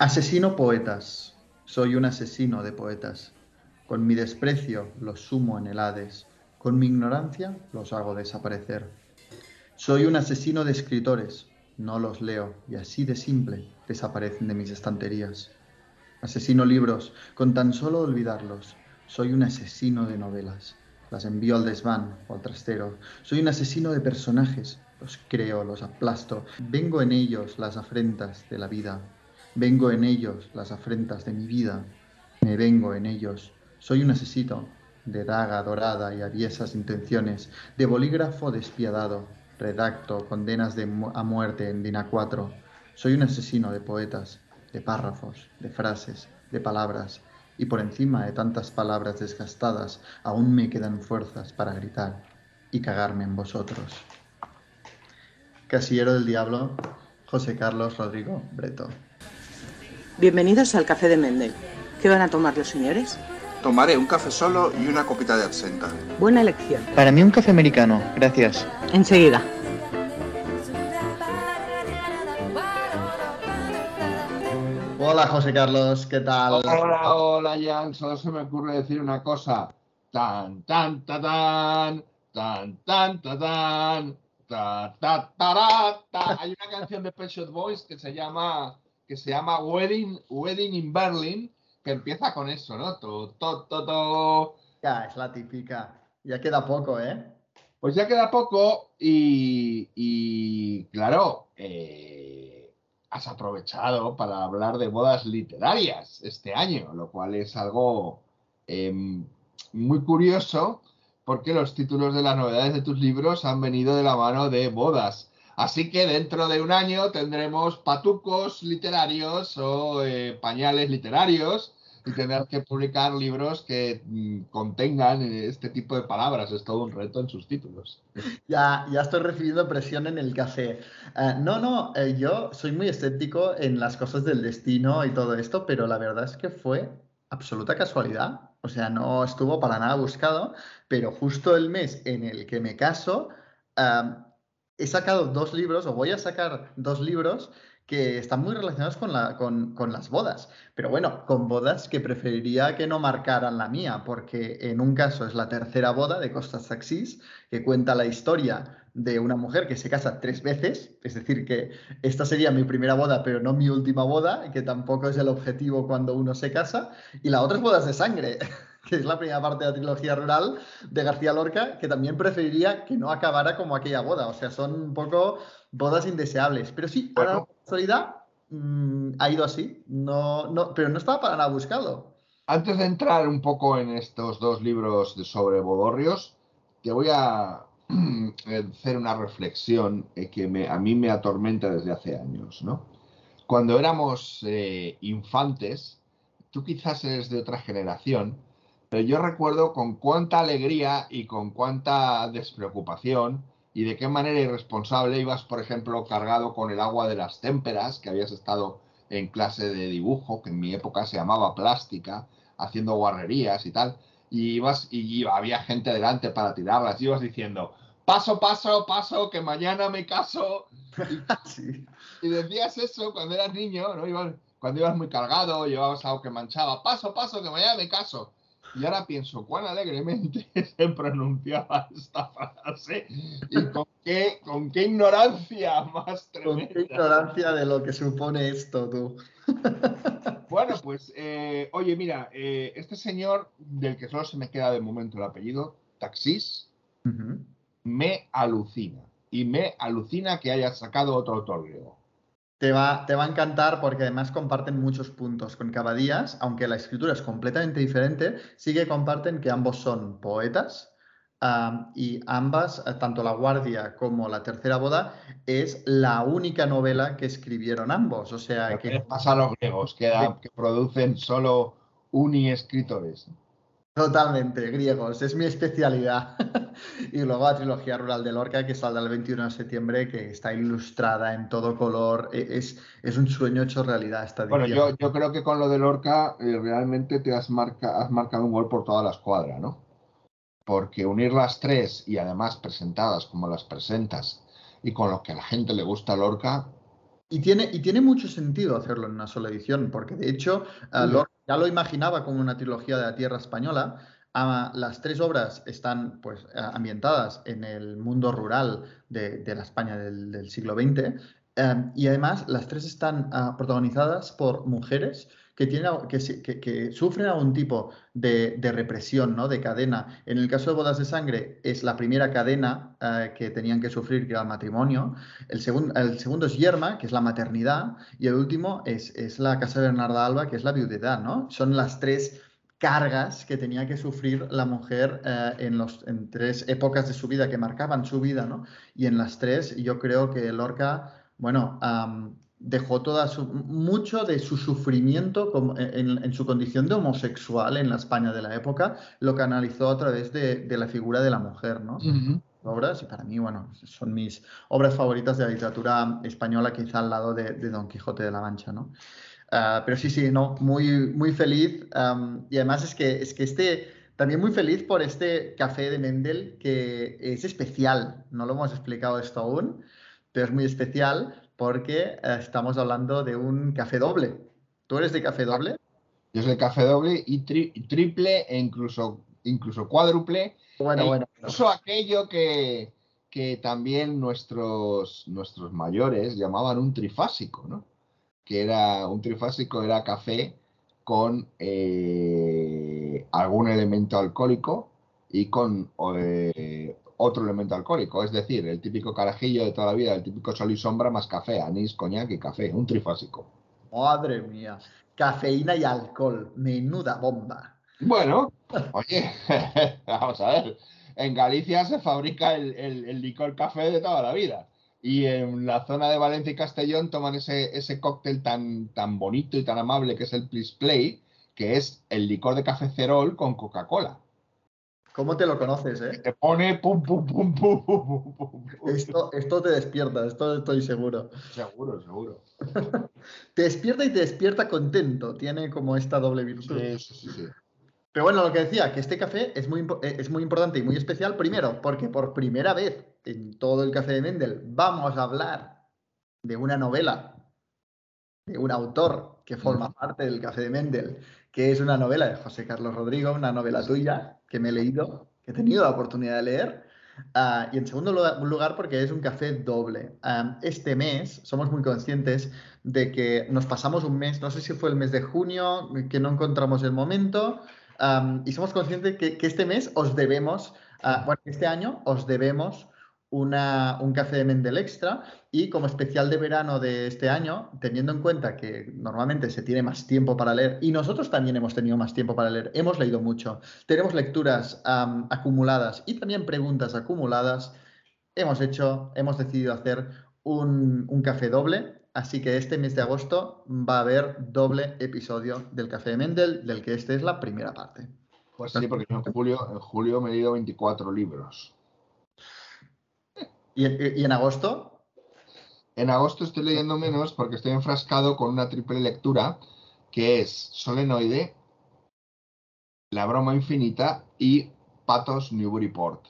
Asesino poetas, soy un asesino de poetas. Con mi desprecio los sumo en el Hades, con mi ignorancia los hago desaparecer. Soy un asesino de escritores, no los leo y así de simple desaparecen de mis estanterías. Asesino libros, con tan solo olvidarlos. Soy un asesino de novelas, las envío al desván o al trastero. Soy un asesino de personajes, los creo, los aplasto. Vengo en ellos las afrentas de la vida, Vengo en ellos las afrentas de mi vida, me vengo en ellos. Soy un asesino de daga dorada y aviesas intenciones, de bolígrafo despiadado, redacto condenas de a muerte en Dina 4. Soy un asesino de poetas, de párrafos, de frases, de palabras, y por encima de tantas palabras desgastadas aún me quedan fuerzas para gritar y cagarme en vosotros. Casillero del Diablo, José Carlos Rodrigo Breto. Bienvenidos al Café de Mendel. ¿Qué van a tomar los señores? Tomaré un café solo y una copita de absenta. Buena elección. Para mí un café americano, gracias. Enseguida. Hola José Carlos, ¿qué tal? Hola, hola Jan, solo se me ocurre decir una cosa. Tan, tan, ta, tan, tan, tan, ta, tan, ta, ta, ta, Hay una canción de Pet Shop Boys que se llama que se llama Wedding, Wedding in Berlin, que empieza con eso, ¿no? To, to, to, to. Ya, es la típica. Ya queda poco, ¿eh? Pues ya queda poco y, claro, eh, has aprovechado para hablar de bodas literarias este año, lo cual es algo em, muy curioso porque los títulos de las novedades de tus libros han venido de la mano de bodas. Así que dentro de un año tendremos patucos literarios o eh, pañales literarios y tendrás que publicar libros que mm, contengan este tipo de palabras. Es todo un reto en sus títulos. Ya, ya estoy recibiendo presión en el café. Eh, no, no, eh, yo soy muy escéptico en las cosas del destino y todo esto, pero la verdad es que fue absoluta casualidad. O sea, no estuvo para nada buscado, pero justo el mes en el que me caso he sacado dos libros, o voy a sacar dos libros que están muy relacionados con, la, con, las bodas. Pero bueno, con bodas que preferiría que no marcaran la mía, porque en un caso es la tercera boda de Costas Saxís, que cuenta la historia de una mujer que se casa tres veces, es decir, que esta sería mi primera boda, pero no mi última boda, que tampoco es el objetivo cuando uno se casa, y la otra es bodas de sangre. que es la primera parte de la trilogía rural de García Lorca, que también preferiría que no acabara como aquella boda. O sea, son un poco bodas indeseables. Pero sí, a la casualidad mm, ha ido así, no, no, pero no estaba para nada buscado. Antes de entrar un poco en estos dos libros sobre bodorrios, te voy a hacer una reflexión que a mí me atormenta desde hace años, ¿no? Cuando éramos eh, infantes, tú quizás eres de otra generación, pero yo recuerdo con cuánta alegría y con cuánta despreocupación y de qué manera irresponsable ibas, por ejemplo, cargado con el agua de las témperas, que habías estado en clase de dibujo, que en mi época se llamaba plástica, haciendo guarrerías y tal, y ibas y había gente delante para tirarlas, y ibas diciendo, paso, paso, paso, que mañana me caso. Y, decías eso cuando eras niño, ¿no? cuando ibas muy cargado, llevabas algo que manchaba, paso, paso, que mañana me caso. Y ahora pienso cuán alegremente se pronunciaba esta frase y con qué, con qué ignorancia más tremenda. Con qué ignorancia de lo que supone esto, tú. Bueno, pues, eh, oye, mira, eh, este señor, del que solo se me queda de momento el apellido, Taxis, me alucina. Y me alucina que haya sacado otro griego. Te va, te va a encantar porque además comparten muchos puntos con Cabadías, aunque la escritura es completamente diferente, sí que comparten que ambos son poetas y ambas, eh, tanto La Guardia como La Tercera Boda, es la única novela que escribieron ambos. O sea que... pasa a los griegos, que, que producen solo uni escritores. Totalmente, griegos, es mi especialidad. y luego la trilogía rural de Lorca, que saldrá el 21 de septiembre, que está ilustrada en todo color. E, es, es un sueño hecho realidad esta Bueno, yo, yo, creo que con lo de Lorca eh, realmente te has, marca, has marcado un gol por toda la escuadra, ¿no? Porque unir las tres y además presentadas como las presentas y con lo que a la gente le gusta Lorca, Y tiene, y tiene mucho sentido hacerlo en una sola edición, porque de hecho uh, Lorca ya lo imaginaba como una trilogía de la Tierra Española. Uh, las tres obras están pues, ambientadas en el mundo rural de, la España del, siglo XX um, y además las tres están uh, protagonizadas por mujeres que, sufren algún tipo de, represión, ¿no? de cadena. En el caso de Bodas de Sangre es la primera cadena uh, que tenían que sufrir, que era el matrimonio. El, segun, el, segundo es Yerma, que es la maternidad. Y el último es, es la Casa de Bernarda Alba, que es la viudedad. ¿no? Son las tres cargas que tenía que sufrir la mujer uh, en, los, en tres épocas de su vida que marcaban su vida. ¿no? Y en las tres yo creo que Lorca, bueno... dejó toda su, mucho de su sufrimiento como en, en, su condición de homosexual en la España de la época, lo canalizó a través de, de la figura de la mujer, ¿no? Uh -huh. Obras, y para mí, bueno, son mis obras favoritas de la literatura española, quizá al lado de, de Don Quijote de la Mancha, ¿no? Uh, pero sí, sí, no, muy, muy feliz. Um, y además es que, es que este, también muy feliz por este café de Mendel, que es especial, no lo hemos explicado esto aún, pero es muy especial porque eh, estamos hablando de un café doble. ¿Tú eres de café doble? Yo soy de café doble y tri triple e incluso, incluso cuádruple. Bueno, e bueno. Incluso bueno. aquello que, que también nuestros, nuestros mayores llamaban un trifásico, ¿no? Que era un trifásico, era café con eh, algún elemento alcohólico y con eh, otro elemento alcohólico, es decir, el típico carajillo de toda la vida, el típico sol y sombra más café, anís, coñac y café, un trifásico. Madre mía, cafeína y alcohol, menuda bomba. Bueno, oye, vamos a ver, en Galicia se fabrica el, el, el, licor café de toda la vida. Y en la zona de Valencia y Castellón toman ese, ese cóctel tan, tan bonito y tan amable que es el Please Play, que es el licor de café cerol con Coca-Cola. ¿Cómo te lo conoces, eh? Te pone pum, pum, pum, pum, pum, pum, Esto, esto te despierta, esto estoy seguro. Seguro, seguro. te despierta y te despierta contento. Tiene como esta doble virtud. Sí, sí, sí, sí. Pero bueno, lo que decía, que este café es muy, es muy importante y muy especial, primero, porque por primera vez en todo el café de Mendel vamos a hablar de una novela, de un autor que forma parte del café de Mendel, que es una novela de José Carlos Rodrigo, una novela tuya que me he leído, que he tenido la oportunidad de leer. Uh, y en segundo lugar, porque es un café doble. Um, este mes somos muy conscientes de que nos pasamos un mes, no sé si fue el mes de junio, que no encontramos el momento, um, y somos conscientes que, que, este mes os debemos, uh, bueno, este año os debemos una, un café de Mendel extra y como especial de verano de este año, teniendo en cuenta que normalmente se tiene más tiempo para leer y nosotros también hemos tenido más tiempo para leer, hemos leído mucho, tenemos lecturas um, acumuladas y también preguntas acumuladas, hemos hecho, hemos decidido hacer un, un café doble. Así que este mes de agosto va a haber doble episodio del Café de Mendel, del que este es la primera parte. Pues sí, porque en julio, en julio me he leído 24 libros. ¿Y en, ¿Y en, agosto? En agosto estoy leyendo menos porque estoy enfrascado con una triple lectura que es Solenoide, La broma infinita y Patos Newburyport.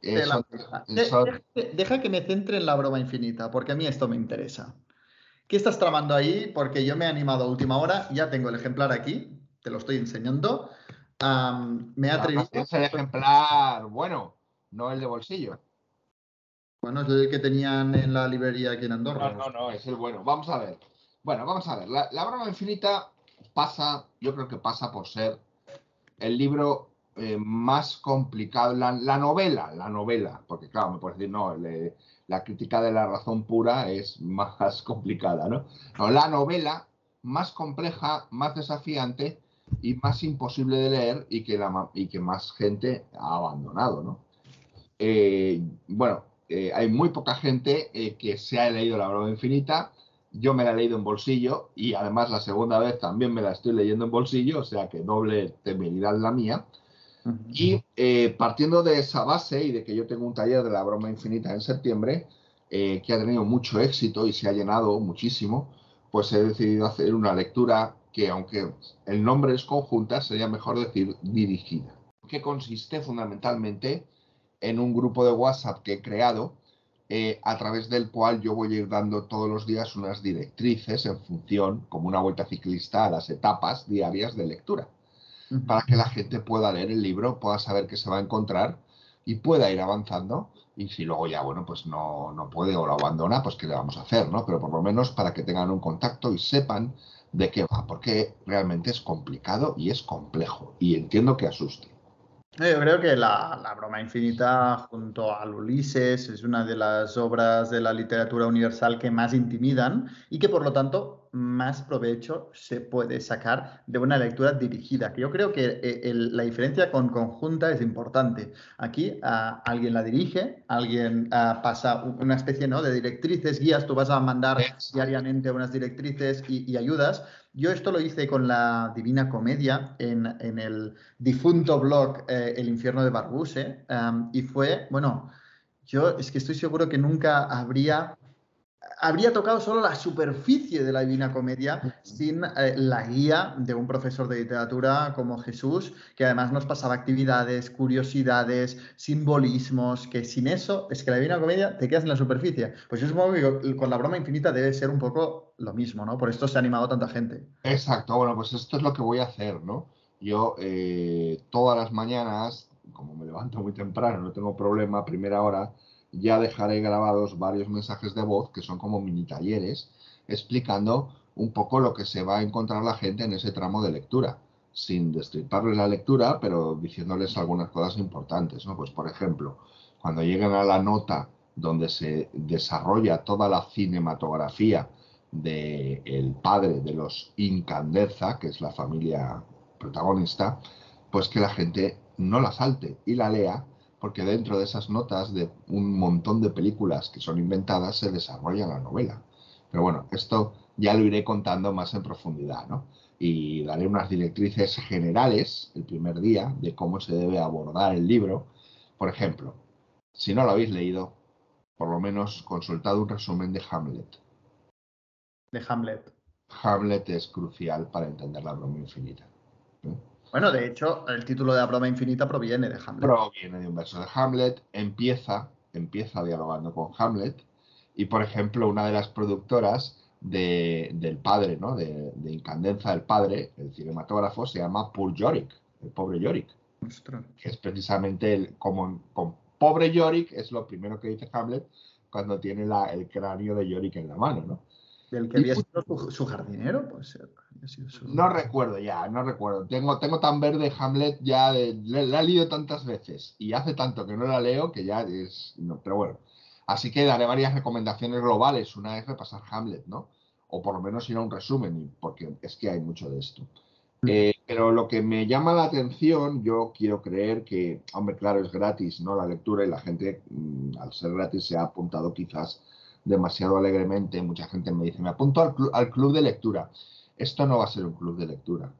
Eh, son, de, son... De, deja que me centre en la broma infinita, porque a mí esto me interesa. ¿Qué estás tramando ahí? Porque yo me he animado a última hora, ya tengo el ejemplar aquí, te lo estoy enseñando. Um, me he atrevido. Es el ejemplar bueno, no el de bolsillo. Bueno, es el que tenían en la librería aquí en Andorra. No, no, no, es el bueno. Vamos a ver. Bueno, vamos a ver. La, broma infinita pasa, yo creo que pasa por ser el libro eh, más complicado, la, la, novela, la novela, porque claro, me puedes decir, no, la crítica de la razón pura es más complicada, ¿no? No, la novela más compleja, más desafiante y más imposible de leer y que, la, y que más gente ha abandonado, ¿no? Eh, bueno, eh, hay muy poca gente eh, que se ha leído La broma infinita. Yo me la he leído en bolsillo y además la segunda vez también me la estoy leyendo en bolsillo, o sea que doble temeridad la mía. Uh -huh. Y eh, partiendo de esa base y de que yo tengo un taller de La broma infinita en septiembre, que ha tenido mucho éxito y se ha llenado muchísimo, pues he decidido hacer una lectura que, aunque el nombre es conjunta, sería mejor decir dirigida, que consiste fundamentalmente en un grupo de WhatsApp que he creado eh, a través del cual yo voy a ir dando todos los días unas directrices en función, como una vuelta ciclista, a las etapas diarias de lectura, para que la gente pueda leer el libro, pueda saber qué se va a encontrar y pueda ir avanzando. Y si luego ya, bueno, pues no, no puede o lo abandona, pues qué le vamos a hacer, ¿no? Pero por lo menos para que tengan un contacto y sepan de qué va, porque realmente es complicado y es complejo. Y entiendo que asuste. Yo creo que la, broma infinita junto al Ulises es una de las obras de la literatura universal que más intimidan y que por lo tanto más provecho se puede sacar de una lectura dirigida. yo creo que eh, la diferencia con conjunta es importante. Aquí ah, alguien la dirige, alguien ah, pasa una especie ¿no? de directrices, guías, tú vas a mandar diariamente unas directrices y ayudas yo esto lo hice con la Divina Comedia en, el difunto blog eh, El infierno de Barbuse y fue, bueno, yo es que estoy seguro que nunca habría habría tocado solo la superficie de la Divina Comedia sin eh, la guía de un profesor de literatura como Jesús, que además nos pasaba actividades, curiosidades, simbolismos, que sin eso es que la Divina Comedia te quedas en la superficie. Pues yo supongo que con la broma infinita debe ser un poco lo mismo, ¿no? Por esto se ha animado tanta gente. Exacto, bueno, pues esto es lo que voy a hacer, ¿no? Yo eh, todas las mañanas, como me levanto muy temprano, no tengo problema, primera hora, ya dejaré grabados varios mensajes de voz que son como mini talleres explicando un poco lo que se va a encontrar la gente en ese tramo de lectura, sin destriparles la lectura, pero diciéndoles algunas cosas importantes, ¿no? Pues por ejemplo, cuando lleguen a la nota donde se desarrolla toda la cinematografía del el padre de los Incandeza, que es la familia protagonista, pues que la gente no la salte y la lea porque dentro de esas notas de un montón de películas que son inventadas se desarrolla la novela. Pero bueno, esto ya lo iré contando más en profundidad, ¿no? Y daré unas directrices generales el primer día de cómo se debe abordar el libro. Por ejemplo, si no lo habéis leído, por lo menos consultad un resumen de Hamlet. De Hamlet. Hamlet es crucial para entender la broma infinita. ¿eh? Bueno, de hecho, el título de La broma infinita proviene de Hamlet. Proviene de un verso de Hamlet, empieza, empieza dialogando con Hamlet, y por ejemplo, una de las productoras del padre, ¿no? De, Incandenza del padre, el cinematógrafo, se llama Poor Yorick, el pobre Yorick. Que es precisamente el, como con pobre Yorick, es lo primero que dice Hamlet cuando tiene el cráneo de Yorick en la mano, ¿no? Del que había sido su, jardinero, puede ser. No recuerdo ya, no recuerdo. Tengo, tengo tan verde Hamlet ya, la he leído tantas veces y hace tanto que no la leo que ya es. No, pero bueno. Así que daré varias recomendaciones globales. Una es repasar Hamlet, ¿no? O por lo menos ir a un resumen, porque es que hay mucho de esto. Mm. Eh, pero lo que me llama la atención, yo quiero creer que, hombre, claro, es gratis, ¿no? La lectura y la gente, mm, al ser gratis, se ha apuntado quizás demasiado alegremente. Mucha gente me dice, me apunto al, club de lectura. Esto no va a ser un club de lectura.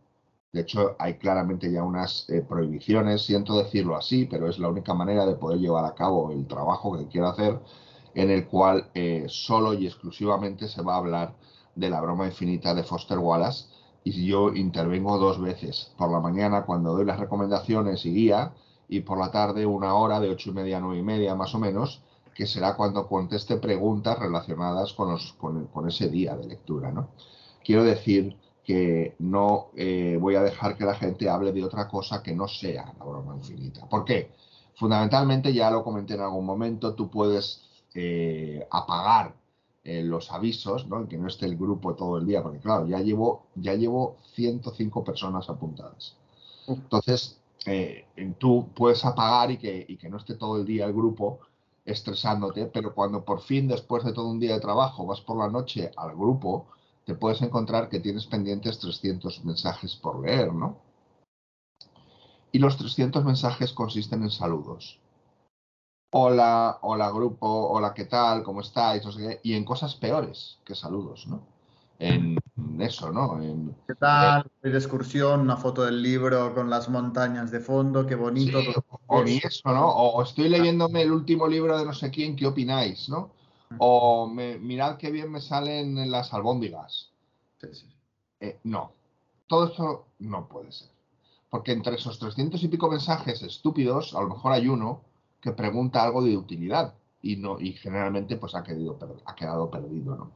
De hecho, hay claramente ya unas eh, prohibiciones, siento decirlo así, pero es la única manera de poder llevar a cabo el trabajo que quiero hacer, en el cual eh, solo y exclusivamente se va a hablar de la broma infinita de Foster Wallace. Y yo intervengo dos veces, por la mañana cuando doy las recomendaciones y guía, y por la tarde una hora de ocho y media a nueve y media más o menos, que será cuando conteste preguntas relacionadas con, los, con, ese día de lectura. ¿no? Quiero decir que no eh, voy a dejar que la gente hable de otra cosa que no sea la broma infinita. ¿Por qué? Fundamentalmente, ya lo comenté en algún momento, tú puedes eh, apagar eh, los avisos, ¿no? que no esté el grupo todo el día, porque claro, ya llevo, ya llevo 105 personas apuntadas. Entonces, tú puedes apagar y que, y que no esté todo el día el grupo estresándote, pero cuando por fin, después de todo un día de trabajo, vas por la noche al grupo, te puedes encontrar que tienes pendientes 300 mensajes por leer, ¿no? Y los 300 mensajes consisten en saludos. Hola, hola grupo, hola, ¿qué tal? ¿Cómo estáis? y en cosas peores que saludos, ¿no? En eso, ¿no? ¿Qué tal? de excursión, una foto del libro con las montañas de fondo, qué bonito. o ni eso, ¿no? O, estoy leyéndome el último libro de no sé quién, ¿qué opináis, no? O mirad qué bien me salen las albóndigas. Sí, sí. Eh, no, todo eso no puede ser. Porque entre esos trescientos y pico mensajes estúpidos, a lo mejor hay uno que pregunta algo de utilidad. y, no, y generalmente pues ha, querido, ha quedado perdido, ¿no?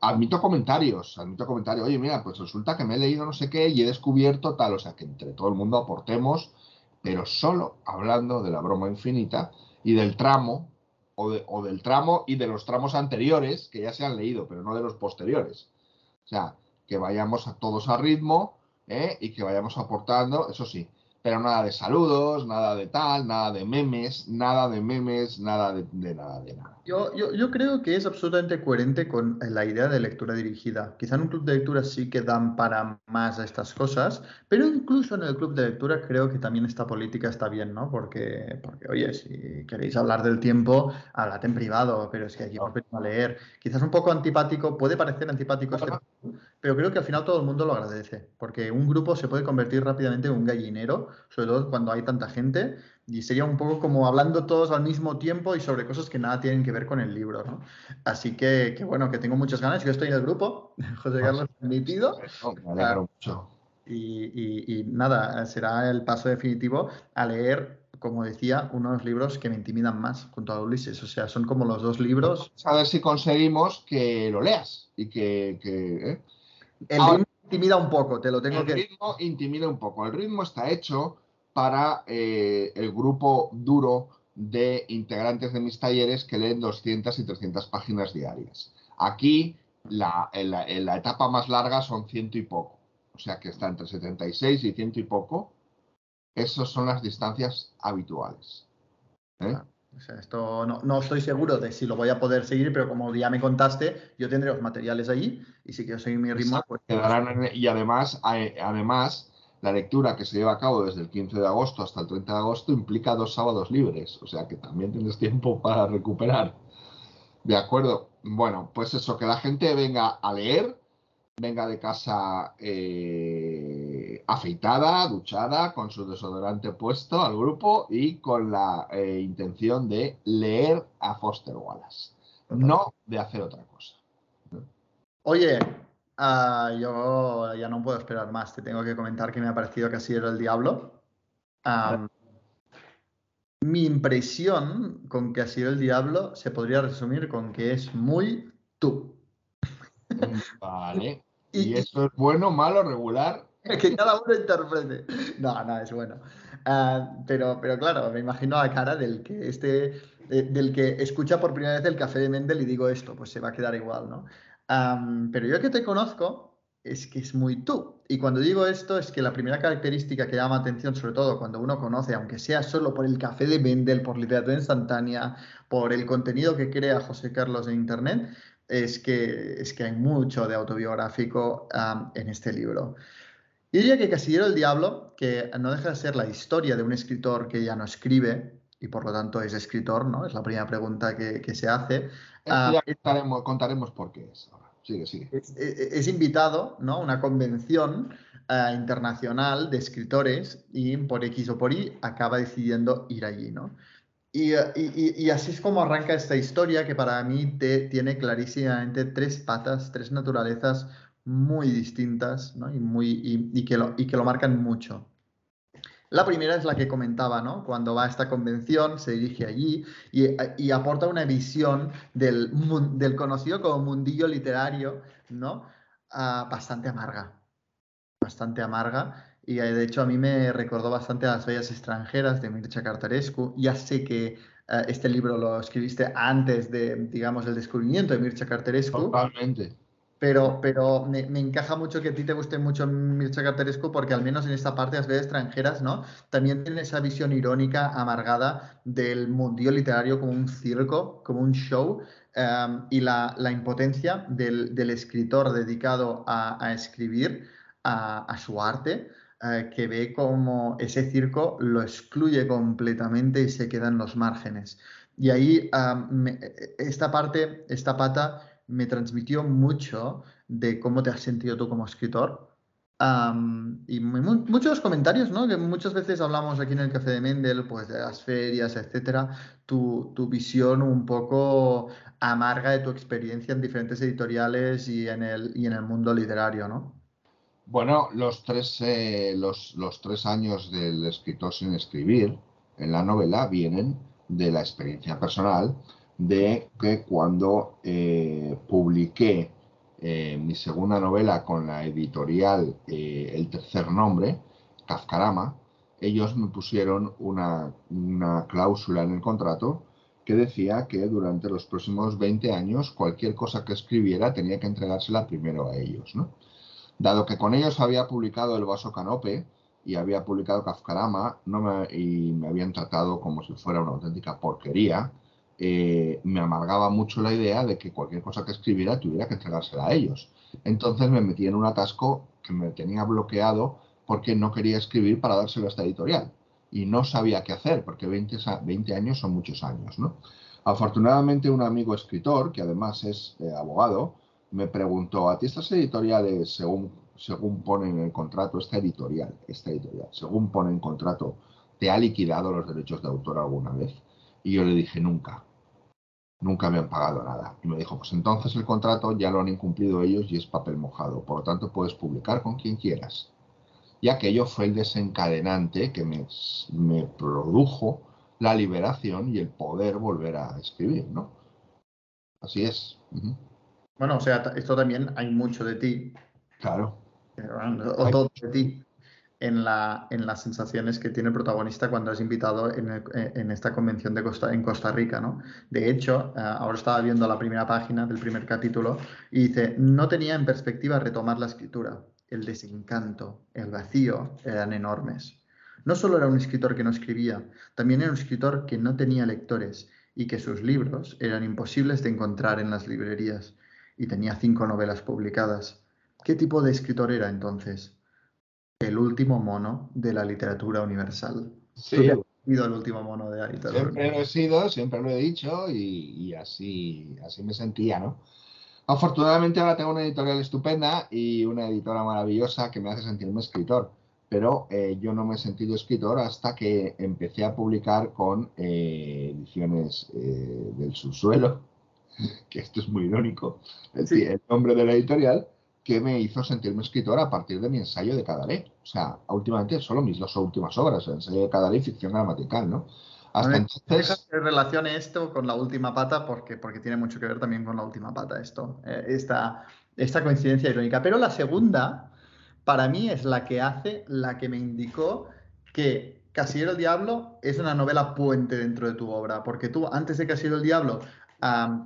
Admito comentarios, admito comentarios, oye, mira, pues resulta que me he leído no sé qué y he descubierto tal, o sea, que entre todo el mundo aportemos, pero solo hablando de la broma infinita y del tramo, o, del tramo y de los tramos anteriores que ya se han leído, pero no de los posteriores. O sea, que vayamos a todos a ritmo ¿eh? y que vayamos aportando, eso sí, pero nada de saludos, nada de tal, nada de memes, nada de memes, nada de, nada de nada. Yo, yo, creo que es absolutamente coherente con la idea de lectura dirigida. Quizá en un club de lectura sí que dan para más a estas cosas, pero incluso en el club de lectura creo que también esta política está bien, ¿no? Porque, porque oye, si queréis hablar del tiempo, hablad en privado, pero es que aquí a leer. Quizás un poco antipático, puede parecer antipático este pero creo que al final todo el mundo lo agradece, porque un grupo se puede convertir rápidamente en un gallinero, sobre todo cuando hay tanta gente, y sería un poco como hablando todos al mismo tiempo y sobre cosas que nada tienen que ver con el libro, ¿no? Así que, que bueno, que tengo muchas ganas, yo estoy en el grupo, José Carlos admitido. Me alegro mucho. Y, y, nada, será el paso definitivo a leer como decía, unos libros que me intimidan más junto a Ulises. O sea, son como los dos libros. A ver si conseguimos que lo leas y que. ¿eh? El ritmo intimida un poco, te lo tengo que. El ritmo intimida un poco. El ritmo está hecho para eh, el grupo duro de integrantes de mis talleres que leen 200 y 300 páginas diarias. Aquí, la, la etapa más larga son ciento y poco. O sea que está entre 76 y ciento y poco esas son las distancias habituales. ¿eh? esto no, estoy seguro de si lo voy a poder seguir, pero como ya me contaste, yo tendré los materiales allí y si quiero seguir mi ritmo, pues... y además, además, la lectura que se lleva a cabo desde el 15 de agosto hasta el 30 de agosto implica dos sábados libres, o sea que también tienes tiempo para recuperar. De acuerdo. Bueno, pues eso, que la gente venga a leer, venga de casa eh, afeitada, duchada, con su desodorante puesto al grupo y con la eh, intención de leer a Foster Wallace, no de hacer otra cosa. Oye, ah, yo ya no puedo esperar más. Te tengo que comentar que me ha parecido era el diablo. mi impresión con que así era el diablo se podría resumir con que es muy tú. Vale. ¿Y, eso es bueno, malo, regular? Que cada uno interprete. No, no, es bueno. Ah, pero, pero claro, me imagino a cara del que este, del que escucha por primera vez el café de Mendel y digo esto, pues se va a quedar igual, ¿no? Pero yo que te conozco es que es muy tú. Y cuando digo esto es que la primera característica que llama atención, sobre todo cuando uno conoce, aunque sea solo por el café de Mendel, por literatura instantánea, por el contenido que crea José Carlos en Internet, es que, es que hay mucho de autobiográfico en este libro. Y diría que Casillero del Diablo, que no deja de ser la historia de un escritor que ya no escribe y por lo tanto es escritor, ¿no? Es la primera pregunta que, se hace. ya contaremos, por qué es. Sigue, sigue. Es, invitado ¿no? a una convención ah, internacional de escritores y por X o por Y acaba decidiendo ir allí, ¿no? Y, así es como arranca esta historia que para mí te, tiene clarísimamente tres patas, tres naturalezas muy distintas ¿no? y, muy, y, que lo, y que lo marcan mucho. La primera es la que comentaba, ¿no? Cuando va a esta convención, se dirige allí y, aporta una visión del, del, conocido como mundillo literario, ¿no? Ah, bastante amarga. Bastante amarga y eh, de hecho a mí me recordó bastante a las bellas extranjeras de Mircea Cartarescu. Ya sé que eh, este libro lo escribiste antes de, digamos, el descubrimiento de Mircea Cartarescu. Totalmente. Pero, pero me, encaja mucho que a ti te guste mucho Mircea Cartarescu porque al menos en esta parte las bellas extranjeras, ¿no? También tiene esa visión irónica, amargada del mundillo literario como un circo, como un show. Em, y la, la impotencia del, del, escritor dedicado a, a escribir a, a su arte, eh, que ve como ese circo lo excluye completamente y se queda en los márgenes. Y ahí esta parte, esta pata me transmitió mucho de cómo te has sentido tú como escritor. y muchos comentarios, ¿no? Que muchas veces hablamos aquí en el Café de Mendel, pues de las ferias, etcétera, tu, tu, visión un poco amarga de tu experiencia en diferentes editoriales y en el, y en el mundo literario, ¿no? Bueno, los tres, eh, los, tres años del escritor sin escribir en la novela vienen de la experiencia personal de que cuando eh, publiqué eh, mi segunda novela con la editorial eh, El Tercer Nombre, Kafkarama, ellos me pusieron una, una cláusula en el contrato que decía que durante los próximos 20 años cualquier cosa que escribiera tenía que entregársela primero a ellos. Dado que con ellos había publicado El Vaso Canope y había publicado Kafkarama me, y me habían tratado como si fuera una auténtica porquería, eh, me amargaba mucho la idea de que cualquier cosa que escribiera tuviera que entregársela a ellos. Entonces me metí en un atasco que me tenía bloqueado porque no quería escribir para dárselo a esta editorial y no sabía qué hacer, porque 20, 20 años son muchos años. ¿no? Afortunadamente un amigo escritor, que además es eh, abogado, me preguntó, ¿a ti estas editoriales, según, según pone en el contrato, esta editorial, esta editorial, según pone en contrato, ¿te ha liquidado los derechos de autor alguna vez? Y yo le dije, nunca, nunca me han pagado nada. Y me dijo, pues entonces el contrato ya lo han incumplido ellos y es papel mojado, por lo tanto puedes publicar con quien quieras y aquello fue el desencadenante que me, produjo la liberación y el poder volver a escribir, ¿no? Así es. Bueno, o sea, esto también hay mucho de ti. Claro. O todo de ti en, la, en las sensaciones que tiene el protagonista cuando es invitado en, esta convención de Costa, en Costa Rica, ¿no? De hecho, eh, ahora estaba viendo la primera página del primer capítulo y dice, no tenía en perspectiva retomar la escritura el desencanto, el vacío eran enormes. No solo era un escritor que no escribía, también era un escritor que no tenía lectores y que sus libros eran imposibles de encontrar en las librerías y tenía cinco novelas publicadas. ¿Qué tipo de escritor era entonces? El último mono de la literatura universal. Sí. sido el último mono de la literatura. Siempre lo he sido, siempre lo he dicho y, y así, así me sentía, ¿no? Afortunadamente ahora tengo una editorial estupenda y una editora maravillosa que me hace sentirme escritor, pero eh, yo no me he sentido escritor hasta que empecé a publicar con eh, ediciones eh, del subsuelo, que esto es muy irónico, el nombre de la editorial, que me hizo sentirme escritor a partir de mi ensayo de Cadalé. O sea, últimamente solo mis dos últimas obras, el ensayo de Cadalé y ficción gramatical, ¿no? Hasta entonces... que relacione esto con la última pata porque, porque tiene mucho que ver también con la última pata esto, eh, esta, esta coincidencia irónica. Pero la segunda, para mí, es la que hace, la que me indicó que Casillero el Diablo es una novela puente dentro de tu obra, porque tú, antes de Casillero el Diablo,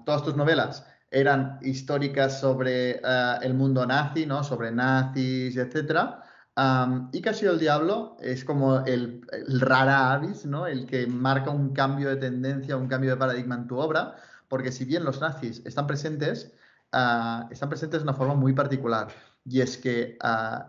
todas tus novelas eran históricas sobre eh, el mundo nazi, ¿no? Sobre nazis, etcétera y Casi el Diablo es como el, rara avis, ¿no? El que marca un cambio de tendencia, un cambio de paradigma en tu obra, porque si bien los nazis están presentes, ah, están presentes de una forma muy particular. Y es que ah,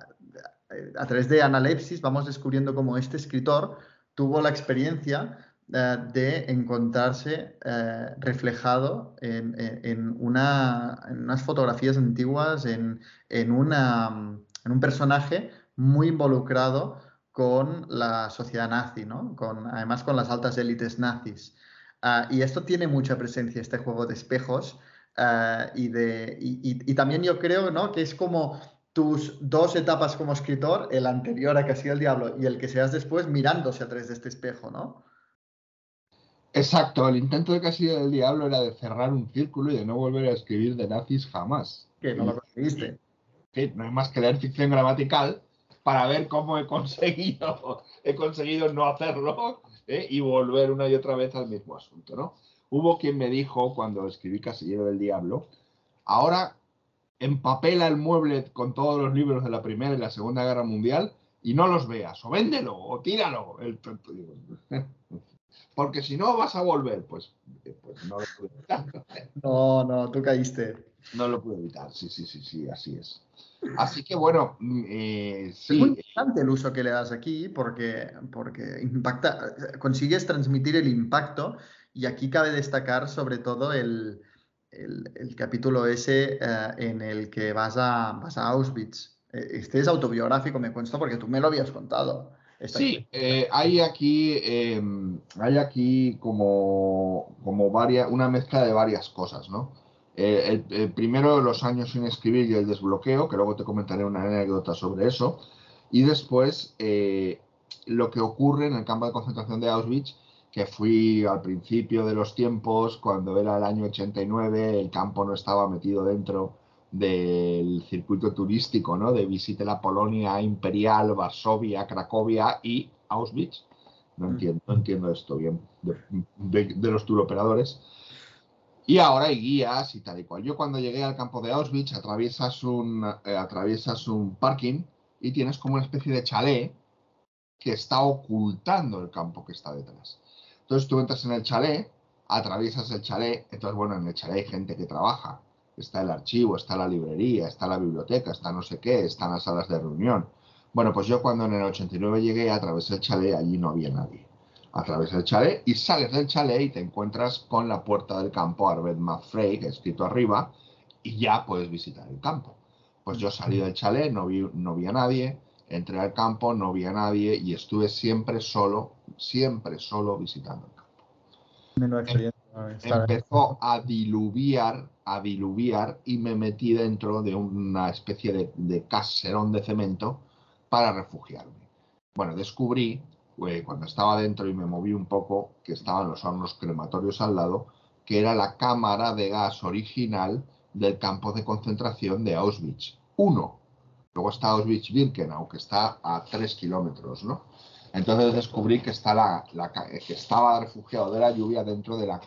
a través de analepsis vamos descubriendo cómo este escritor tuvo la experiencia de encontrarse eh, reflejado en, unas fotografías antiguas, en, una, en un personaje muy involucrado con la sociedad nazi, ¿no? Con, además con las altas élites nazis. Ah, y esto tiene mucha presencia, este juego de espejos. Ah, y, de, y, también yo creo ¿no? que es como tus dos etapas como escritor, el anterior a que ha sido el diablo y el que seas después, mirándose a través de este espejo, ¿no? Exacto, el intento de que ha sido el diablo era de cerrar un círculo y de no volver a escribir de nazis jamás. Que no lo conseguiste. Sí, no hay más que leer ficción gramatical para ver cómo he conseguido, he conseguido no hacerlo ¿eh? y volver una y otra vez al mismo asunto, ¿no? Hubo quien me dijo cuando escribí Casillero del Diablo, ahora empapela el mueble con todos los libros de la Primera y la Segunda Guerra Mundial y no los veas, o véndelo, o tíralo. El, porque si no vas a volver, pues, pues no lo pude evitar. No, no, tú caíste. No lo pude evitar, sí, sí, sí, sí, así es. Así que bueno, mm, eh, Es muy importante el uso que le das aquí porque, porque impacta, consigues transmitir el impacto y aquí cabe destacar sobre todo el, capítulo ese eh, en el que vas a, vas a Auschwitz. E, este es autobiográfico, me consta, porque tú me lo habías contado. Sí, eh, hay aquí, em, hay aquí como, como varias, una mezcla de varias cosas, ¿no? Eh, el, primero, los años sin escribir y el desbloqueo, que luego te comentaré una anécdota sobre eso. Y después, eh, lo que ocurre en el campo de concentración de Auschwitz que fui al principio de los tiempos, cuando era el año 89, el campo no estaba metido dentro del circuito turístico, ¿no? De visite la Polonia imperial, Varsovia, Cracovia y Auschwitz. No Mm. entiendo, no entiendo esto bien de, de- de los turoperadores. Y ahora hay guías y tal y cual. Yo cuando llegué al campo de Auschwitz atraviesas un, eh, atraviesas un parking y tienes como una especie de chalet que está ocultando el campo que está detrás. Entonces tú entras en el chalet, atraviesas el chalet, entonces bueno, en el chalet hay gente que trabaja. Está el archivo, está la librería, está la biblioteca, está no sé qué, están las salas de reunión. Bueno, pues yo cuando en el 89 llegué, atravesé el chalet, allí no había nadie. Atravesas el chalet y sales del chalet y te encuentras con la puerta del campo Arbet Mafrey, que escrito arriba, y ya puedes visitar el campo. Pues yo salí del chalet, no vi, no vi a nadie, entré al campo, no vi a nadie y estuve siempre solo, siempre solo visitando el campo. Experiencia. estar ahí. Empezó a diluviar, a diluviar y me metí dentro de una especie de, de caserón de cemento para refugiarme. Bueno, descubrí, eh, cuando estaba dentro y me moví un poco, que estaban los hornos crematorios al lado, que era la cámara de gas original del campo de concentración de Auschwitz. Uno. Luego está Auschwitz-Birkenau, que está a tres kilómetros, ¿no? Entonces descubrí que, estaba refugiado de la lluvia dentro de la,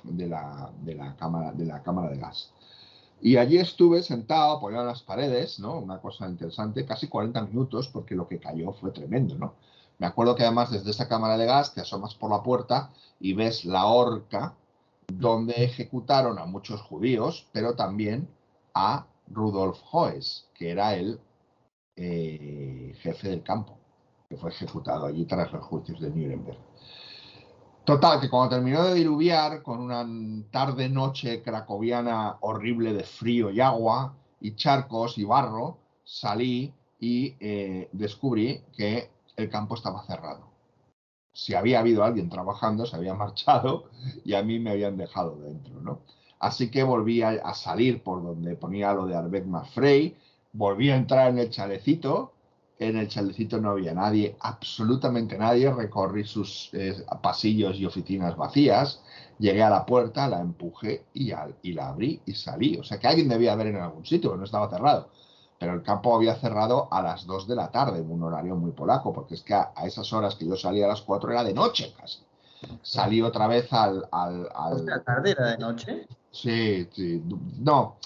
de la cámara de gas. Y allí estuve sentado, apoyado en las paredes, ¿no? Una cosa interesante, casi 40 minutos, porque lo que cayó fue tremendo, ¿no? Me acuerdo que además desde esa cámara de gas te asomas por la puerta y ves la horca donde ejecutaron a muchos judíos, pero también a Rudolf Hoes, que era el eh, jefe del campo, que fue ejecutado allí tras los juicios de Nuremberg. Total, que cuando terminó de diluviar, con una tarde-noche cracoviana horrible de frío y agua, y charcos y barro, salí y eh, descubrí que el campo estaba cerrado. Si había habido alguien trabajando, se había marchado y a mí me habían dejado dentro, ¿no? Así que volví a, salir por donde ponía lo de Arbet Mafrey, volví a entrar en el chalecito, en el chalecito no había nadie, absolutamente nadie, recorrí sus eh, pasillos y oficinas vacías, llegué a la puerta, la empujé y, al- y la abrí y salí. O sea que alguien debía haber en algún sitio, no estaba cerrado. Pero el campo había cerrado a las 2 de la tarde, un horario muy polaco, porque es que a, a esas horas que yo salía a las 4 era de noche casi. Salí otra vez al... al, al- ¿Dos de la tarde era de noche? Sí, sí. No,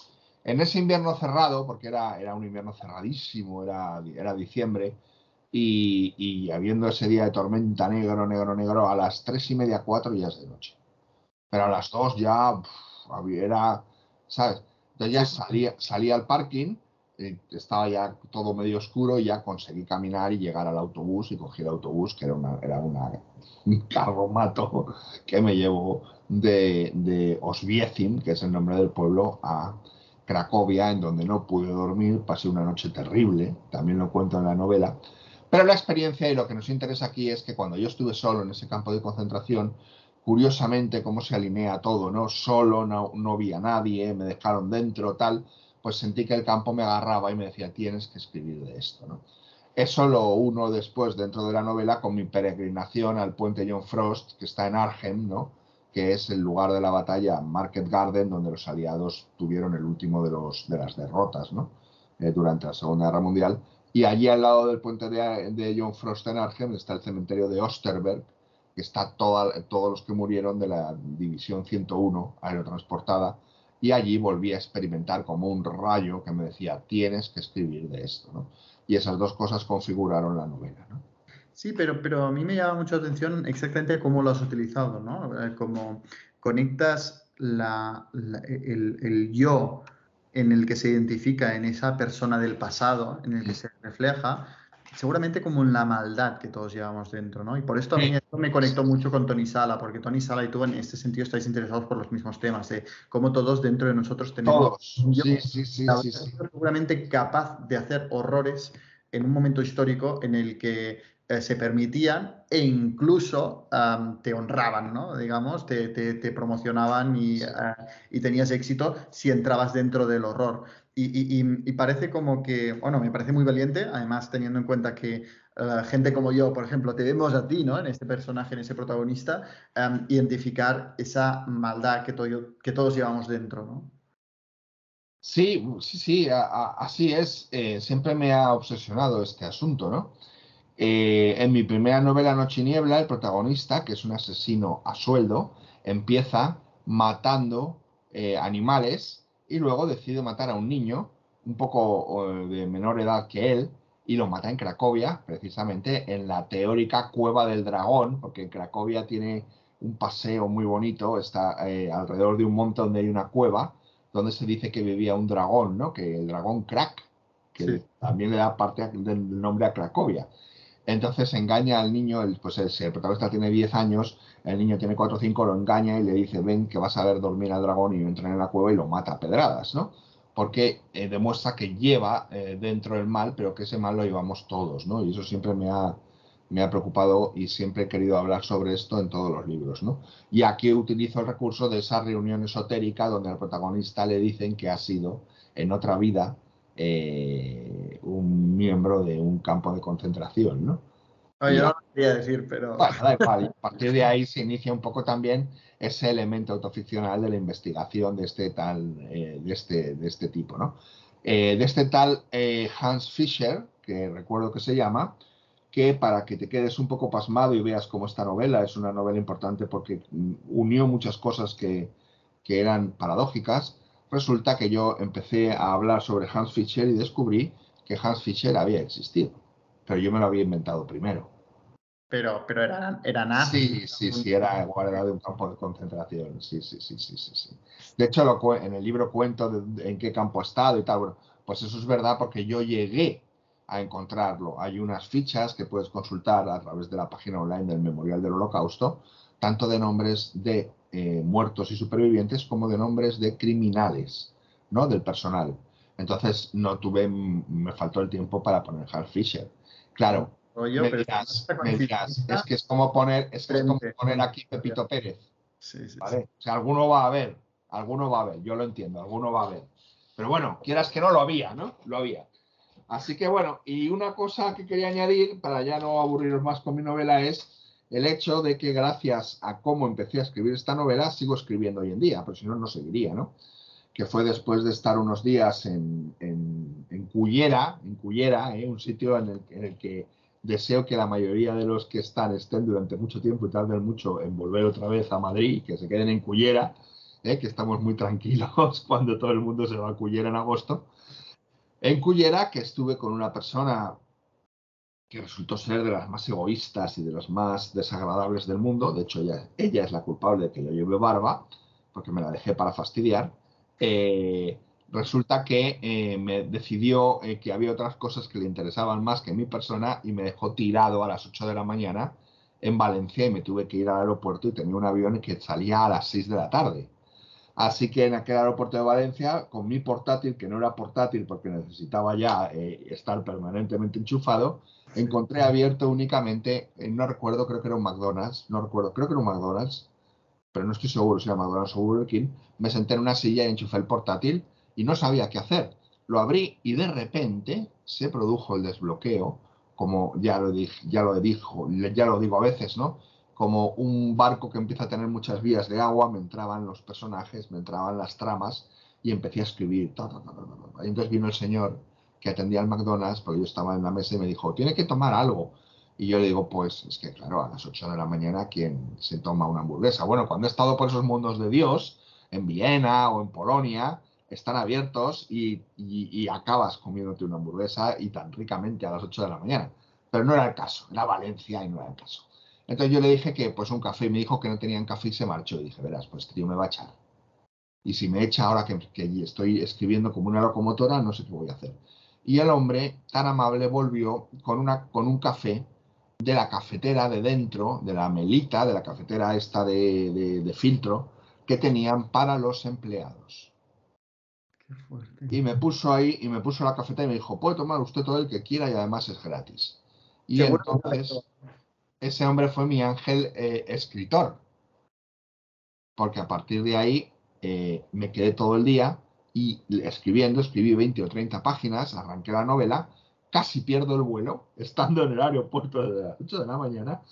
en ese invierno cerrado, porque era, era un invierno cerradísimo, era, era diciembre, y, habiendo ese día de tormenta negro, negro, negro, a las tres y media, cuatro ya es de noche. Pero a las dos ya uf, era, ¿sabes? Entonces ya salía, salía al parking, eh, estaba ya todo medio oscuro y ya conseguí caminar y llegar al autobús y cogí el autobús, que era, una, era una, un carromato que me llevó de, de Oswiecim, que es el nombre del pueblo, a Cracovia, en donde no pude dormir, pasé una noche terrible, también lo cuento en la novela. Pero la experiencia y lo que nos interesa aquí es que cuando yo estuve solo en ese campo de concentración, curiosamente cómo se alinea todo, ¿no? Solo, no, no vi a nadie, me dejaron dentro, tal, pues sentí que el campo me agarraba y me decía, tienes que escribir de esto, ¿no? Eso lo uno después dentro de la novela con mi peregrinación al puente John Frost, que está en Arnhem, ¿no? Que es el lugar de la batalla Market Garden, donde los aliados tuvieron el último de, los, de las derrotas ¿no? Eh, durante la Segunda Guerra Mundial. Y allí al lado del puente de, de John Frost en Arnhem está el cementerio de Osterberg, que está toda, todos los que murieron de la División 101 aerotransportada. Y allí volví a experimentar como un rayo que me decía, tienes que escribir de esto. ¿no? Y esas dos cosas configuraron la novela. ¿no? Sí, pero, pero a mí me llama mucho la atención exactamente cómo lo has utilizado, ¿no? Eh, Como conectas la, la- el, el yo en el que se identifica en esa persona del pasado, en el que se refleja, seguramente como en la maldad que todos llevamos dentro, ¿no? Y por esto a mí esto me conectó mucho con Tony Sala, porque Tony Sala y tú en este sentido estáis interesados por los mismos temas, de cómo todos dentro de nosotros tenemos Todos. yo Sí, sí, sí, la sí, seguramente capaz de hacer horrores en un momento histórico en el que eh, se permitían e incluso te honraban, ¿no? Digamos, te, te- te promocionaban y, eh, y tenías éxito si entrabas dentro del horror. Y, parece como que, bueno, me parece muy valiente, además teniendo en cuenta que uh, gente como yo, por ejemplo, te vemos a ti, ¿no? En este personaje, en ese protagonista, um, identificar esa maldad que, que todos llevamos dentro, ¿no? Sí, sí, sí, así es. Eh, siempre me ha obsesionado este asunto, ¿no? Eh, en mi primera novela Noche y Niebla, el protagonista, que es un asesino a sueldo, empieza matando eh, animales y luego decide matar a un niño un poco de menor edad que él y lo mata en Cracovia, precisamente en la teórica cueva del dragón, porque en Cracovia tiene un paseo muy bonito, está alrededor de un monte donde hay una cueva donde se dice que vivía un dragón, ¿no? Que el dragón Crack, que también le da parte del nombre a Cracovia. Entonces engaña al niño, el, pues el, el protagonista tiene 10 años, el niño tiene 4 o 5, lo engaña y le dice, ven que vas a ver dormir al dragón y entra en la cueva y lo mata a pedradas, ¿no? Porque eh, demuestra que lleva eh, dentro el mal, pero que ese mal lo llevamos todos, ¿no? Y eso siempre me ha, me ha preocupado y siempre he querido hablar sobre esto en todos los libros, ¿no? Y aquí utilizo el recurso de esa reunión esotérica donde al protagonista le dicen que ha sido en otra vida eh, un miembro de un campo de concentración, ¿no? yo no lo quería decir, pero... Bueno. A partir de ahí se inicia un poco también ese elemento autoficcional de la investigación de este tal, eh, de, este, de este tipo, ¿no? Eh, de este tal Hans Fischer, que recuerdo que se llama, que para que te quedes un poco pasmado y veas cómo esta novela es una novela importante porque mm, unió muchas cosas que, eran paradójicas, resulta que yo empecé a hablar sobre Hans Fischer y descubrí que Hans Fischer había existido, pero yo me lo había inventado primero. Pero, pero era, era nazi. Sí, sí, sí, era guardado de un campo de concentración. Sí, sí, sí, sí, sí. sí. De hecho, lo, en el libro cuento en qué campo ha estado y tal. Bueno, pues eso es verdad porque yo llegué a encontrarlo. Hay unas fichas que puedes consultar a través de la página online del Memorial del Holocausto, tanto de nombres de eh, muertos y supervivientes como de nombres de criminales, ¿no? Del personal. Entonces no tuve, me faltó el tiempo para poner Hal Fisher. Claro, me, dirás, es que es como poner, es, que es como poner aquí Pepito Pérez. Sí, sí, ¿vale? O sea, alguno va a ver, alguno va a ver, yo lo entiendo, alguno va a ver. Pero bueno, quieras que no, lo había, ¿no? Lo había. Así que bueno, y una cosa que quería añadir, para ya no aburriros más con mi novela, es el hecho de que gracias a cómo empecé a escribir esta novela, sigo escribiendo hoy en día, pero si no, no seguiría, ¿no? Que fue después de estar unos días en, en, en Cullera, en Cullera, ¿eh? un sitio en el, que deseo que la mayoría de los que están estén durante mucho tiempo y tarden mucho en volver otra vez a Madrid, que se queden en Cullera, ¿eh? que estamos muy tranquilos cuando todo el mundo se va a Cullera en agosto en Cullera, que estuve con una persona que resultó ser de las más egoístas y de las más desagradables del mundo. De hecho, ella, ella es la culpable de que yo lleve barba, porque me la dejé para fastidiar. Eh, resulta que eh, me decidió eh, que había otras cosas que le interesaban más que mi persona y me dejó tirado a las 8 de la mañana en Valencia y me tuve que ir al aeropuerto y tenía un avión que salía a las 6 de la tarde. Así que en aquel aeropuerto de Valencia, con mi portátil, que no era portátil porque necesitaba ya eh, estar permanentemente enchufado, encontré abierto únicamente, eh, no recuerdo, creo que era un McDonald's, no recuerdo, creo que era un McDonald's, pero no estoy seguro si era McDonald's o Burger King, me senté en una silla y enchufé el portátil y no sabía qué hacer. Lo abrí y de repente se produjo el desbloqueo, como ya lo, dije, ya lo, dijo, ya lo digo a veces, ¿no? como un barco que empieza a tener muchas vías de agua, me entraban los personajes, me entraban las tramas y empecé a escribir. y entonces vino el señor que atendía al McDonald's, porque yo estaba en la mesa y me dijo, tiene que tomar algo. Y yo le digo, pues es que claro, a las 8 de la mañana, ¿quién se toma una hamburguesa? Bueno, cuando he estado por esos mundos de Dios, en Viena o en Polonia, están abiertos y, y, acabas comiéndote una hamburguesa y tan ricamente a las 8 de la mañana. Pero no era el caso, era Valencia y no era el caso. Entonces yo le dije que pues un café, y me dijo que no tenían café y se marchó. Y dije, verás, pues este tío me va a echar. Y si me echa ahora que, estoy escribiendo como una locomotora, no sé qué voy a hacer. Y el hombre, tan amable, volvió con, una, con un café de la cafetera de dentro, de la melita, de la cafetera esta de, de filtro, que tenían para los empleados. Y me puso ahí, y me puso la cafetera y me dijo, puede tomar usted todo el que quiera y además es gratis. Y entonces ese hombre fue mi ángel eh, escritor. Porque a partir de ahí eh, me quedé todo el día y escribiendo, escribí 20 o 30 páginas, arranqué la novela, casi pierdo el vuelo, estando en el aeropuerto de las 8 de la mañana,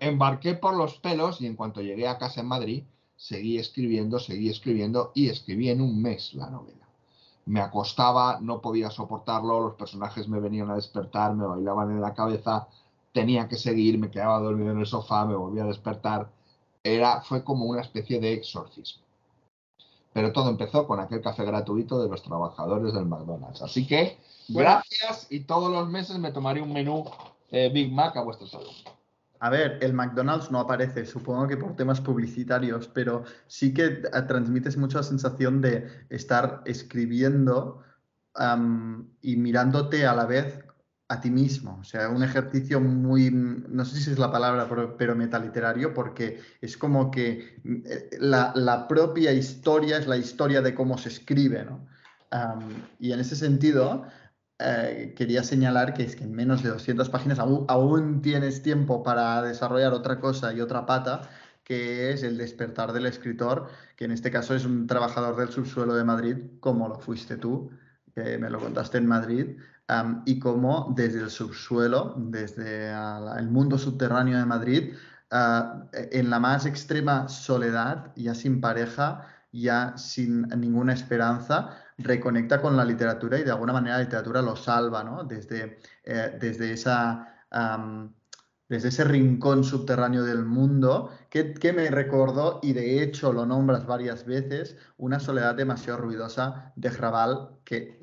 embarqué por los pelos y en cuanto llegué a casa en Madrid, seguí escribiendo, seguí escribiendo y escribí en un mes la novela. Me acostaba, no podía soportarlo, los personajes me venían a despertar, me bailaban en la cabeza, tenía que seguir, me quedaba dormido en el sofá, me volvía a despertar. Era, fue como una especie de exorcismo. Pero todo empezó con aquel café gratuito de los trabajadores del McDonald's. Así que gracias y todos los meses me tomaré un menú eh, Big Mac a vuestro salud. A ver, el McDonald's no aparece, supongo que por temas publicitarios, pero sí que eh, transmites mucho la sensación de estar escribiendo y mirándote a la vez a ti mismo. O sea, un ejercicio muy, no sé si es la palabra, pero, metaliterario, porque es como que eh, la, propia historia es la historia de cómo se escribe, ¿no? y en ese sentido, eh, quería señalar que es que en menos de 200 páginas aún, tienes tiempo para desarrollar otra cosa y otra pata, que es el despertar del escritor, que en este caso es un trabajador del subsuelo de Madrid, como lo fuiste tú, que me lo contaste en Madrid, y cómo desde el subsuelo, desde el mundo subterráneo de Madrid, ah, en la más extrema soledad, ya sin pareja, ya sin ninguna esperanza, reconecta con la literatura y de alguna manera la literatura lo salva, ¿no? Desde, eh, desde, esa, desde ese rincón subterráneo del mundo que, me recordó, y de hecho lo nombras varias veces, una soledad demasiado ruidosa de Raval, que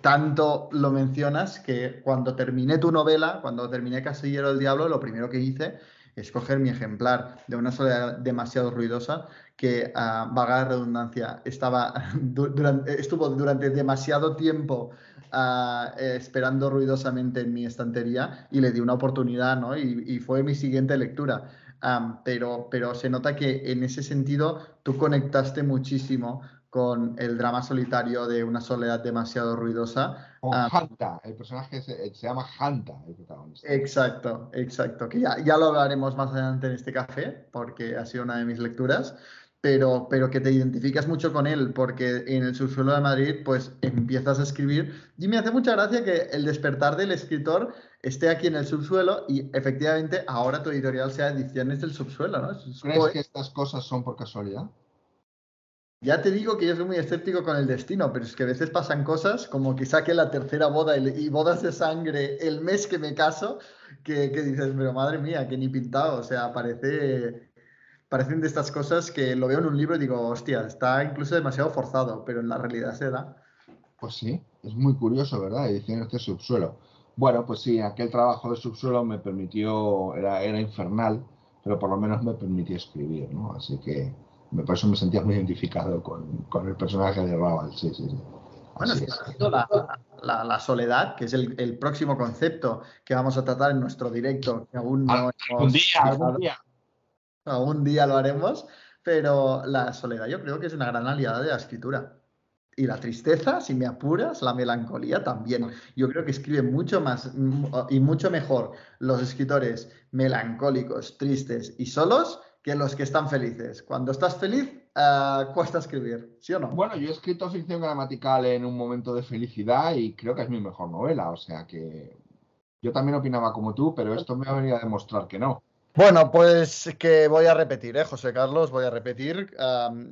tanto lo mencionas que cuando terminé tu novela, cuando terminé Casillero del Diablo, lo primero que hice es coger mi ejemplar de una soledad demasiado ruidosa que, a vaga redundancia, estaba estuvo durante demasiado tiempo ah, esperando ruidosamente en mi estantería y le di una oportunidad, ¿no? Y, fue mi siguiente lectura. pero, pero se nota que en ese sentido tú conectaste muchísimo con el drama solitario de una soledad demasiado ruidosa. Con Hanta, el personaje se, llama Hanta, el protagonista. Exacto, exacto, que ya, ya lo hablaremos más adelante en este café, porque ha sido una de mis lecturas pero, pero que te identificas mucho con él, porque en el subsuelo de Madrid, pues empiezas a escribir. Y me hace mucha gracia que el despertar del escritor esté aquí en el subsuelo y efectivamente ahora tu editorial sea Ediciones del Subsuelo, ¿no? ¿Crees que estas cosas son por casualidad? Ya te digo que yo soy muy escéptico con el destino, pero es que a veces pasan cosas como que saque la tercera boda y, bodas de sangre el mes que me caso, que, que dices, pero madre mía, que ni pintado, o sea, parece parecen de estas cosas que lo veo en un libro y digo, hostia, está incluso demasiado forzado, pero en la realidad se da. Pues sí, es muy curioso, ¿verdad? Edición este subsuelo. Bueno, pues sí, aquel trabajo de subsuelo me permitió, era, era infernal, pero por lo menos me permitió escribir, ¿no? Así que por eso me sentía muy identificado con, el personaje de Raval, sí, sí, sí. Bueno, es la, la, soledad, que es el, el, próximo concepto que vamos a tratar en nuestro directo, que aún no hemos... día, algún día algún día lo haremos, pero la soledad yo creo que es una gran aliada de la escritura. Y la tristeza, si me apuras, la melancolía también. Yo creo que escriben mucho más y mucho mejor los escritores melancólicos, tristes y solos que los que están felices. Cuando estás feliz, uh, cuesta escribir, ¿sí o no? Bueno, yo he escrito ficción gramatical en un momento de felicidad y creo que es mi mejor novela. O sea que yo también opinaba como tú, pero esto me ha venido a demostrar que no. Bueno, pues que voy a repetir, ¿eh, José Carlos? Voy a repetir.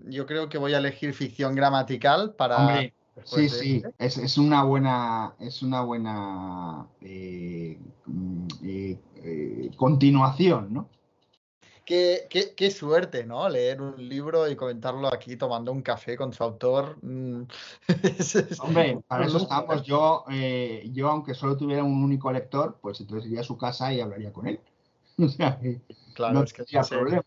yo creo que voy a elegir ficción gramatical para. sí, sí, es, una buena, es una buena eh, mm, eh, eh, continuación, ¿no? Qué, qué, suerte, ¿no? Leer un libro y comentarlo aquí tomando un café con su autor. Mm. Hombre, para eso estamos. Yo, yo, aunque solo tuviera un único lector, pues entonces iría a su casa y hablaría con él. claro, es que problema.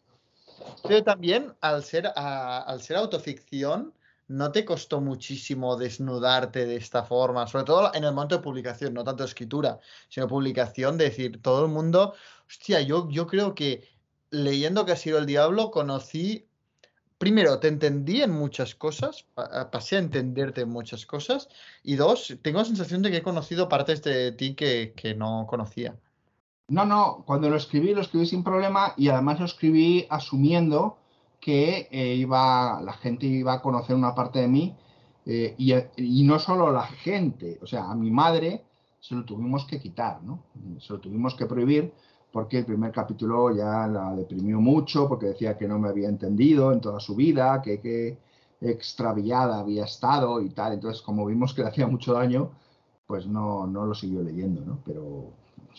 Pero también, al ser, al ser autoficción, ¿no te costó muchísimo desnudarte de esta forma? Sobre todo en el momento de publicación, no tanto escritura, sino publicación, decir, todo el mundo, hostia, yo, yo creo que leyendo que ha sido el diablo, conocí, primero, te entendí en muchas cosas, pasé a entenderte en muchas cosas, y dos, tengo la sensación de que he conocido partes de ti que, que no conocía. No, no, cuando lo escribí, lo escribí sin problema y además lo escribí asumiendo que eh, iba, la gente iba a conocer una parte de mí Eh, y, y no solo la gente, o sea, a mi madre se lo tuvimos que quitar, ¿no? Se lo tuvimos que prohibir porque el primer capítulo ya la deprimió mucho, porque decía que no me había entendido en toda su vida, que, que extraviada había estado y tal. Entonces, como vimos que le hacía mucho daño, pues no, no lo siguió leyendo, ¿no? Pero.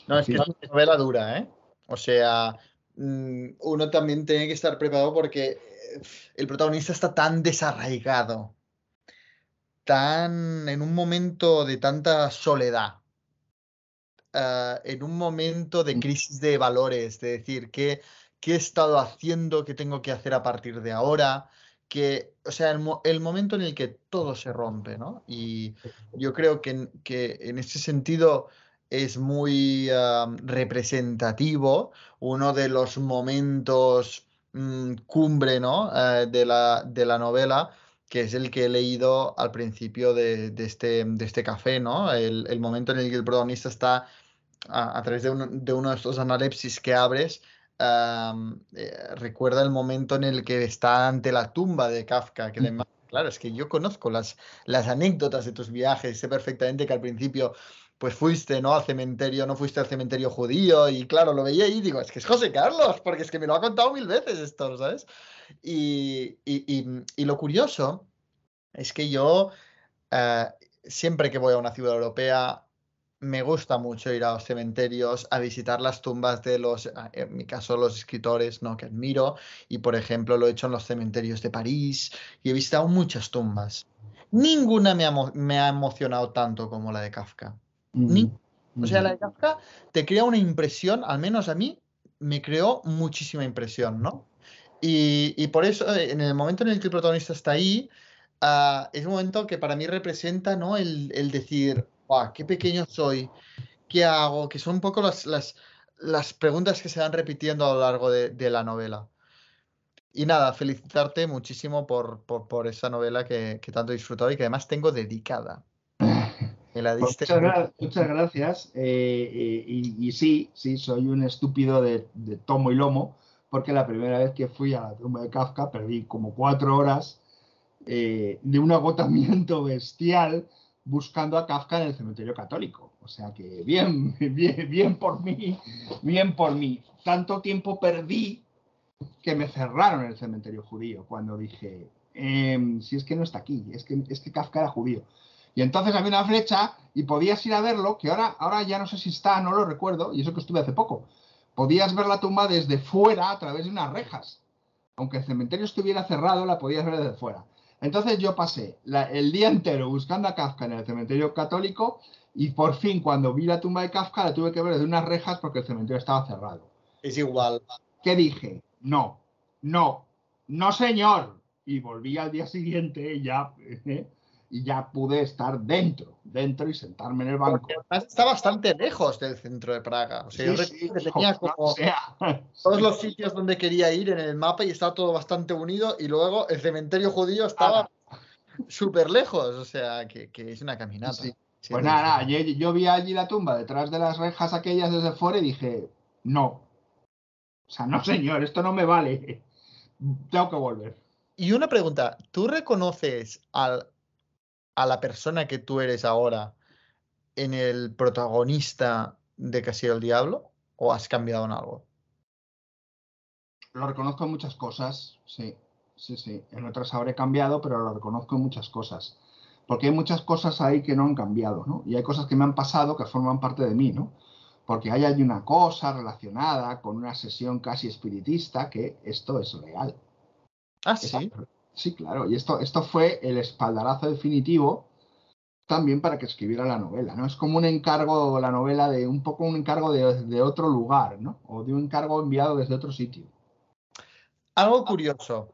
No, es que es una novela dura, ¿eh? O sea, mm, uno también tiene que estar preparado porque eh, el protagonista está tan desarraigado, tan en un momento de tanta soledad, uh, en un momento de crisis de valores, de decir, ¿qué, qué he estado haciendo? ¿Qué tengo que hacer a partir de ahora? que, o sea, el, el, momento en el que todo se rompe, ¿no? Y yo creo que, que en ese sentido es muy uh, representativo, uno de los momentos mmm, cumbre, ¿no? Uh, de, la, de la novela, que es el que he leído al principio de, de, este, de este café, ¿no? El, el, momento en el que el protagonista está a, a través de, un, de, uno de estos analepsis que abres, um, eh, recuerda el momento en el que está ante la tumba de Kafka, que le Claro, es que yo conozco las, las anécdotas de tus viajes, sé perfectamente que al principio pues fuiste, ¿no? Al cementerio, no fuiste al cementerio judío y claro, lo veía y digo, es que es José Carlos, porque es que me lo ha contado mil veces esto, ¿sabes? Y, y, y, y lo curioso es que yo uh, siempre que voy a una ciudad europea me gusta mucho ir a los cementerios, a visitar las tumbas de los, en mi caso, los escritores ¿no? que admiro. Y, por ejemplo, lo he hecho en los cementerios de París y he visitado muchas tumbas. Ninguna me ha, me ha emocionado tanto como la de Kafka. Ni, o sea, la de Kafka te crea una impresión, al menos a mí, me creó muchísima impresión, ¿no? Y, y por eso, en el momento en el que el protagonista está ahí, uh, es un momento que para mí representa, ¿no? El, el decir, wow, qué pequeño soy, qué hago, que son un poco las, las, las preguntas que se van repitiendo a lo largo de, de la novela. Y nada, felicitarte muchísimo por, por, por esa novela que, que, tanto he disfrutado y que además tengo dedicada. Me la diste muchas, gra muchas, gracias. Eh, eh, y, y, sí, sí, soy un estúpido de, de, tomo y lomo, porque la primera vez que fui a la tumba de Kafka perdí como cuatro horas eh, de un agotamiento bestial buscando a Kafka en el cementerio católico. O sea que bien, bien, bien por mí, bien por mí. Tanto tiempo perdí que me cerraron el cementerio judío cuando dije, eh, si es que no está aquí, es que, es que Kafka era judío. Y entonces había una flecha y podías ir a verlo, que ahora, ahora ya no sé si está, no lo recuerdo, y eso que estuve hace poco. Podías ver la tumba desde fuera a través de unas rejas. Aunque el cementerio estuviera cerrado, la podías ver desde fuera. Entonces yo pasé la, el día entero buscando a Kafka en el cementerio católico y por fin cuando vi la tumba de Kafka la tuve que ver desde unas rejas porque el cementerio estaba cerrado. Es igual. ¿Qué dije? No, no, no señor. Y volví al día siguiente ya... ¿eh? Y ya pude estar dentro, dentro y sentarme en el banco. Está bastante lejos del centro de Praga. O sea, sí, yo sí, que tenía como sea, todos los sitios donde quería ir en el mapa y estaba todo bastante unido y luego el cementerio judío estaba ah. súper lejos, o sea, que, que, es una caminata. Sí. Pues nada, nada yo, yo, vi allí la tumba detrás de las rejas aquellas desde fuera y dije, no. O sea, no señor, esto no me vale. Tengo que volver. Y una pregunta, ¿tú reconoces al a la persona que tú eres ahora en el protagonista de Casi el Diablo o has cambiado en algo? Lo reconozco en muchas cosas, sí, sí, sí. En otras habré cambiado, pero lo reconozco en muchas cosas. Porque hay muchas cosas ahí que no han cambiado, ¿no? Y hay cosas que me han pasado que forman parte de mí, ¿no? Porque hay, hay una cosa relacionada con una sesión casi espiritista que esto es real. Ah, sí. Sí, claro, y esto, esto fue el espaldarazo definitivo también para que escribiera la novela, ¿no? Es como un encargo, la novela, de un poco un encargo de, de otro lugar, ¿no? O de un encargo enviado desde otro sitio. Algo curioso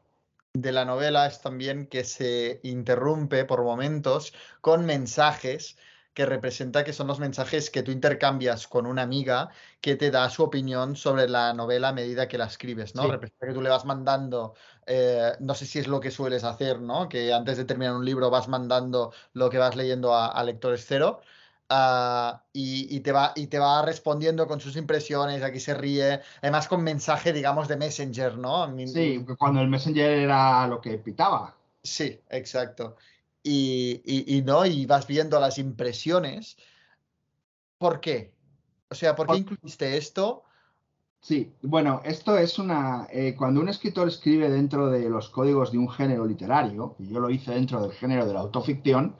de la novela es también que se interrumpe por momentos con mensajes que representa que son los mensajes que tú intercambias con una amiga que te da su opinión sobre la novela a medida que la escribes, ¿no? Sí. Representa que tú le vas mandando, eh, no sé si es lo que sueles hacer, ¿no? Que antes de terminar un libro vas mandando lo que vas leyendo a, a lectores cero. Uh, y, y, te va, y te va respondiendo con sus impresiones, aquí se ríe, además con mensaje, digamos, de Messenger, ¿no? Sí, cuando el Messenger era lo que pitaba. Sí, exacto. Y, y- y no, y vas viendo las impresiones. ¿Por qué? O sea, ¿por qué incluiste esto? Sí, bueno, esto es una... eh, cuando un escritor escribe dentro de los códigos de un género literario, y yo lo hice dentro del género de la autoficción,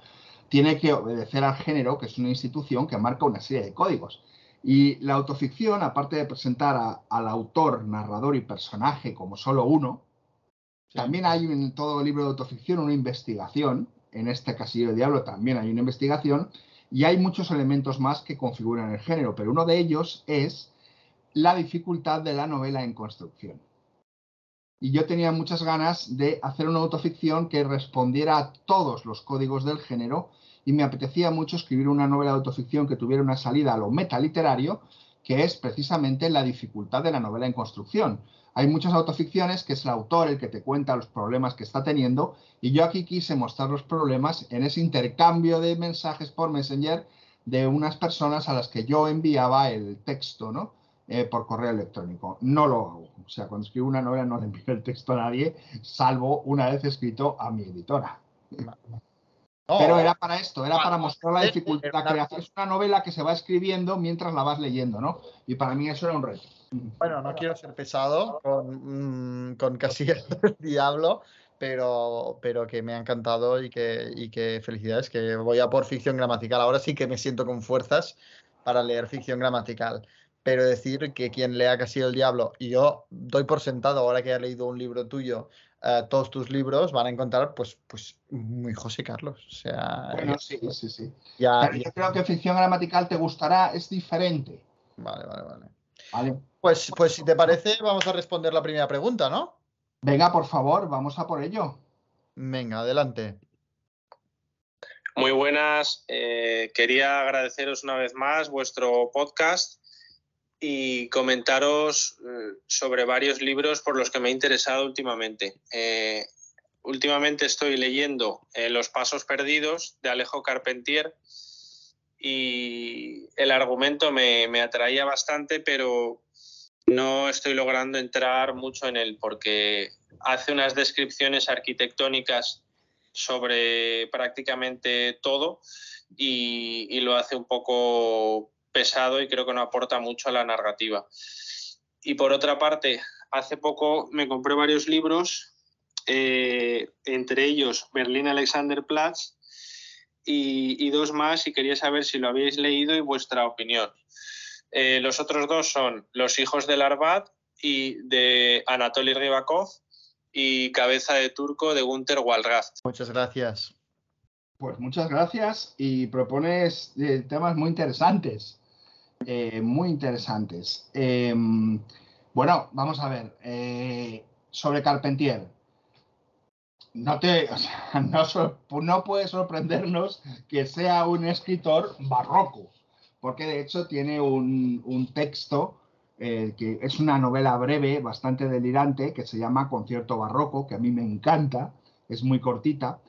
tiene que obedecer al género, que es una institución que marca una serie de códigos. Y la autoficción, aparte de presentar a- al autor, narrador y personaje como solo uno, también hay en todo libro de autoficción una investigación. En este Casillo de Diablo también hay una investigación. Y hay muchos elementos más que configuran el género, pero uno de ellos es la dificultad de la novela en construcción. Y yo tenía muchas ganas de hacer una autoficción que respondiera a todos los códigos del género y me apetecía mucho escribir una novela de autoficción que tuviera una salida a lo metaliterario, que es precisamente la dificultad de la novela en construcción. Hay muchas autoficciones que es el autor el que te cuenta los problemas que está teniendo y yo aquí quise mostrar los problemas en ese intercambio de mensajes por Messenger de unas personas a las que yo enviaba el texto, ¿no? Eh, por correo electrónico. No lo hago. O sea, cuando escribo una novela no le envío el texto a nadie, salvo una vez escrito a mi editora. No, Pero era para esto, era para mostrar la dificultad. La creación es una novela que se va escribiendo mientras la vas leyendo, ¿no? Y para mí eso era un reto. Bueno, no quiero ser pesado con, mm, con Casillas del Diablo, pero, pero que me ha encantado y que, y que felicidades, que voy a por ficción gramatical. Ahora sí que me siento con fuerzas para leer ficción gramatical. Pero decir que quien lea Casillas del Diablo, y yo doy por sentado, ahora que he leído un libro tuyo, eh, todos tus libros van a encontrar, pues, pues muy José Carlos. O sea, Bueno, sí, sí, sí. ya, Pero ya- yo creo que ficción gramatical te gustará, es diferente. Vale, vale, vale. ¿vale? Pues, pues si te parece, vamos a responder la primera pregunta, ¿no? Venga, por favor, vamos a por ello. Venga, adelante. Muy buenas. eh, quería agradeceros una vez más vuestro podcast y comentaros eh, sobre varios libros por los que me he interesado últimamente. Eh, últimamente estoy leyendo eh, Los Pasos Perdidos de Alejo Carpentier y el argumento me, me atraía bastante, pero no estoy logrando entrar mucho en él porque hace unas descripciones arquitectónicas sobre prácticamente todo y, lo hace un poco pesado y creo que no aporta mucho a la narrativa. Y por otra parte, hace poco me compré varios libros, eh, entre ellos Berlín Alexanderplatz y, y dos más y quería saber si lo habéis leído y vuestra opinión. Eh, los otros dos son Los hijos del Arbat y de Anatoly Rybakov y Cabeza de Turco de Gunther Walrath. Muchas gracias. Pues muchas gracias y propones eh, temas muy interesantes. eh, muy interesantes. Eh, bueno, vamos a ver. eh, sobre Carpentier. No, te, o sea, no, no puede sorprendernos que sea un escritor barroco, porque de hecho tiene un, texto eh, que es una novela breve, bastante delirante, que se llama Concierto Barroco, que a mí me encanta, es muy cortita,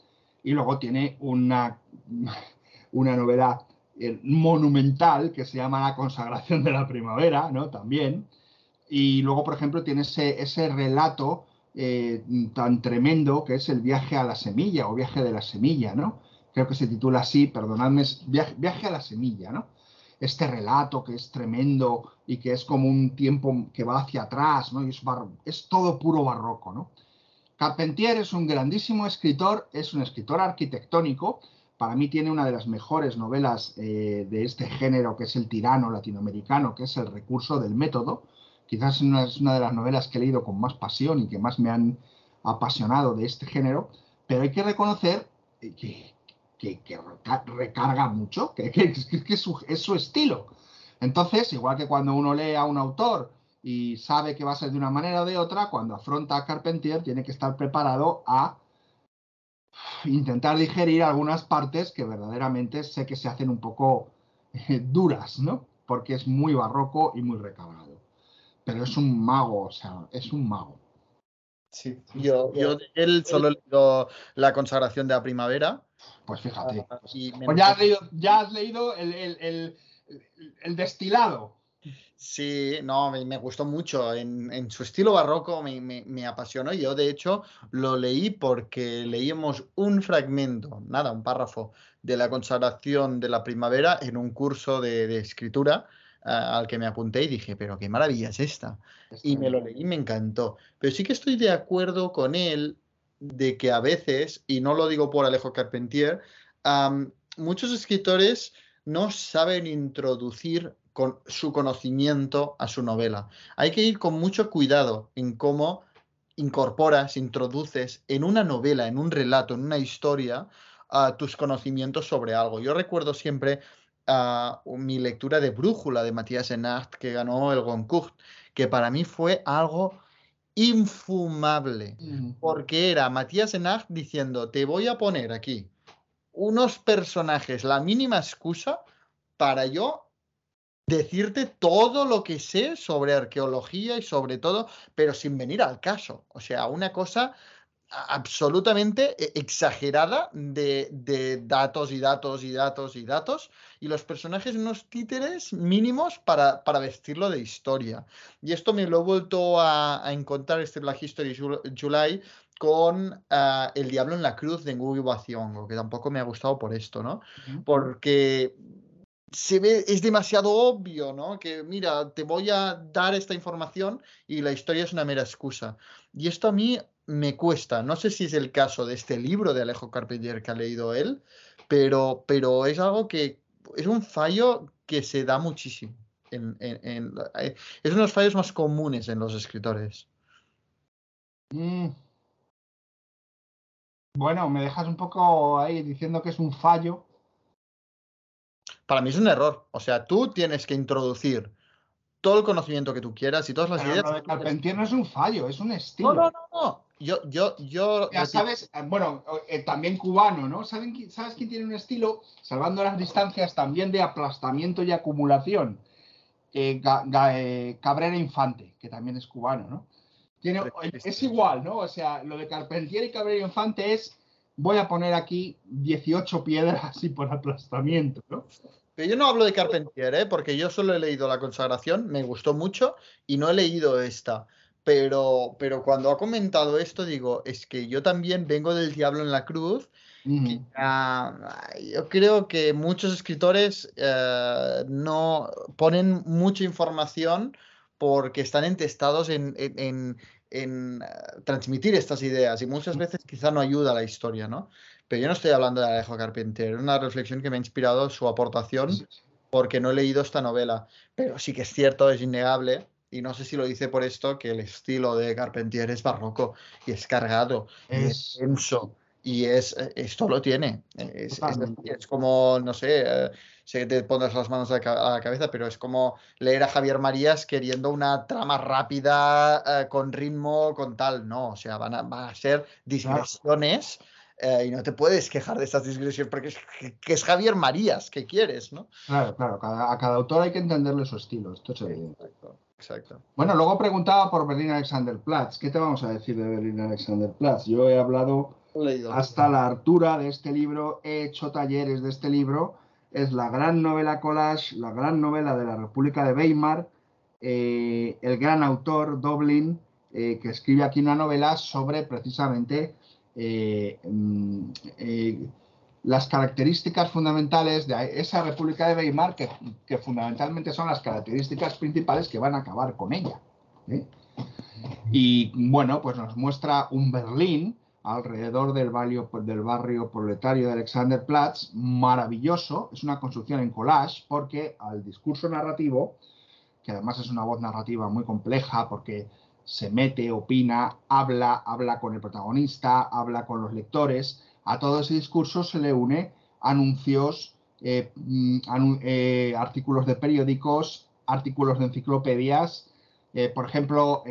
y luego tiene una, una novela eh, monumental que se llama La consagración de la primavera, ¿no? También. Y luego, por ejemplo, tiene ese, ese relato eh, tan tremendo que es el viaje a la semilla o viaje de la semilla, ¿no? Creo que se titula así, perdonadme, viaje a la semilla, ¿no? Este relato que es tremendo y que es como un tiempo que va hacia atrás, ¿no? Y es, es todo puro barroco, ¿no? Carpentier es un grandísimo escritor, es un escritor arquitectónico. Para mí tiene una de las mejores novelas eh, de este género, que es el tirano latinoamericano, que es el recurso del método. Quizás es una de las novelas que he leído con más pasión y que más me han apasionado de este género, pero hay que reconocer eh, que, que- que reca- recarga mucho, que, que- que- que es, su, es su estilo. Entonces, igual que cuando uno lee a un autor y sabe que va a ser de una manera o de otra, cuando afronta a Carpentier tiene que estar preparado a intentar digerir algunas partes que verdaderamente sé que se hacen un poco eh, duras, ¿no? Porque es muy barroco y muy recargado. Pero es un mago, o sea, es un mago. Sí. Yo, yo de él solo he leído La consagración de la primavera. Pues fíjate. y me- Pues ya has leído, ya has leído el, el- el- el- el destilado. Sí, no, me, me gustó mucho. En, en su estilo barroco me, me- me apasionó. Yo, de hecho, lo leí porque leíamos un fragmento, nada, un párrafo de la consagración de la primavera en un curso de, de escritura ah, al que me apunté y dije, pero qué maravilla es esta. Y me lo leí y me encantó. Pero sí que estoy de acuerdo con él de que a veces, y no lo digo por Alejo Carpentier, muchos escritores no saben introducir con su conocimiento a su novela. Hay que ir con mucho cuidado en cómo incorporas, introduces en una novela, en un relato, en una historia, tus conocimientos sobre algo. Yo recuerdo siempre mi lectura de Brújula de Matías Enart, que ganó el Goncourt, que para mí fue algo infumable, Mm. porque era Matías Enart diciendo, te voy a poner aquí unos personajes, la mínima excusa para yo decirte todo lo que sé sobre arqueología y sobre todo, pero sin venir al caso. O sea, una cosa absolutamente e- exagerada de, de datos y datos y datos y datos y los personajes unos títeres mínimos para, para vestirlo de historia. Y esto me lo he vuelto a, a encontrar, este Black History Jul- July, con ah, El Diablo en la Cruz de Ngugi wa Thiong'o, que tampoco me ha gustado por esto, ¿no? Ujú. Porque se ve, es demasiado obvio, ¿no? Que mira, te voy a dar esta información y la historia es una mera excusa. Y esto a mí me cuesta. No sé si es el caso de este libro de Alejo Carpentier que ha leído él, pero, pero es algo que es un fallo que se da muchísimo. eh, es uno de los fallos más comunes en los escritores. Mm. Bueno, me dejas un poco ahí diciendo que es un fallo. Para mí es un error. O sea, tú tienes que introducir todo el conocimiento que tú quieras y todas las Pero ideas. lo de. Carpentier no es un fallo, es un estilo. No, no, no, no. Yo, yo, yo. Ya sabes, eh, bueno, eh, también cubano, ¿no? ¿Saben, ¿Sabes quién tiene un estilo, salvando las distancias, también de aplastamiento y acumulación? Eh, Ga- Ga- eh, Cabrera Infante, que también es cubano, ¿no? Tiene, es igual, ¿no? O sea, lo de Carpentier y Cabrera Infante es, voy a poner aquí 18 piedras y por aplastamiento, ¿no? Pero yo no hablo de Carpentier, ¿eh? porque yo solo he leído La Consagración, me gustó mucho y no he leído esta. Pero, pero cuando ha comentado esto, digo, es que yo también vengo del Diablo en la Cruz. Yo creo que muchos escritores eh, no ponen mucha información porque están entestados en, en- en- en, eh, transmitir estas ideas y muchas veces quizá no ayuda a la historia, ¿no? Pero yo no estoy hablando de Alejo Carpentier, es una reflexión que me ha inspirado su aportación porque no he leído esta novela, pero sí que es cierto, es innegable, y no sé si lo dice por esto, que el estilo de Carpentier es barroco y es cargado y es Es- denso y es, eh, esto lo tiene. Es, es- Totalmente. es como, no sé, eh, sé que te pones las manos a la cabeza, pero es como leer a Javier Marías queriendo una trama rápida, eh, con ritmo, con tal. No, o sea, van a, van a ser digresiones. eh, y no te puedes quejar de estas digresiones porque es, que- que es Javier Marías, ¿qué quieres, no? Claro, claro, cada- a cada autor hay que entenderle su estilo, esto es evidente. Exacto, exacto. Bueno, luego preguntaba por Berlín Alexanderplatz. ¿Qué te vamos a decir de Berlín Alexanderplatz? Yo he hablado hasta la altura de este libro, he hecho talleres de este libro. Es la gran novela collage, la gran novela de la República de Weimar, eh, el gran autor Doblin, eh, que escribe aquí una novela sobre precisamente eh, mm, las características fundamentales de esa República de Weimar, que, fundamentalmente son las características principales que van a acabar con ella. Y bueno, pues nos muestra un Berlín alrededor del barrio, proletario de Alexanderplatz, maravilloso, es una construcción en collage, porque al discurso narrativo, que además es una voz narrativa muy compleja, porque se mete, opina, habla, habla con el protagonista, habla con los lectores, a todo ese discurso se le une anuncios, eh, mm, eh, artículos de periódicos, artículos de enciclopedias, eh, por ejemplo,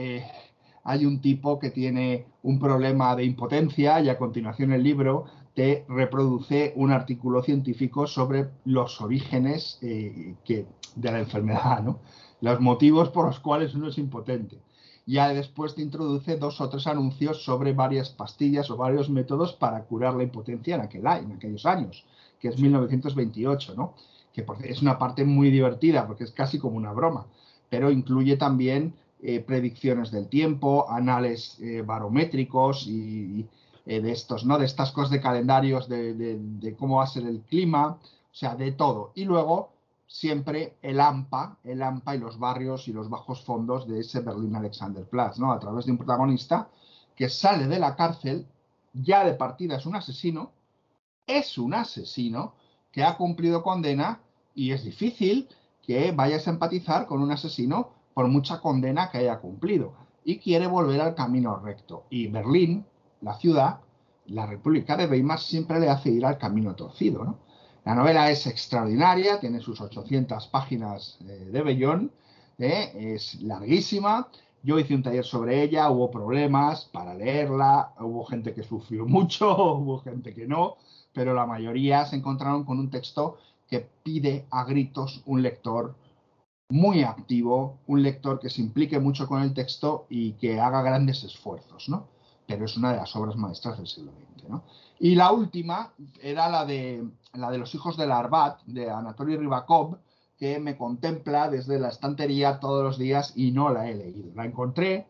hay un tipo que tiene un problema de impotencia y a continuación el libro te reproduce un artículo científico sobre los orígenes eh, que, de la enfermedad, ¿no? los motivos por los cuales uno es impotente. Ya después te introduce dos o tres anuncios sobre varias pastillas o varios métodos para curar la impotencia en, aquel, en aquellos años, que es 1928, ¿no? que es una parte muy divertida porque es casi como una broma pero incluye también eh, predicciones del tiempo, anales eh, barométricos y, de estos, ¿no? De estas cosas de calendarios de, cómo va a ser el clima, o sea, de todo. Y luego siempre el AMPA, el AMPA y los barrios y los bajos fondos de ese Berlín Alexanderplatz, ¿no? A través de un protagonista que sale de la cárcel, ya de partida es un asesino, es un asesino que ha cumplido condena y es difícil que vayas a empatizar con un asesino por mucha condena que haya cumplido y quiere volver al camino recto. Y Berlín, la ciudad, la República de Weimar siempre le hace ir al camino torcido. La novela es extraordinaria, tiene sus 800 páginas eh, de bellón, ¿eh? es larguísima. Yo hice un taller sobre ella, hubo problemas para leerla, hubo gente que sufrió mucho, hubo gente que no, pero la mayoría se encontraron con un texto que pide a gritos un lector muy activo, un lector que se implique mucho con el texto y que haga grandes esfuerzos, ¿no? Pero es una de las obras maestras del siglo XX. Y la última era la de, la de Los hijos del Arbat, de Anatoly Rybakov, que me contempla desde la estantería todos los días y no la he leído. La encontré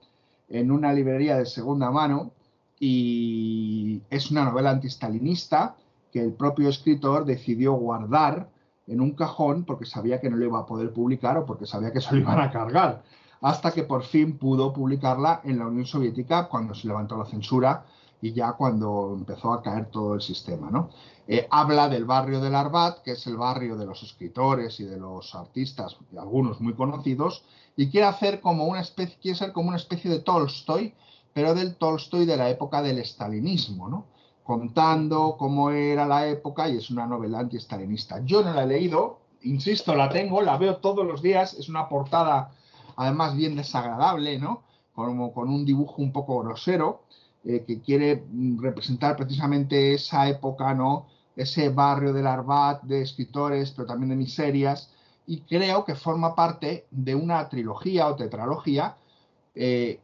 en una librería de segunda mano y es una novela antistalinista que el propio escritor decidió guardar en un cajón porque sabía que no lo iba a poder publicar o porque sabía que se lo iban a cargar, hasta que por fin pudo publicarla en la Unión Soviética cuando se levantó la censura y ya cuando empezó a caer todo el sistema. ¿no? Eh, habla del barrio del Arbat, que es el barrio de los escritores y de los artistas, algunos muy conocidos, y quiere hacer como una especie, quiere ser como una especie de Tolstoy, pero del Tolstoy de la época del estalinismo, ¿no? Contando cómo era la época y es una novela anti-estalinista. Yo no la he leído, insisto, la tengo, la veo todos los días, es una portada además bien desagradable, ¿no? Como con un dibujo un poco grosero, eh, que quiere representar precisamente esa época, ¿no? Ese barrio del Arbat de escritores, pero también de miserias, y creo que forma parte de una trilogía o tetralogía, eh,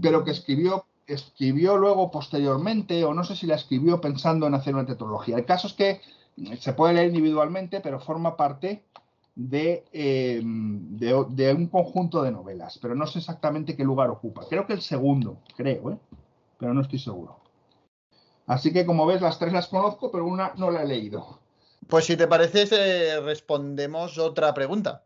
pero que escribió escribió luego posteriormente, o no sé si la escribió pensando en hacer una tetralogía. El caso es que se puede leer individualmente, pero forma parte de, em, de, un conjunto de novelas, pero no sé exactamente qué lugar ocupa. Creo que el segundo, creo, ¿eh? pero no estoy seguro. Así que como ves, las tres las conozco, pero una no la he leído. Pues si te parece, respondemos otra pregunta.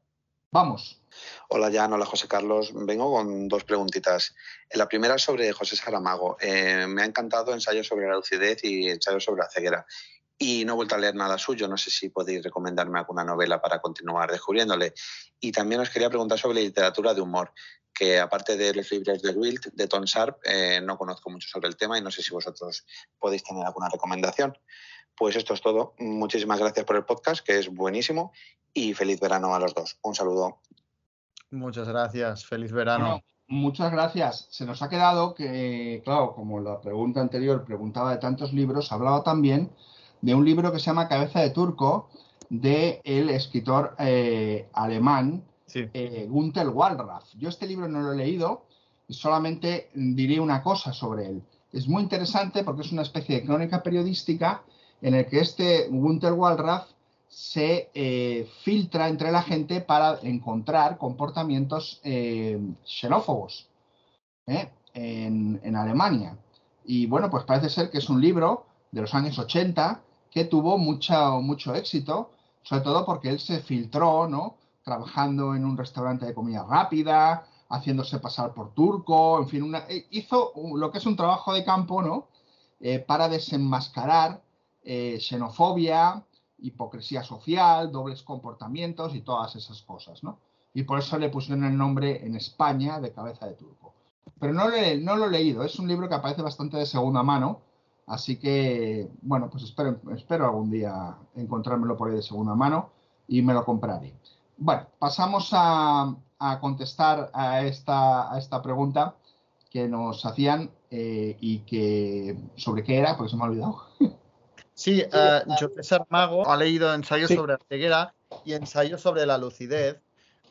Vamos. Hola Jan, hola José Carlos. Vengo con dos preguntitas. La primera sobre José Saramago. Eh, me ha encantado ensayo sobre la lucidez y ensayo sobre la ceguera. Y no he vuelto a leer nada suyo. No sé si podéis recomendarme alguna novela para continuar descubriéndole. Y también os quería preguntar sobre literatura de humor, que aparte de los libros de Wilt, de Tom Sharp, eh, no conozco mucho sobre el tema y no sé si vosotros podéis tener alguna recomendación. Pues esto es todo. Muchísimas gracias por el podcast, que es buenísimo, y feliz verano a los dos. Un saludo. Muchas gracias, feliz verano. muchas gracias. Se nos ha quedado que, claro, como la pregunta anterior preguntaba de tantos libros, hablaba también de un libro que se llama Cabeza de Turco, de el escritor eh, alemán eh, Gunther Wallraff. Yo este libro no lo he leído, solamente diré una cosa sobre él. Es muy interesante porque es una especie de crónica periodística en el que este Gunther Wallraff se eh, filtra entre la gente para encontrar comportamientos eh, xenófobos ¿eh? en, Alemania. Y bueno, pues parece ser que es un libro de los años 80 que tuvo mucho, éxito, sobre todo porque él se filtró, ¿no? Trabajando en un restaurante de comida rápida, haciéndose pasar por turco, en fin, hizo lo que es un trabajo de campo, ¿no? para desenmascarar xenofobia, hipocresía social, dobles comportamientos y todas esas cosas, ¿no? Y por eso le pusieron el nombre en España de Cabeza de Turco. Pero no, no lo he leído, es un libro que aparece bastante de segunda mano, así que, bueno, pues espero, espero algún día encontrármelo por ahí de segunda mano y me lo compraré. Bueno, pasamos a, contestar a esta, a esta pregunta que nos hacían eh, y que sobre qué era, porque se me ha olvidado. Sí, uh, José Sarmago ha leído ensayos sobre la ceguera y ensayos sobre la lucidez.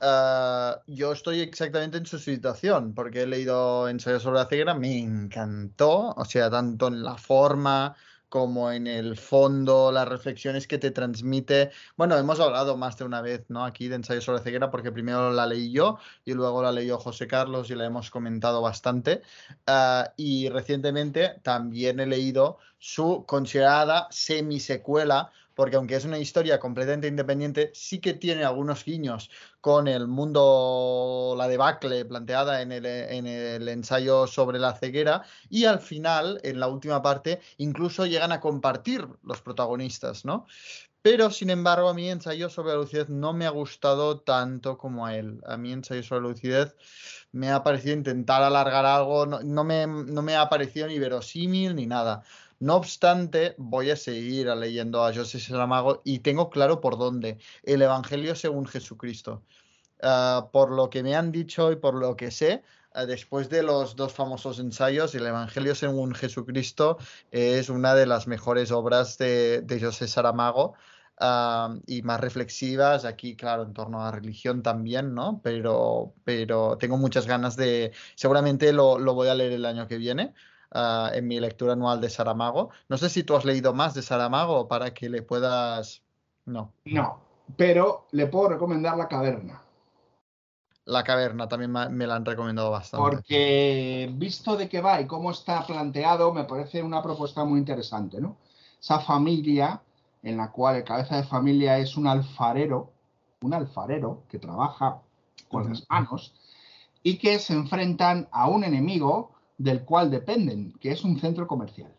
Eh, yo estoy exactamente en su situación, porque he leído ensayos sobre la ceguera, me encantó, o sea, tanto en la forma como en el fondo, las reflexiones que te transmite. Bueno, hemos hablado más de una vez, ¿no? Aquí de ensayo sobre ceguera, porque primero la leí yo y luego la leyó José Carlos y la hemos comentado bastante. Ah, y recientemente también he leído su considerada semisecuela porque aunque es una historia completamente independiente, sí que tiene algunos guiños con el mundo, la debacle planteada en el, en el, ensayo sobre la ceguera y al final, en la última parte, incluso llegan a compartir los protagonistas, ¿no? Pero, sin embargo, a mí ensayo sobre la lucidez no me ha gustado tanto como a él. A mí ensayo sobre la lucidez me ha parecido intentar alargar algo, no, no, me, no me ha parecido ni verosímil ni nada. No obstante, voy a seguir leyendo a José Saramago y tengo claro por dónde. El Evangelio según Jesucristo. Uh, por lo que me han dicho y por lo que sé, uh, después de los dos famosos ensayos, el Evangelio según Jesucristo es una de las mejores obras de, José Saramago. Uh, y más reflexivas, aquí claro, en torno a religión también, ¿no? Pero, pero tengo muchas ganas de, seguramente lo voy a leer el año que viene, uh, en mi lectura anual de Saramago. No sé si tú has leído más de Saramago para que le puedas... No. No, pero le puedo recomendar La Caverna. La Caverna también me la han recomendado bastante. Porque visto de qué va y cómo está planteado, me parece una propuesta muy interesante, ¿no? Esa familia en la cual el cabeza de familia es un alfarero, un alfarero que trabaja con uh -huh. las manos y que se enfrentan a un enemigo del cual dependen, que es un centro comercial.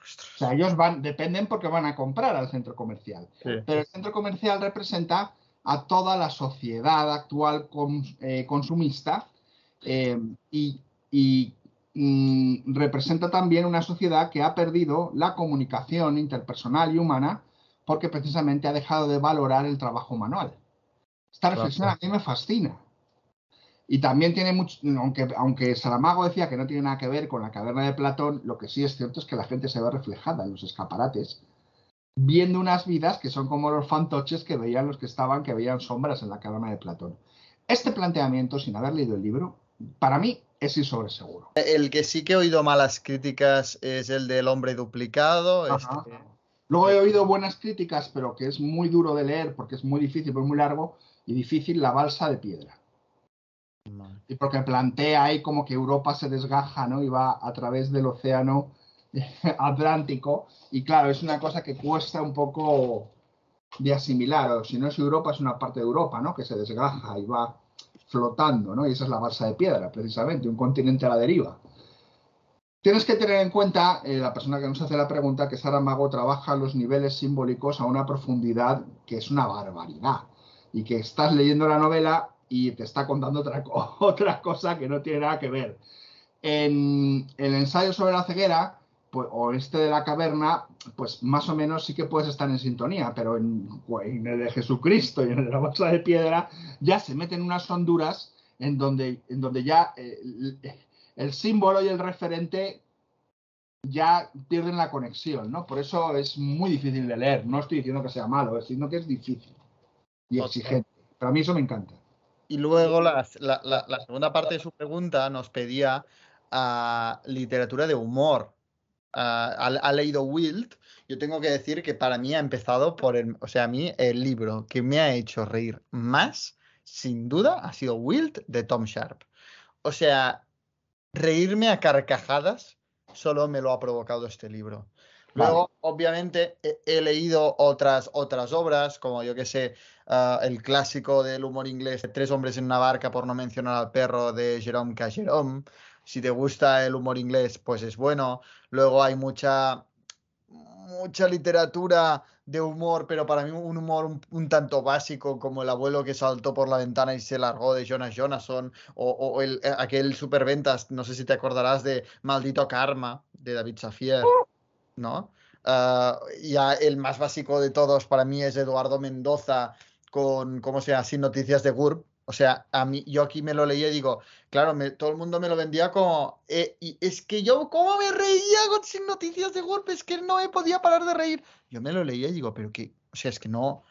O sea, ellos van, dependen porque van a comprar al centro comercial. Sí. Pero el centro comercial representa a toda la sociedad actual eh, consumista eh, y, y mm, representa también una sociedad que ha perdido la comunicación interpersonal y humana porque precisamente ha dejado de valorar el trabajo manual. Esta reflexión a mí me fascina. Y también tiene mucho, aunque, aunque Saramago decía que no tiene nada que ver con la caverna de Platón, lo que sí es cierto es que la gente se ve reflejada en los escaparates, viendo unas vidas que son como los fantoches que veían los que estaban, que veían sombras en la caverna de Platón. Este planteamiento, sin haber leído el libro, para mí es ir sobre seguro. El que sí que he oído malas críticas es el del hombre duplicado. Este... Luego he oído buenas críticas, pero que es muy duro de leer porque es muy difícil, es muy largo y difícil, La balsa de piedra. Y porque plantea ahí como que Europa se desgaja, ¿no? Y va a través del océano Atlántico. Y claro, es una cosa que cuesta un poco de asimilar. O si no es Europa, es una parte de Europa, ¿no? Que se desgaja y va flotando, ¿no? Y esa es la balsa de piedra, precisamente, un continente a la deriva. Tienes que tener en cuenta, eh, la persona que nos hace la pregunta, que Saramago trabaja los niveles simbólicos a una profundidad que es una barbaridad. Y que estás leyendo la novela y te está contando otra, otra cosa que no tiene nada que ver. En el ensayo sobre la ceguera, pues, o este de la caverna, pues más o menos sí que puedes estar en sintonía, pero en, en el de Jesucristo y en el de la bolsa de piedra ya se meten unas honduras en donde, en donde ya eh, el, el símbolo y el referente ya pierden la conexión, ¿no? Por eso es muy difícil de leer. No estoy diciendo que sea malo, sino que es difícil y exigente. Pero a mí eso me encanta. Y luego la, la, la, la, segunda parte de su pregunta nos pedía uh, literatura de humor. Uh, ha, ha, leído Wild. Yo tengo que decir que para mí ha empezado por el, o sea, a mí el libro que me ha hecho reír más, sin duda, ha sido Wild de Tom Sharp. O sea, reírme a carcajadas solo me lo ha provocado este libro. Luego, vale. obviamente, he, leído otras, otras obras, como yo que sé, uh, el clásico del humor inglés, Tres hombres en una barca, por no mencionar al perro, de Jerome K. Jerome. Si te gusta el humor inglés, pues es bueno. Luego hay mucha, mucha literatura de humor, pero para mí un humor un, un, tanto básico, como el abuelo que saltó por la ventana y se largó de Jonas Jonasson, o, o el, aquel superventas, no sé si te acordarás de Maldito Karma, de David Safier. ¿No? Uh, ya el más básico de todos para mí es Eduardo Mendoza con, ¿cómo se llama? Sin noticias de GURB. O sea, a mí, yo aquí me lo leía y digo, claro, todo el mundo me lo vendía como, eh, y es que yo, ¿cómo me reía con Sin noticias de GURB? Es que no me podía parar de reír. Yo me lo leía y digo, pero que, o sea, es que no,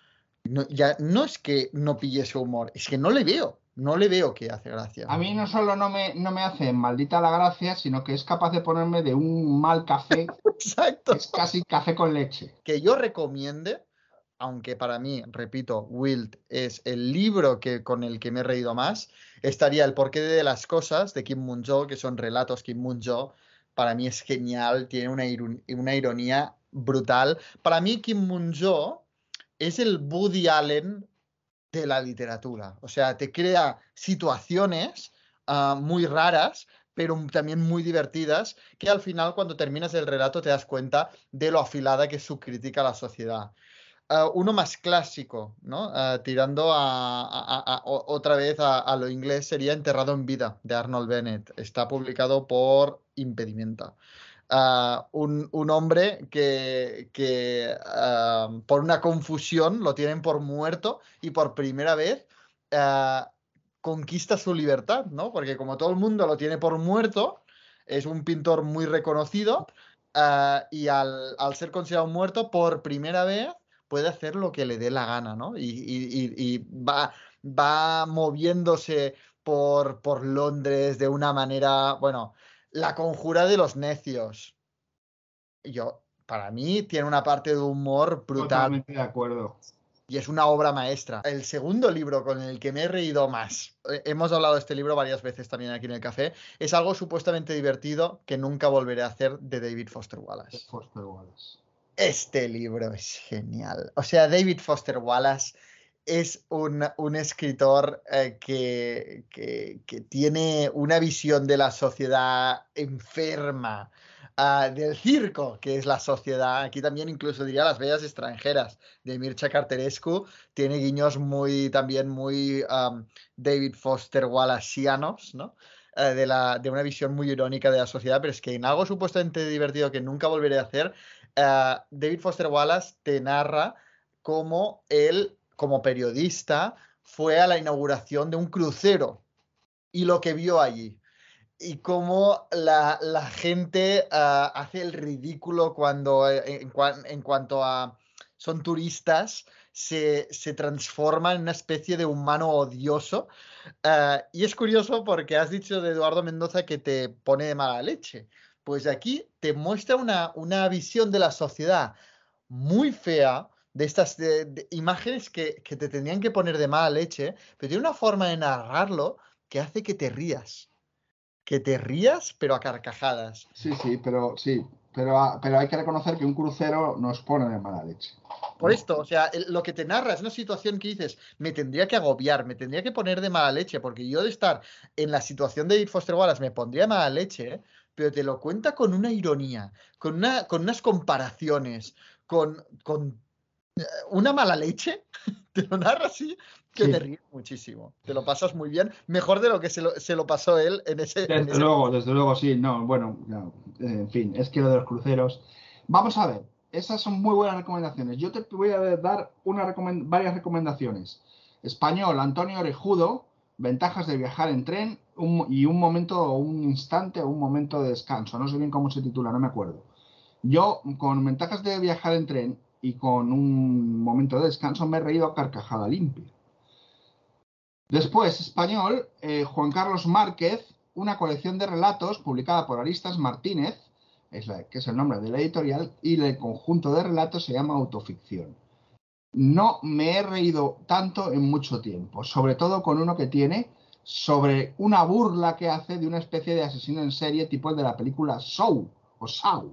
no ya no es que no pille ese humor, es que no le veo. No le veo que hace gracia. A mí no solo no me, no me hace maldita la gracia, sino que es capaz de ponerme de un mal café. Exacto. Es casi café con leche. Que yo recomiende, aunque para mí, repito, Wild es el libro que, con el que me he reído más, estaría El porqué de las cosas de Kim Moon-jo, que son relatos Kim Moon-jo. Para mí es genial, tiene una, una ironía brutal. Para mí, Kim Moon-jo es el Woody Allen de la literatura. O sea, te crea situaciones uh, muy raras, pero también muy divertidas, que al final cuando terminas el relato te das cuenta de lo afilada que es su crítica a la sociedad. Uh, uno más clásico. Uh, tirando a, otra vez a, lo inglés sería Enterrado en vida de Arnold Bennett. Está publicado por Impedimenta. Un, hombre que, por una confusión lo tienen por muerto y por primera vez uh, conquista su libertad, ¿no? Porque como todo el mundo lo tiene por muerto, es un pintor muy reconocido y al, ser considerado muerto, por primera vez puede hacer lo que le dé la gana, ¿no? Y, va moviéndose por, por Londres de una manera, bueno, la conjura de los necios. Yo, para mí, tiene una parte de humor brutal. Totalmente de acuerdo. Y es una obra maestra. El segundo libro con el que me he reído más, eh, hemos hablado de este libro varias veces también aquí en el café, es algo supuestamente divertido que nunca volveré a hacer de David Foster Wallace. Foster Wallace. Este libro es genial. O sea, David Foster Wallace es un, un escritor eh, que, que, tiene una visión de la sociedad enferma, uh, del circo, que es la sociedad. Aquí también incluso diría las bellas extranjeras de Mircea Carterescu. Tiene guiños muy, también muy David Foster Wallaceanos, ¿no? Uh, de, la, de una visión muy irónica de la sociedad, pero es que en algo supuestamente divertido que nunca volveré a hacer, uh, David Foster Wallace te narra cómo él como periodista, fue a la inauguración de un crucero y lo que vio allí. Y cómo la, gente uh, hace el ridículo cuando, eh, en, cuanto a son turistas, se, se transforma en una especie de humano odioso. Uh, y es curioso porque has dicho de Eduardo Mendoza que te pone de mala leche. Pues aquí te muestra una, una visión de la sociedad muy fea, de estas de, de imágenes que, que, te tendrían que poner de mala leche, pero tiene una forma de narrarlo que hace que te rías. Que te rías, pero a carcajadas. Sí, sí, pero sí. Pero, pero hay que reconocer que un crucero nos pone de mala leche. Por esto, o sea, el, lo que te narra es una situación que dices, me tendría que agobiar, me tendría que poner de mala leche, porque yo de estar en la situación de David Foster Wallace me pondría de mala leche, pero te lo cuenta con una ironía, con, una, con unas comparaciones, con, con una mala leche, te lo narra así, que sí. te ríes muchísimo. Te lo pasas muy bien, mejor de lo que se lo, se lo pasó él en ese. Desde en ese... luego, desde luego, sí. No, bueno, no, en fin, es que lo de los cruceros. Vamos a ver, esas son muy buenas recomendaciones. Yo te voy a dar una recomend varias recomendaciones. Español, Antonio Orejudo, ventajas de viajar en tren un, y un momento, un instante o un momento de descanso. No sé bien cómo se titula, no me acuerdo. Yo, con ventajas de viajar en tren y con un momento de descanso me he reído a carcajada limpia. Después, español, eh, Juan Carlos Márquez, una colección de relatos publicada por Aristas Martínez, es que es el nombre de la editorial, y el conjunto de relatos se llama Autoficción. No me he reído tanto en mucho tiempo, sobre todo con uno que tiene sobre una burla que hace de una especie de asesino en serie tipo el de la película Show o Saw,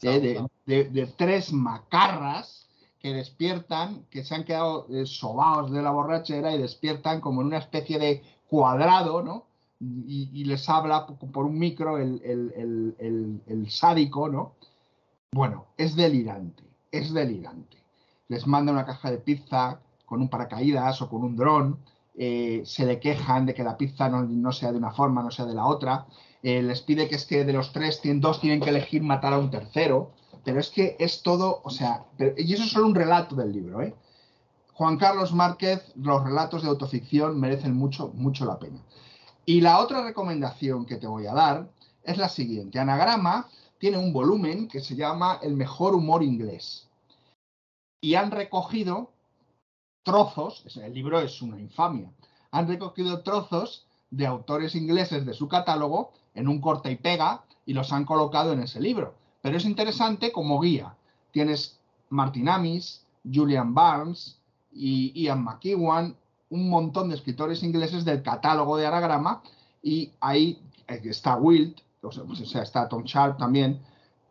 de, de, de, de, tres macarras que despiertan, que se han quedado eh, sobados de la borrachera y despiertan como en una especie de cuadrado, ¿no? Y, y les habla por un micro el, el, el, el, sádico, ¿no? Bueno, es delirante, es delirante. Les manda una caja de pizza con un paracaídas o con un dron, eh, se le quejan de que la pizza no, no, sea de una forma, no sea de la otra, eh, les pide que es que de los tres, dos tienen que elegir matar a un tercero, pero es que es todo, o sea, y eso es solo un relato del libro, ¿eh? Juan Carlos Márquez, los relatos de autoficción merecen mucho, mucho la pena. Y la otra recomendación que te voy a dar es la siguiente. Anagrama tiene un volumen que se llama El mejor humor inglés. Y han recogido trozos, el libro es una infamia, han recogido trozos de autores ingleses de su catálogo en un corte y pega y los han colocado en ese libro. Pero es interesante como guía. Tienes Martin Amis, Julian Barnes y Ian McEwan, un montón de escritores ingleses del catálogo de Anagrama y ahí eh, está Wilt, o sea, está Tom Sharp también,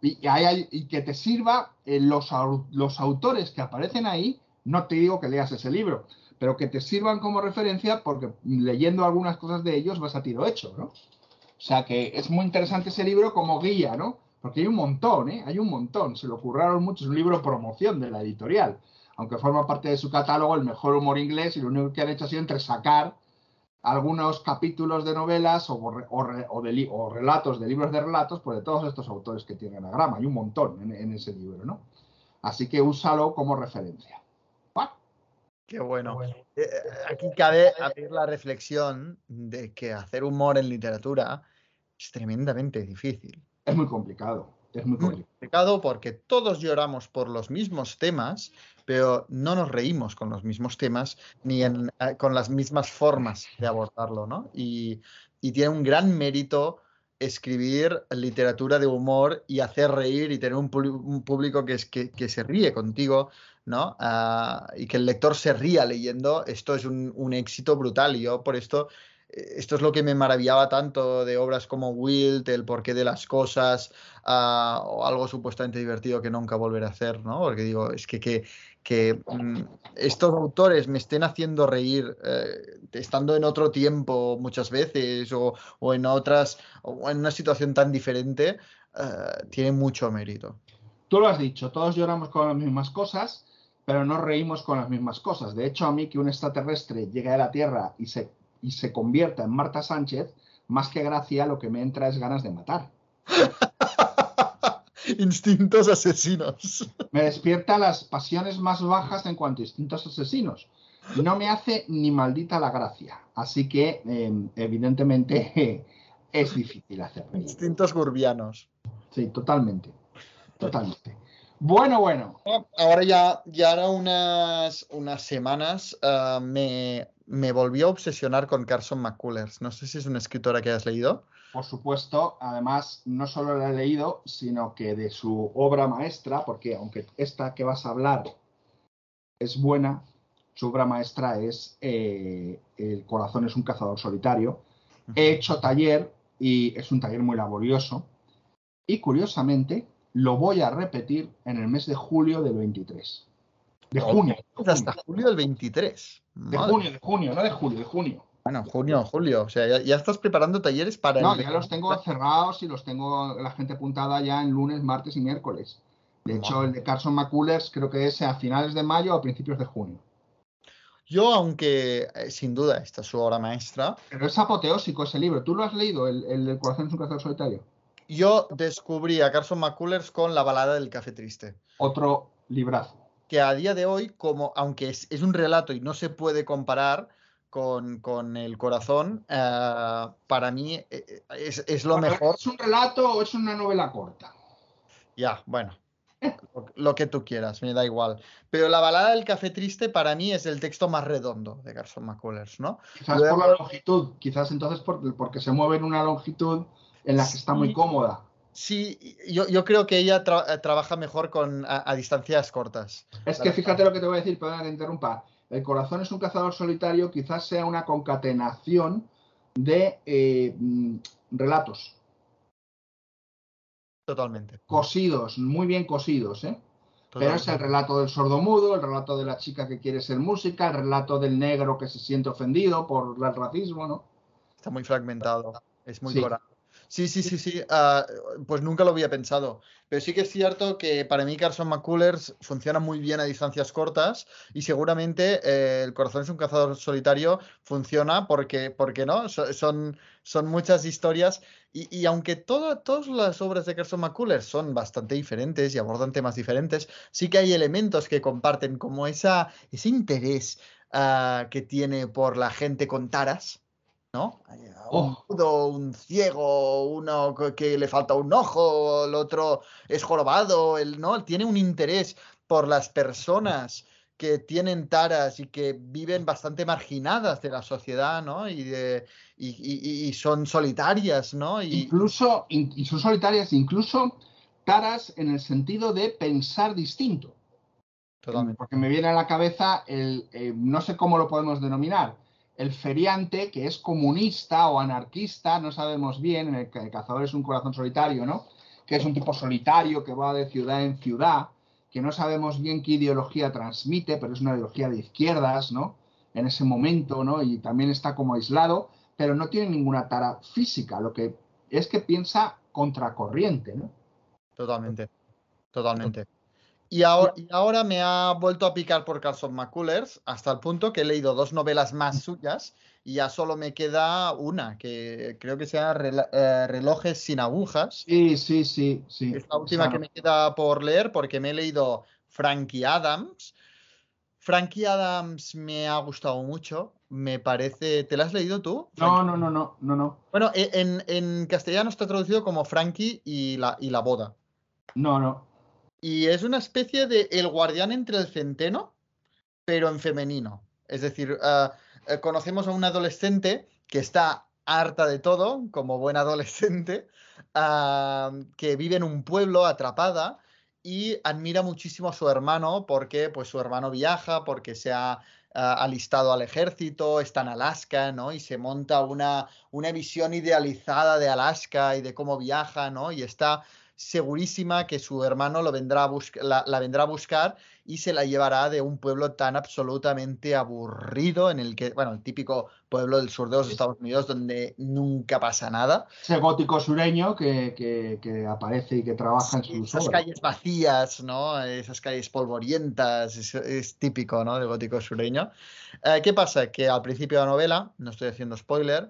y, hay, y que te sirva eh, los, los autores que aparecen ahí, no te digo que leas ese libro, pero que te sirvan como referencia porque leyendo algunas cosas de ellos vas a tiro hecho, ¿no? O sea que es muy interesante ese libro como guía, ¿no? Porque hay un montón, ¿eh? Hay un montón, se lo curraron mucho, es un libro promoción de la editorial, aunque forma parte de su catálogo el mejor humor inglés y lo único que han hecho ha sido entresacar algunos capítulos de novelas o, o, relatos de libros de relatos pues de todos estos autores que tienen a grama. Hay un montón en, ese libro, ¿no? Así que úsalo como referencia. Qué bueno. Eh, eh, aquí cabe abrir la reflexión de que hacer humor en literatura es tremendamente difícil. Es muy complicado. Es muy complicado porque todos lloramos por los mismos temas, pero no nos reímos con los mismos temas ni eh, con las mismas formas de abordarlo, ¿no? Y, tiene un gran mérito escribir literatura de humor y hacer reír y tener un, público que, es, que, se ríe contigo, ¿no? Ah, y que el lector se ría leyendo, esto es un, un, éxito brutal y yo por esto esto es lo que me maravillaba tanto de obras como Wilt, El porqué de las cosas, ah, o algo supuestamente divertido que nunca volveré a hacer, ¿no? Porque digo, es que, que, mm, estos autores me estén haciendo reír eh, estando en otro tiempo muchas veces o, en otras, o en una situación tan diferente, eh, tiene mucho mérito. Tú lo has dicho, todos lloramos con las mismas cosas, pero no reímos con las mismas cosas. De hecho, a mí que un extraterrestre llegue a la Tierra y se y se convierta en Marta Sánchez, más que gracia, lo que me entra es ganas de matar. instintos asesinos. Me despierta las pasiones más bajas en cuanto a instintos asesinos. No me hace ni maldita la gracia. Así que, em, evidentemente, es difícil hacerlo. Instintos gurbianos. Sí, totalmente. Totalmente. Bueno, bueno. Ahora ya, ya ahora unas, unas semanas ah, me, me volvió a obsesionar con Carson McCullers. No sé si es una escritora que has leído. Por supuesto, además no solo la he leído, sino que de su obra maestra, porque aunque esta que vas a hablar es buena, su obra maestra es eh, El corazón es un cazador solitario. He hecho taller y es un taller muy laborioso. Y curiosamente, lo voy a repetir en el mes de julio del 23. De junio. Hasta julio del 23. De junio, de junio, no de julio, de junio. Bueno, junio, julio. O sea, ya, estás preparando talleres para. No, ya los tengo cerrados y los tengo la gente apuntada ya en lunes, martes y miércoles. De hecho, el de Carson McCullers creo que es a finales de mayo o a principios de junio. Yo, aunque eh, sin duda esta es su obra maestra. Pero es apoteósico ese libro. ¿Tú lo has leído, el, el, Corazón es un cazador solitario? Yo descubrí a Carson McCullers con La balada del café triste. Otro librazo que a día de hoy, como aunque es, un relato y no se puede comparar con, el corazón, eh, para mí eh, eh, es, lo mejor. ¿Es un relato o es una novela corta? Ya, bueno. Lo, que tú quieras, me da igual. Pero la balada del café triste para mí es el texto más redondo de Garson McCullers, ¿no? Quizás por la longitud, quizás entonces porque se mueve en una longitud en la que está muy cómoda. Sí, yo, creo que ella eh, trabaja mejor con, a, distancias cortas. Es que fíjate lo que te voy a decir, perdón que interrumpa. El corazón es un cazador solitario, quizás sea una concatenación de eh, mm, relatos. Totalmente. Cosidos, muy bien cosidos, ¿eh? Pero es el relato del sordomudo, el relato de la chica que quiere ser música, el relato del negro que se siente ofendido por el racismo, ¿no? Está muy fragmentado, es muy sí. Sí, sí, sí, sí. Ah, pues nunca lo había pensado. Pero sí que es cierto que para mí Carson McCullers funciona muy bien a distancias cortas y seguramente eh, El corazón es un cazador solitario funciona porque, porque no, son, son muchas historias y, aunque todas las obras de Carson McCullers son bastante diferentes y abordan temas diferentes, sí que hay elementos que comparten como esa, ese interés ah, que tiene por la gente con taras. ¿No? Un oh. un ciego, uno que le falta un ojo, el otro es jorobado, él, ¿no? Tiene un interés por las personas que tienen taras y que viven bastante marginadas de la sociedad, ¿no? Y, de, y, y- y son solitarias, ¿no? Y, Incluso, y son solitarias, incluso taras en el sentido de pensar distinto. totalmente. Porque me viene a la cabeza el, eh, no sé cómo lo podemos denominar, el feriante que es comunista o anarquista, no sabemos bien, en el, el cazador es un corazón solitario, ¿no? Que es un tipo solitario que va de ciudad en ciudad, que no sabemos bien qué ideología transmite, pero es una ideología de izquierdas, ¿no? En ese momento, ¿no? Y también está como aislado, pero no tiene ninguna tara física, lo que es que piensa contracorriente, ¿no? Totalmente, totalmente. Y ahora, y ahora me ha vuelto a picar por Carson McCullers hasta el punto que he leído dos novelas más suyas y ya solo me queda una, que creo que se llama Rela- eh, Relojes sin agujas. Sí, sí, sí, sí. Es la última que me queda por leer porque me he leído Frankie Adams. Frankie Adams me ha gustado mucho, me parece... ¿Te la has leído tú? No, no, no, no, no, no. Bueno, e- en, en castellano está traducido como Frankie y la, y la boda. No, no. Y es una especie de el guardián entre el centeno, pero en femenino. Es decir, eh, conocemos a una adolescente que está harta de todo, como buena adolescente, ah, que vive en un pueblo atrapada y admira muchísimo a su hermano porque pues, su hermano viaja, porque se ha ah, alistado al ejército, está en Alaska, ¿no? Y se monta una, una visión idealizada de Alaska y de cómo viaja, ¿no? Y está segurísima que su hermano lo vendrá a la, la vendrá a buscar y se la llevará de un pueblo tan absolutamente aburrido en el que, bueno, el típico pueblo del sur de los Estados Unidos donde nunca pasa nada. Ese gótico sureño que, que- que aparece y que trabaja en sus Esas obras. calles vacías, ¿no? Esas calles polvorientas, es, es típico, ¿no? Del gótico sureño. Eh, ¿qué pasa? Que al principio de la novela, no estoy haciendo spoiler,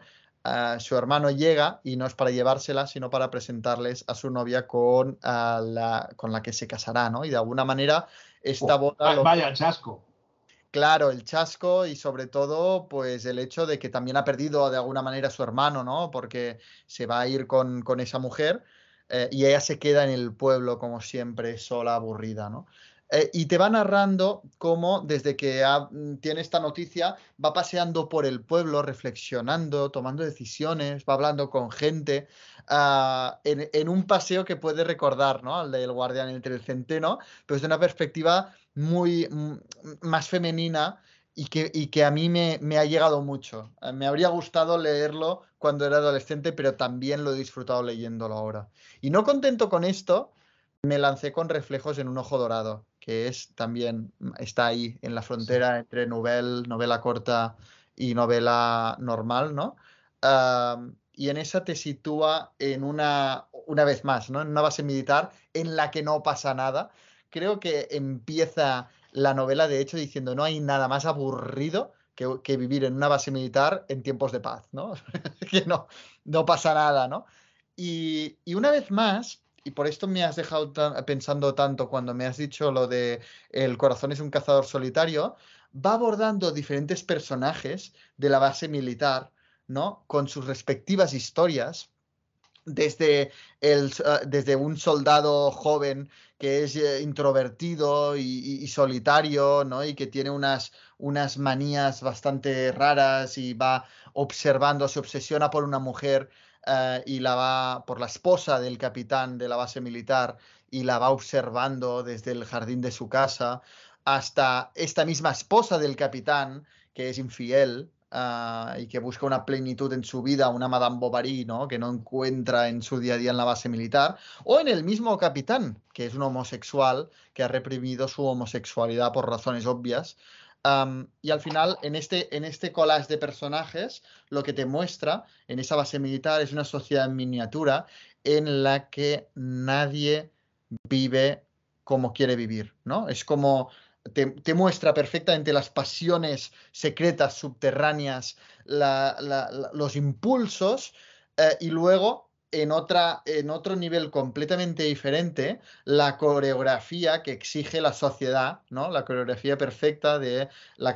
su hermano llega y no es para llevársela, sino para presentarles a su novia con, la, con la que se casará, ¿no? Y de alguna manera esta Oh, boda... lo- Vaya chasco. Claro, el chasco y sobre todo, pues el hecho de que también ha perdido de alguna manera a su hermano, ¿no? Porque se va a ir con, con esa mujer eh, y ella se queda en el pueblo como siempre, sola, aburrida, ¿no? Eh, y te va narrando cómo desde que mm, tiene esta noticia va paseando por el pueblo, reflexionando, tomando decisiones, va hablando con gente, ah, en, en un paseo que puede recordar, ¿no? Al del guardián entre el centeno, pero desde una perspectiva muy mm, más femenina y que, y que a mí me, me ha llegado mucho. Eh, Me habría gustado leerlo cuando era adolescente, pero también lo he disfrutado leyéndolo ahora. Y no contento con esto, me lancé con Reflejos en un ojo dorado, que es también, mm, está ahí en la frontera entre novel, novela corta y novela normal, ¿no? Y en esa te sitúa en una, una vez más, ¿no? En una base militar en la que no pasa nada. Creo que empieza la novela, de hecho, diciendo no hay nada más aburrido que, que vivir en una base militar en tiempos de paz, ¿no? que no, no pasa nada, ¿no? Y, y una vez más, y por esto me has dejado pensando tanto cuando me has dicho lo de el corazón es un cazador solitario, va abordando diferentes personajes de la base militar, ¿no? Con sus respectivas historias, desde, el, ah, desde un soldado joven que es eh, introvertido y, y- y solitario, ¿no? Y que tiene unas, unas manías bastante raras y va observando, se obsesiona por una mujer eh, y la va por la esposa del capitán de la base militar y la va observando desde el jardín de su casa hasta esta misma esposa del capitán que es infiel ah, y que busca una plenitud en su vida, una Madame Bovary, ¿no? Que no encuentra en su día a día en la base militar, o en el mismo capitán, que es un homosexual que ha reprimido su homosexualidad por razones obvias. Y al final, en este, en este collage de personajes, lo que te muestra en esa base militar es una sociedad en miniatura en la que nadie vive como quiere vivir, ¿no? Es como te, muestra perfectamente las pasiones secretas, subterráneas, los impulsos, eh, y luego en, otra, en otro nivel completamente diferente, la coreografía que exige la sociedad, ¿no? La coreografía perfecta de la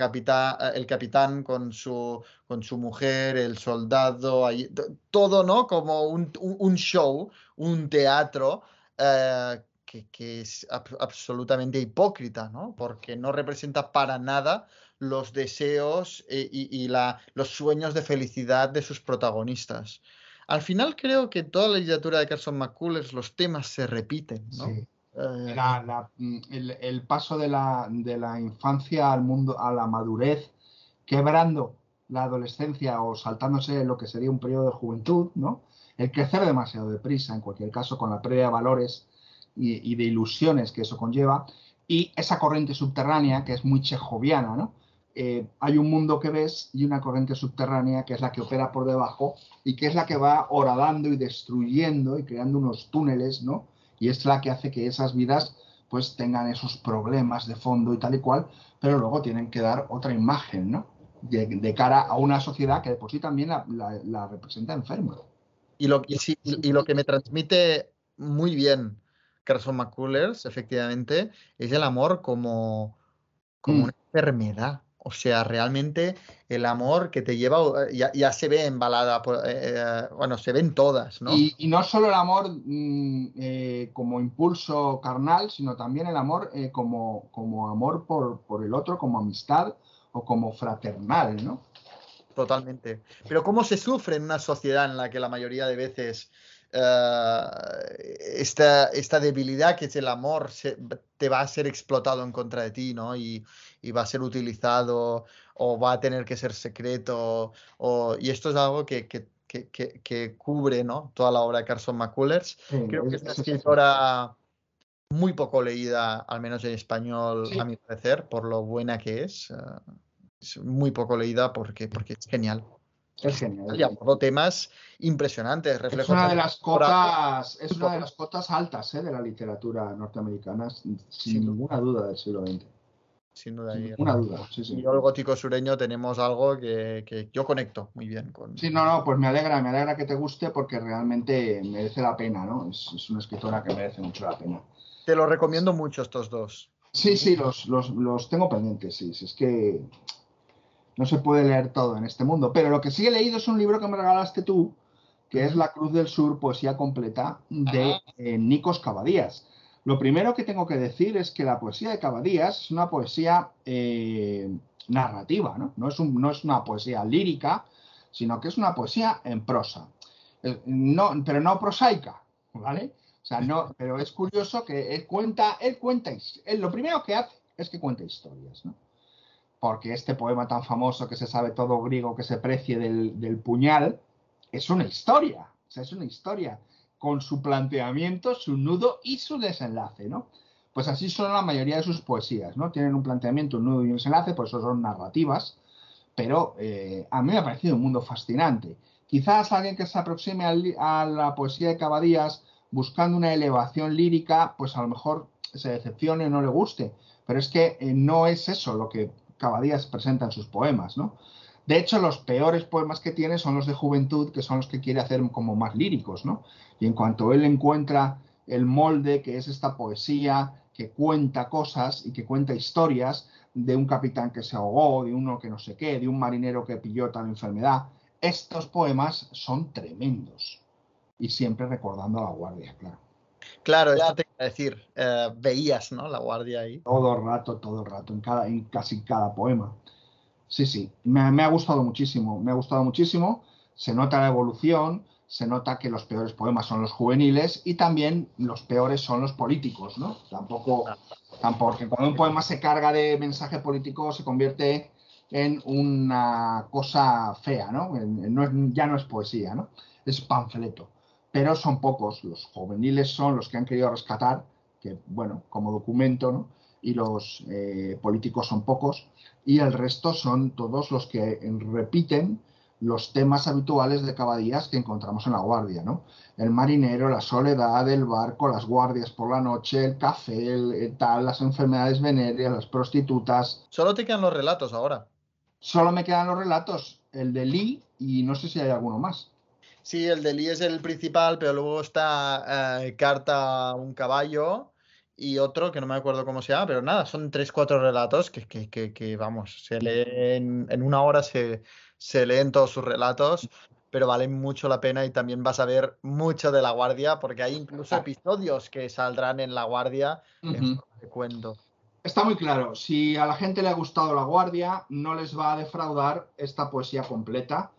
eh, el capitán con su, con su mujer, el soldado, ahí, todo, ¿no? Como un, un- show, un teatro. eh, que, que es ab- absolutamente hipócrita, ¿no? Porque no representa para nada los deseos eh, y, y la, los sueños de felicidad de sus protagonistas. Al final creo que toda la literatura de Carson McCullers, los temas se repiten, ¿no? Sí. Eh, La- la- mm, el, el paso de la, de la infancia al mundo, a la madurez, quebrando la adolescencia o saltándose lo que sería un periodo de juventud, ¿no? El crecer demasiado deprisa, en cualquier caso, con la pérdida de valores y, y de ilusiones que eso conlleva, y esa corriente subterránea que es muy chejoviana, ¿no? Eh, hay un mundo que ves y una corriente subterránea que es la que opera por debajo y que es la que va horadando y destruyendo y creando unos túneles, ¿no? y es la que hace que esas vidas pues tengan esos problemas de fondo y tal y cual, pero luego tienen que dar otra imagen, ¿no? De, de cara a una sociedad que de por sí también la, la- la representa enferma. Y lo, y sí, y- y lo que me transmite muy bien Carson McCullers, efectivamente, es el amor como, como Mm. una enfermedad. O sea, realmente el amor que te lleva, eh, ya, ya se ve en balada, por- eh, eh, bueno, se ven todas, ¿no? Y, y no solo el amor mm, eh, como impulso carnal, sino también el amor eh, como, como amor por, por el otro, como amistad o como fraternal, ¿no? Totalmente. Pero cómo se sufre en una sociedad en la que la mayoría de veces esta, esta debilidad que es el amor se- te va a ser explotado en contra de ti, ¿no? Y, y va a ser utilizado o va a tener que ser secreto. O, y esto es algo que, que- que- que- cubre, ¿no? Toda la obra de Carson McCullers. Sí, Creo que es- una escritora muy poco leída, al menos en español, Sí. a mi parecer, por lo buena que es. eh, es muy poco leída porque, porque es genial. Es genial. Y abordó temas impresionantes, Es una de las cotas, es una de las cotas altas ¿eh? de la literatura norteamericana, sin ninguna duda del siglo XX. Sin duda. Sin ninguna duda, sí, sí. y yo, el gótico sureño, tenemos algo que, que yo conecto muy bien con. Sí, no, no, pues me alegra, me alegra que te guste porque realmente merece la pena, ¿no? Es, es una escritora que merece mucho la pena. Te lo recomiendo mucho estos dos. Sí, sí, los, los, los tengo pendientes, sí, es que no se puede leer todo en este mundo, pero lo que sí he leído es un libro que me regalaste tú, que es La Cruz del Sur, poesía completa de eh, Nikos Cavadías. Lo primero que tengo que decir es que la poesía de Cavadías es una poesía eh, narrativa, ¿no? No es, un- no es una poesía lírica, sino que es una poesía en prosa. Eh, No, pero no prosaica, ¿vale? O sea, no, pero es curioso que él cuenta, él cuenta, él lo primero que hace es que cuenta historias, ¿no? Porque este poema tan famoso que se sabe todo griego, que se precie del, del puñal, es una historia, o sea, es una historia con su planteamiento, su nudo y su desenlace, ¿no? Pues así son la mayoría de sus poesías, ¿no? Tienen un planteamiento, un nudo y un desenlace, por eso son narrativas, pero eh, a mí me ha parecido un mundo fascinante. Quizás alguien que se aproxime a la poesía de Cavadías buscando una elevación lírica, pues a lo mejor se decepcione no le guste, pero es que eh, no es eso lo que Cavadías presenta en sus poemas, ¿no? De hecho, los peores poemas que tiene son los de juventud, que son los que quiere hacer como más líricos, ¿no? Y en cuanto él encuentra el molde, que es esta poesía que cuenta cosas y que cuenta historias de un capitán que se ahogó, de uno que no sé qué, de un marinero que pilló tal enfermedad, estos poemas son tremendos. Y siempre recordando a la guardia, claro. Claro, esto te iba a decir. eh, veías, ¿no? La guardia ahí. Todo el rato, todo el rato, en, cada, en casi cada poema. Sí, sí, me, ha gustado muchísimo, me ha gustado muchísimo. Se nota la evolución, se nota que los peores poemas son los juveniles y también los peores son los políticos, ¿no? Tampoco, tampoco, porque cuando un poema se carga de mensaje político se convierte en una cosa fea, ¿no? Ya no es poesía, ¿no? Es panfleto. Pero son pocos, los juveniles son los que han querido rescatar, que bueno, como documento, ¿no? Y los eh, políticos son pocos, y el resto son todos los que repiten los temas habituales de Cavadías que encontramos en la guardia, ¿no? El marinero, la soledad, el barco, las guardias por la noche, el café, el, el tal, las enfermedades venéreas, las prostitutas. Solo te quedan los relatos ahora. Solo me quedan los relatos, el de Lee y no sé si hay alguno más. Sí, el de Lee es el principal, pero luego está eh, Carta a un caballo y otro que no me acuerdo cómo se llama, pero nada, son tres, cuatro relatos que, que, que, que, vamos, se leen en una hora, se, se leen todos sus relatos. pero valen mucho la pena y también vas a ver mucho de La Guardia, porque hay incluso episodios que saldrán en La Guardia en Ujú. de cuento. Está muy claro, si a la gente le ha gustado La Guardia, no les va a defraudar esta poesía completa,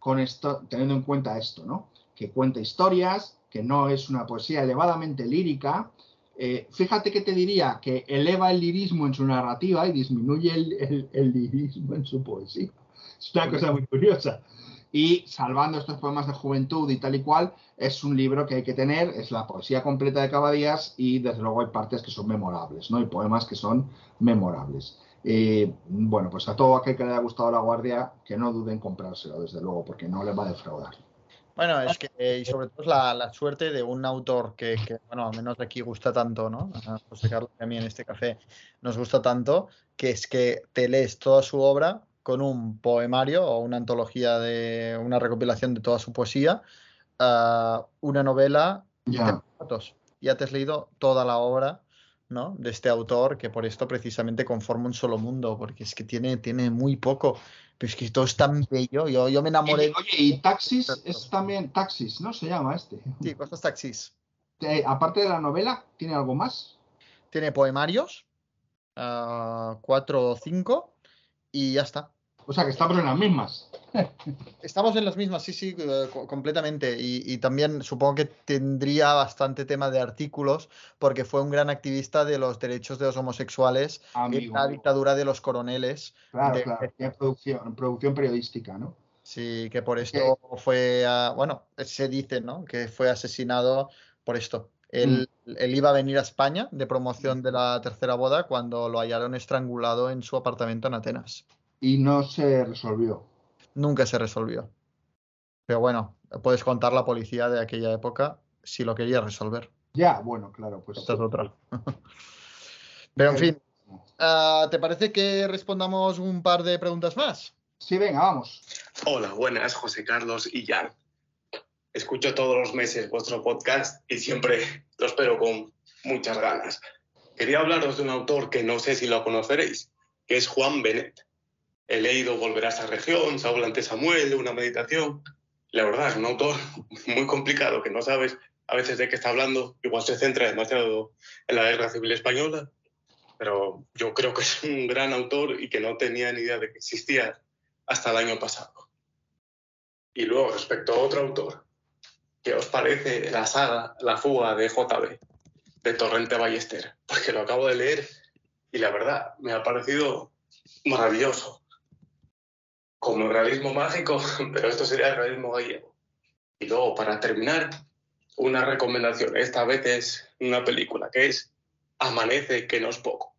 con esto, teniendo en cuenta esto, ¿no? Que cuenta historias, que no es una poesía elevadamente lírica. Eh, fíjate que te diría que eleva el lirismo en su narrativa y disminuye el, el- lirismo en su poesía. Es una cosa muy curiosa. Y salvando estos poemas de juventud y tal y cual, es un libro que hay que tener, es la poesía completa de Cavadías y desde luego hay partes que son memorables, ¿no? Hay poemas que son memorables. Bueno, pues a todo aquel que le haya gustado La Guardia, que no duden en comprárselo, desde luego, porque no le va a defraudar. Bueno, es que, eh, y sobre todo es la, la suerte de un autor que, que, bueno, al menos aquí gusta tanto, ¿no? A José Carlos y a mí en este café nos gusta tanto, que es que te lees toda su obra con un poemario o una antología de una recopilación de toda su poesía, ah, una novela y. Ya te has leído toda la obra, ¿no? De este autor que por esto precisamente conforma un solo mundo, porque es que tiene, tiene muy poco, pero es que todo es tan bello. Yo, yo me enamoré. Y, oye, y Taxis es también Taxis, ¿no? Se llama este. Sí, cosas taxis. Eh, aparte de la novela, ¿tiene algo más? Tiene poemarios, ah, cuatro o cinco, y ya está. O sea que estamos en las mismas. Estamos en las mismas, sí, sí, eh, co- completamente. Y, y también supongo que tendría bastante tema de artículos, porque fue un gran activista de los derechos de los homosexuales en Amigo. la dictadura de los coroneles. Claro, de- claro. Tiene producción, producción periodística, ¿no? Sí, que por esto fue, bueno, se dice, ¿no? Que fue asesinado por esto. Él, él iba a venir a España de promoción de la tercera boda cuando lo hallaron estrangulado en su apartamento en Atenas. Y no se resolvió. Nunca se resolvió. Pero bueno, puedes contar la policía de aquella época si lo quería resolver. Ya, bueno, claro, pues. Esta es otra. Pero en fin, ah, ¿te parece que respondamos un par de preguntas más? Sí, venga, vamos. Hola, buenas, José Carlos y Jan. Escucho todos los meses vuestro podcast y siempre lo espero con muchas ganas. Quería hablaros de un autor que no sé si lo conoceréis, que es Juan Benet. He leído Volver a esa región, Saúl ante Samuel, Una meditación. La verdad, es un autor muy complicado que no sabes a veces de qué está hablando. Igual se centra demasiado en la guerra civil española, pero yo creo que es un gran autor y que no tenía ni idea de que existía hasta el año pasado. Y luego, respecto a otro autor, ¿qué os parece la saga La fuga de JB, de Torrente Ballester? Porque lo acabo de leer y la verdad me ha parecido maravilloso. Como el realismo mágico, pero esto sería el realismo gallego. Y luego, para terminar, una recomendación. Esta vez es una película que es Amanece, que no es poco.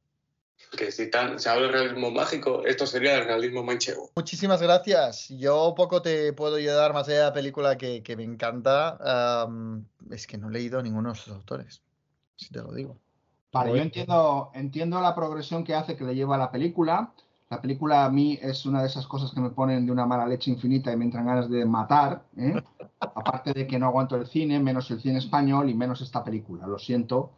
Que si tan, se habla de realismo mágico, esto sería el realismo manchego. Muchísimas gracias. Yo poco te puedo ayudar más allá de la película que, que me encanta. am, es que no he leído ninguno de sus autores, si te lo digo. Vale, yo entiendo, entiendo la progresión que hace que le lleva a la película. La película a mí es una de esas cosas que me ponen de una mala leche infinita y me entran ganas de matar. ¿eh? Aparte de que no aguanto el cine, menos el cine español y menos esta película. Lo siento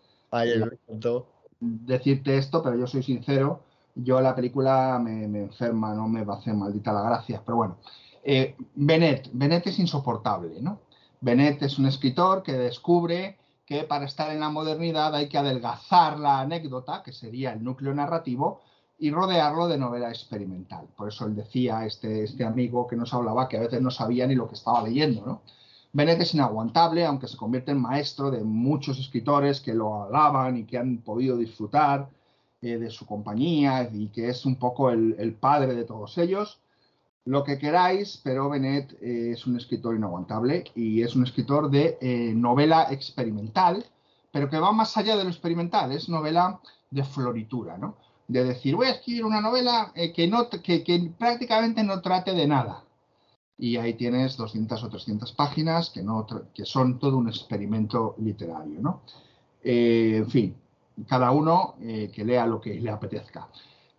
siento. decirte esto, pero yo soy sincero. Yo la película me, me enferma, no me va a hacer maldita la gracia. Pero bueno, eh, Benet, Benet es insoportable, ¿no? Benet es un escritor que descubre que para estar en la modernidad hay que adelgazar la anécdota, que sería el núcleo narrativo, y rodearlo de novela experimental. Por eso él decía, este, este amigo que nos hablaba, que a veces no sabía ni lo que estaba leyendo, ¿no? Benet es inaguantable, aunque se convierte en maestro de muchos escritores que lo alaban y que han podido disfrutar eh, de su compañía y que es un poco el, padre de todos ellos. Lo que queráis, pero Benet eh, es un escritor inaguantable y es un escritor de eh, novela experimental, pero que va más allá de lo experimental, es novela de floritura, ¿no? De decir, voy a escribir una novela eh, que, no, que, que prácticamente no trate de nada. Y ahí tienes 200 o 300 páginas que, no, que son todo un experimento literario, ¿no? Eh, en fin, cada uno eh, que lea lo que le apetezca.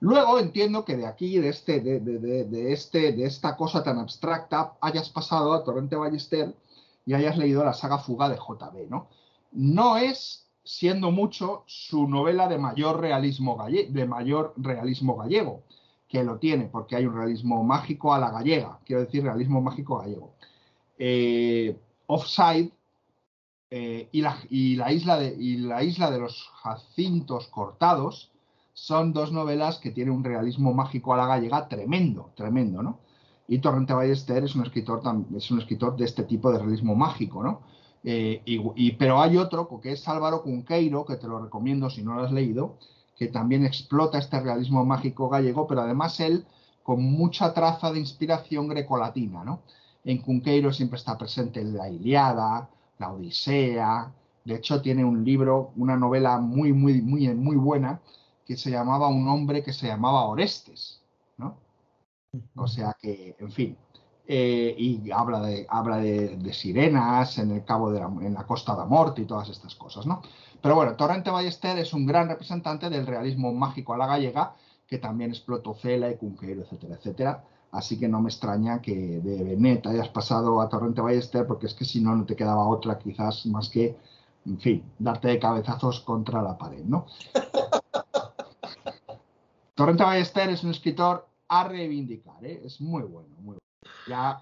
Luego entiendo que de aquí, de, este, de, de- de- de este, de esta cosa tan abstracta, hayas pasado a Torrente Ballester y hayas leído la saga Fuga de JB, ¿no? No es, siendo mucho, su novela de mayor realismo, galle- de mayor realismo gallego, que lo tiene, porque hay un realismo mágico a la gallega, quiero decir, realismo mágico gallego. Eh, Offside eh, y, la, y, la isla de, y la isla de los jacintos cortados son dos novelas que tienen un realismo mágico a la gallega tremendo, tremendo, ¿no? Y Torrente Ballester es un escritor, es un escritor de este tipo de realismo mágico, ¿no? Eh, y, pero hay otro que es Álvaro Cunqueiro, que te lo recomiendo si no lo has leído, que también explota este realismo mágico gallego, pero además él con mucha traza de inspiración grecolatina, ¿no? En Cunqueiro siempre está presente la Iliada, la Odisea. De hecho, tiene un libro, una novela muy, muy, muy, muy buena que se llamaba Un hombre que se llamaba Orestes, ¿no? O sea que, en fin, eh, y habla de, habla de, sirenas en el cabo de la, en la costa de Morte y todas estas cosas, ¿no? Pero bueno, Torrente Ballester es un gran representante del realismo mágico a la gallega, que también explotó Cela y Cunqueiro, etcétera, etcétera. Así que no me extraña que de Benet hayas pasado a Torrente Ballester, porque es que si no, no te quedaba otra quizás más que, en fin, darte de cabezazos contra la pared, ¿no? Torrente Ballester es un escritor a reivindicar, ¿eh? es muy bueno, muy bueno ya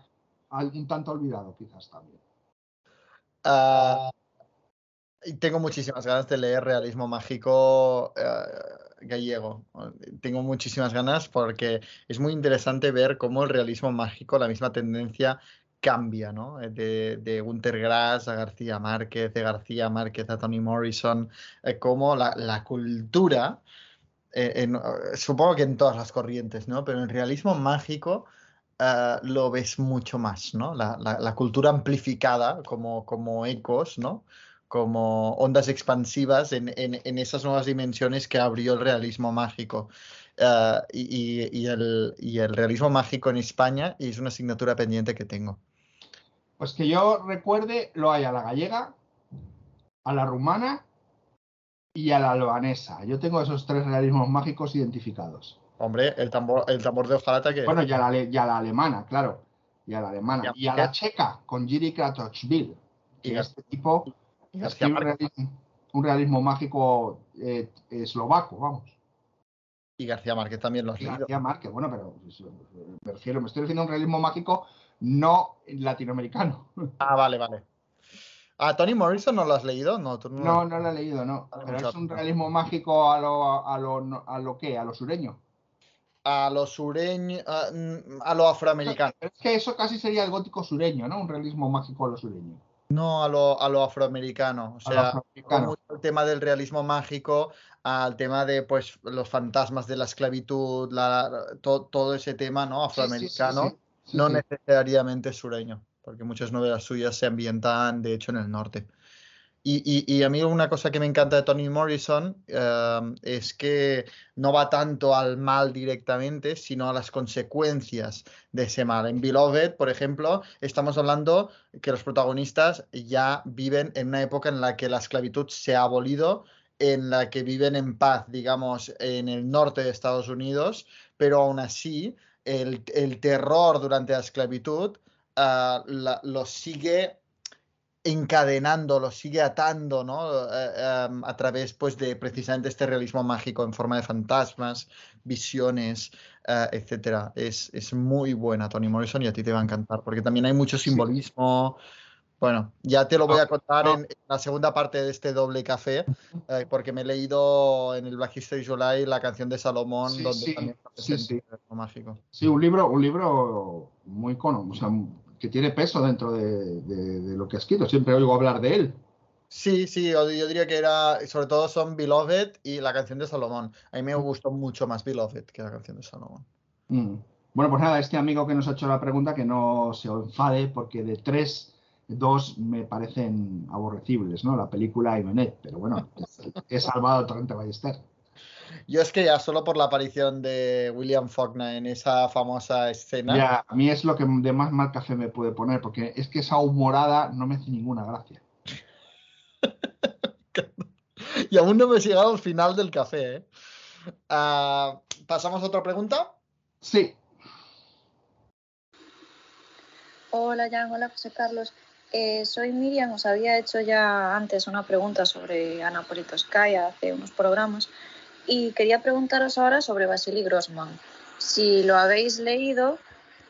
algún tanto olvidado quizás también. Uh, tengo muchísimas ganas de leer realismo mágico uh, gallego. Tengo muchísimas ganas porque es muy interesante ver cómo el realismo mágico, la misma tendencia cambia, ¿no? De, de Gunter Grass a García Márquez, de García Márquez a Toni Morrison, eh, cómo la, la cultura, eh, en, supongo que en todas las corrientes, ¿no? Pero el realismo mágico uh, lo ves mucho más, ¿no? La, cultura amplificada como, como ecos, ¿no? Como ondas expansivas en, en, esas nuevas dimensiones que abrió el realismo mágico. Uh, y, y, el, y, el, realismo mágico en España es una asignatura pendiente que tengo. Pues que yo recuerde, lo hay a la gallega, a la rumana y a la albanesa. Yo tengo esos tres realismos mágicos identificados. Hombre, el tambor, el tambor de hojalata que. Bueno, ya la, ya la alemana, claro. Y a la alemana. Y a la checa, con Jiri Kratochvil. Y este tipo es un realismo, un realismo, mágico eh, eslovaco, vamos. Y García Márquez también lo has leído. García Márquez, bueno, pero me refiero, me estoy refiriendo a un realismo mágico no latinoamericano. Ah, vale, vale. ¿A Tony Morrison no lo has leído? No, tú no, no, no lo he leído, no. Pero es un realismo mágico a lo, a lo, a lo que, a lo sureño a lo sureño, a, a, lo afroamericano. Es que eso casi sería el gótico sureño, ¿no? Un realismo mágico a lo sureño. No, a lo, a lo afroamericano. O sea, el tema del realismo mágico, al tema de pues los fantasmas de la esclavitud, la, to, todo ese tema, ¿no? Afroamericano, sí, sí, sí, no necesariamente sureño, porque muchas novelas suyas se ambientan, de hecho, en el norte. Y, a mí una cosa que me encanta de Toni Morrison uh, es que no va tanto al mal directamente, sino a las consecuencias de ese mal. En Beloved, por ejemplo, estamos hablando que los protagonistas ya viven en una época en la que la esclavitud se ha abolido, en la que viven en paz, digamos, en el norte de Estados Unidos, pero aún así el, terror durante la esclavitud uh, la, lo sigue encadenando, lo sigue atando, ¿no? Eh, um, a través, pues, de precisamente este realismo mágico en forma de fantasmas, visiones, uh, etcétera. Es, es, muy buena Toni Morrison y a ti te va a encantar, porque también hay mucho simbolismo. Bueno, ya te lo voy a contar en, en, la segunda parte de este doble café, eh, porque me he leído en el Black History July la canción de Salomón, sí, donde sí, también sí, sí. el mágico. Sí, un libro, un libro muy cono, o sea, que tiene peso dentro de, de, de, lo que ha escrito. Siempre oigo hablar de él. Sí, sí, yo, yo, diría que era, sobre todo son Beloved y la canción de Salomón. A mí me gustó mucho más Beloved que la canción de Salomón. Mm. Bueno, pues nada, este amigo que nos ha hecho la pregunta, que no se enfade, porque de tres, dos me parecen aborrecibles, ¿no? La película y Benet, pero bueno, he salvado a Torrente Ballester. Yo es que ya solo por la aparición de William Faulkner en esa famosa escena. Ya, a mí es lo que de más mal café me puede poner, porque es que esa humorada no me hace ninguna gracia. y aún no me he llegado al final del café. ¿eh? Uh, ¿Pasamos a otra pregunta? Sí. Hola, Jan. Hola, José Carlos. Eh, soy Miriam. Os había hecho ya antes una pregunta sobre Ana Politkovskaya hace unos programas. Y quería preguntaros ahora sobre Vasily Grossman. Si lo habéis leído,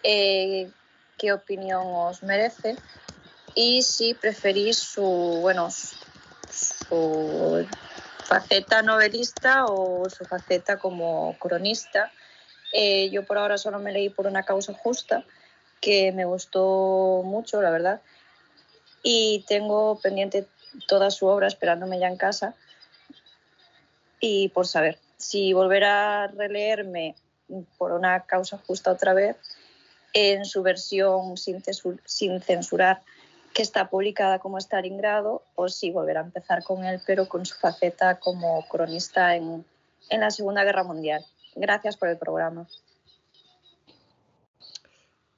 eh, qué opinión os merece y si preferís su, bueno, su faceta novelista o su faceta como cronista. Eh, yo por ahora solo me leí por una causa justa, que me gustó mucho, la verdad, y tengo pendiente toda su obra esperándome ya en casa y por saber si volver a releerme por una causa justa otra vez en su versión sin, censurar que está publicada como Stalingrado o si volver a empezar con él pero con su faceta como cronista en, en la Segunda Guerra Mundial. Gracias por el programa.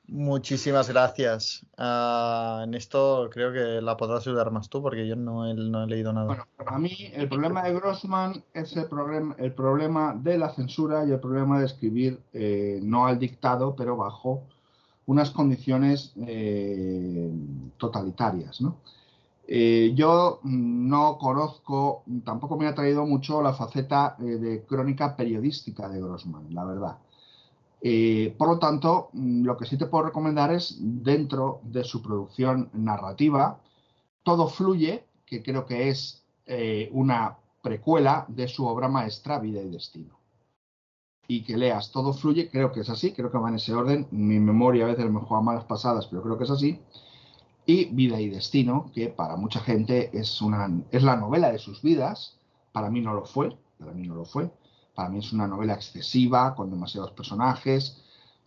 Muchísimas gracias. Ah, en esto creo que la podrás ayudar más tú porque yo no he, leído nada. Bueno, a mí el problema de Grossman es el, problema, el problema de la censura y el problema de escribir eh, no al dictado, pero bajo unas condiciones eh, totalitarias. ¿no? Eh, yo no conozco, tampoco me ha traído mucho la faceta de crónica periodística de Grossman, la verdad. Eh, por lo tanto, mm, lo que sí te puedo recomendar es, dentro de su producción narrativa, Todo Fluye, que creo que es eh, una precuela de su obra maestra Vida y Destino. Y que leas Todo Fluye, creo que es así, creo que va en ese orden. Mi memoria a veces me juega malas pasadas, pero creo que es así. Y Vida y Destino, que para mucha gente es, una, es la novela de sus vidas, para mí no lo fue, para mí no lo fue para mí es una novela excesiva, con demasiados personajes,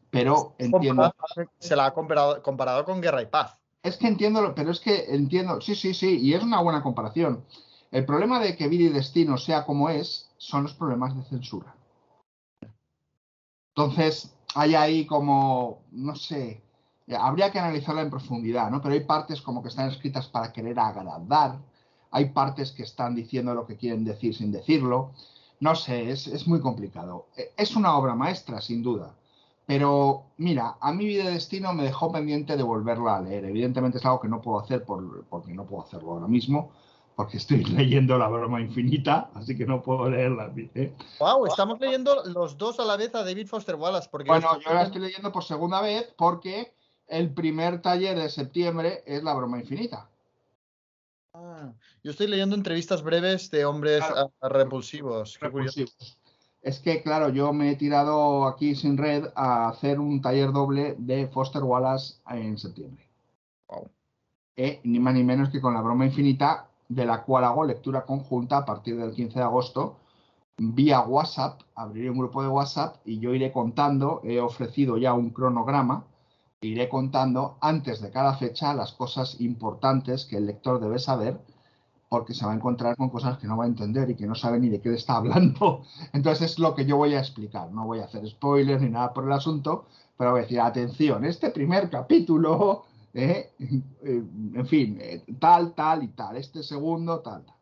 pero entiendo... Se la ha comparado, comparado con Guerra y Paz. Es que entiendo, pero es que entiendo, sí, sí, sí, y es una buena comparación. El problema de que Vida y Destino sea como es son los problemas de censura. Entonces, hay ahí como, no sé, habría que analizarla en profundidad, ¿no? Pero hay partes como que están escritas para querer agradar, hay partes que están diciendo lo que quieren decir sin decirlo, no sé, es, muy complicado. E, es una obra maestra, sin duda. Pero mira, a mi vida de destino me dejó pendiente de volverla a leer. Evidentemente es algo que no puedo hacer por, porque no puedo hacerlo ahora mismo, porque estoy leyendo La broma infinita, así que no puedo leerla. Wow, estamos leyendo los dos a la vez a David Foster Wallace. Porque bueno, yo la estoy leyendo por segunda vez porque el primer taller de septiembre es La broma infinita. Ah, yo estoy leyendo entrevistas breves de hombres repulsivos. Es que, claro, yo me he tirado aquí sin red a hacer un taller doble de Foster Wallace en septiembre. Eh, ni más ni menos que con la broma infinita, de la cual hago lectura conjunta a partir del 15 de agosto vía WhatsApp. Abriré un grupo de WhatsApp y yo iré contando. He ofrecido ya un cronograma iré contando antes de cada fecha las cosas importantes que el lector debe saber, porque se va a encontrar con cosas que no va a entender y que no sabe ni de qué le está hablando. Entonces es lo que yo voy a explicar. No voy a hacer spoilers ni nada por el asunto, pero voy a decir, atención, este primer capítulo, eh, eh, en fin, eh, tal, tal y tal, este segundo, tal, tal.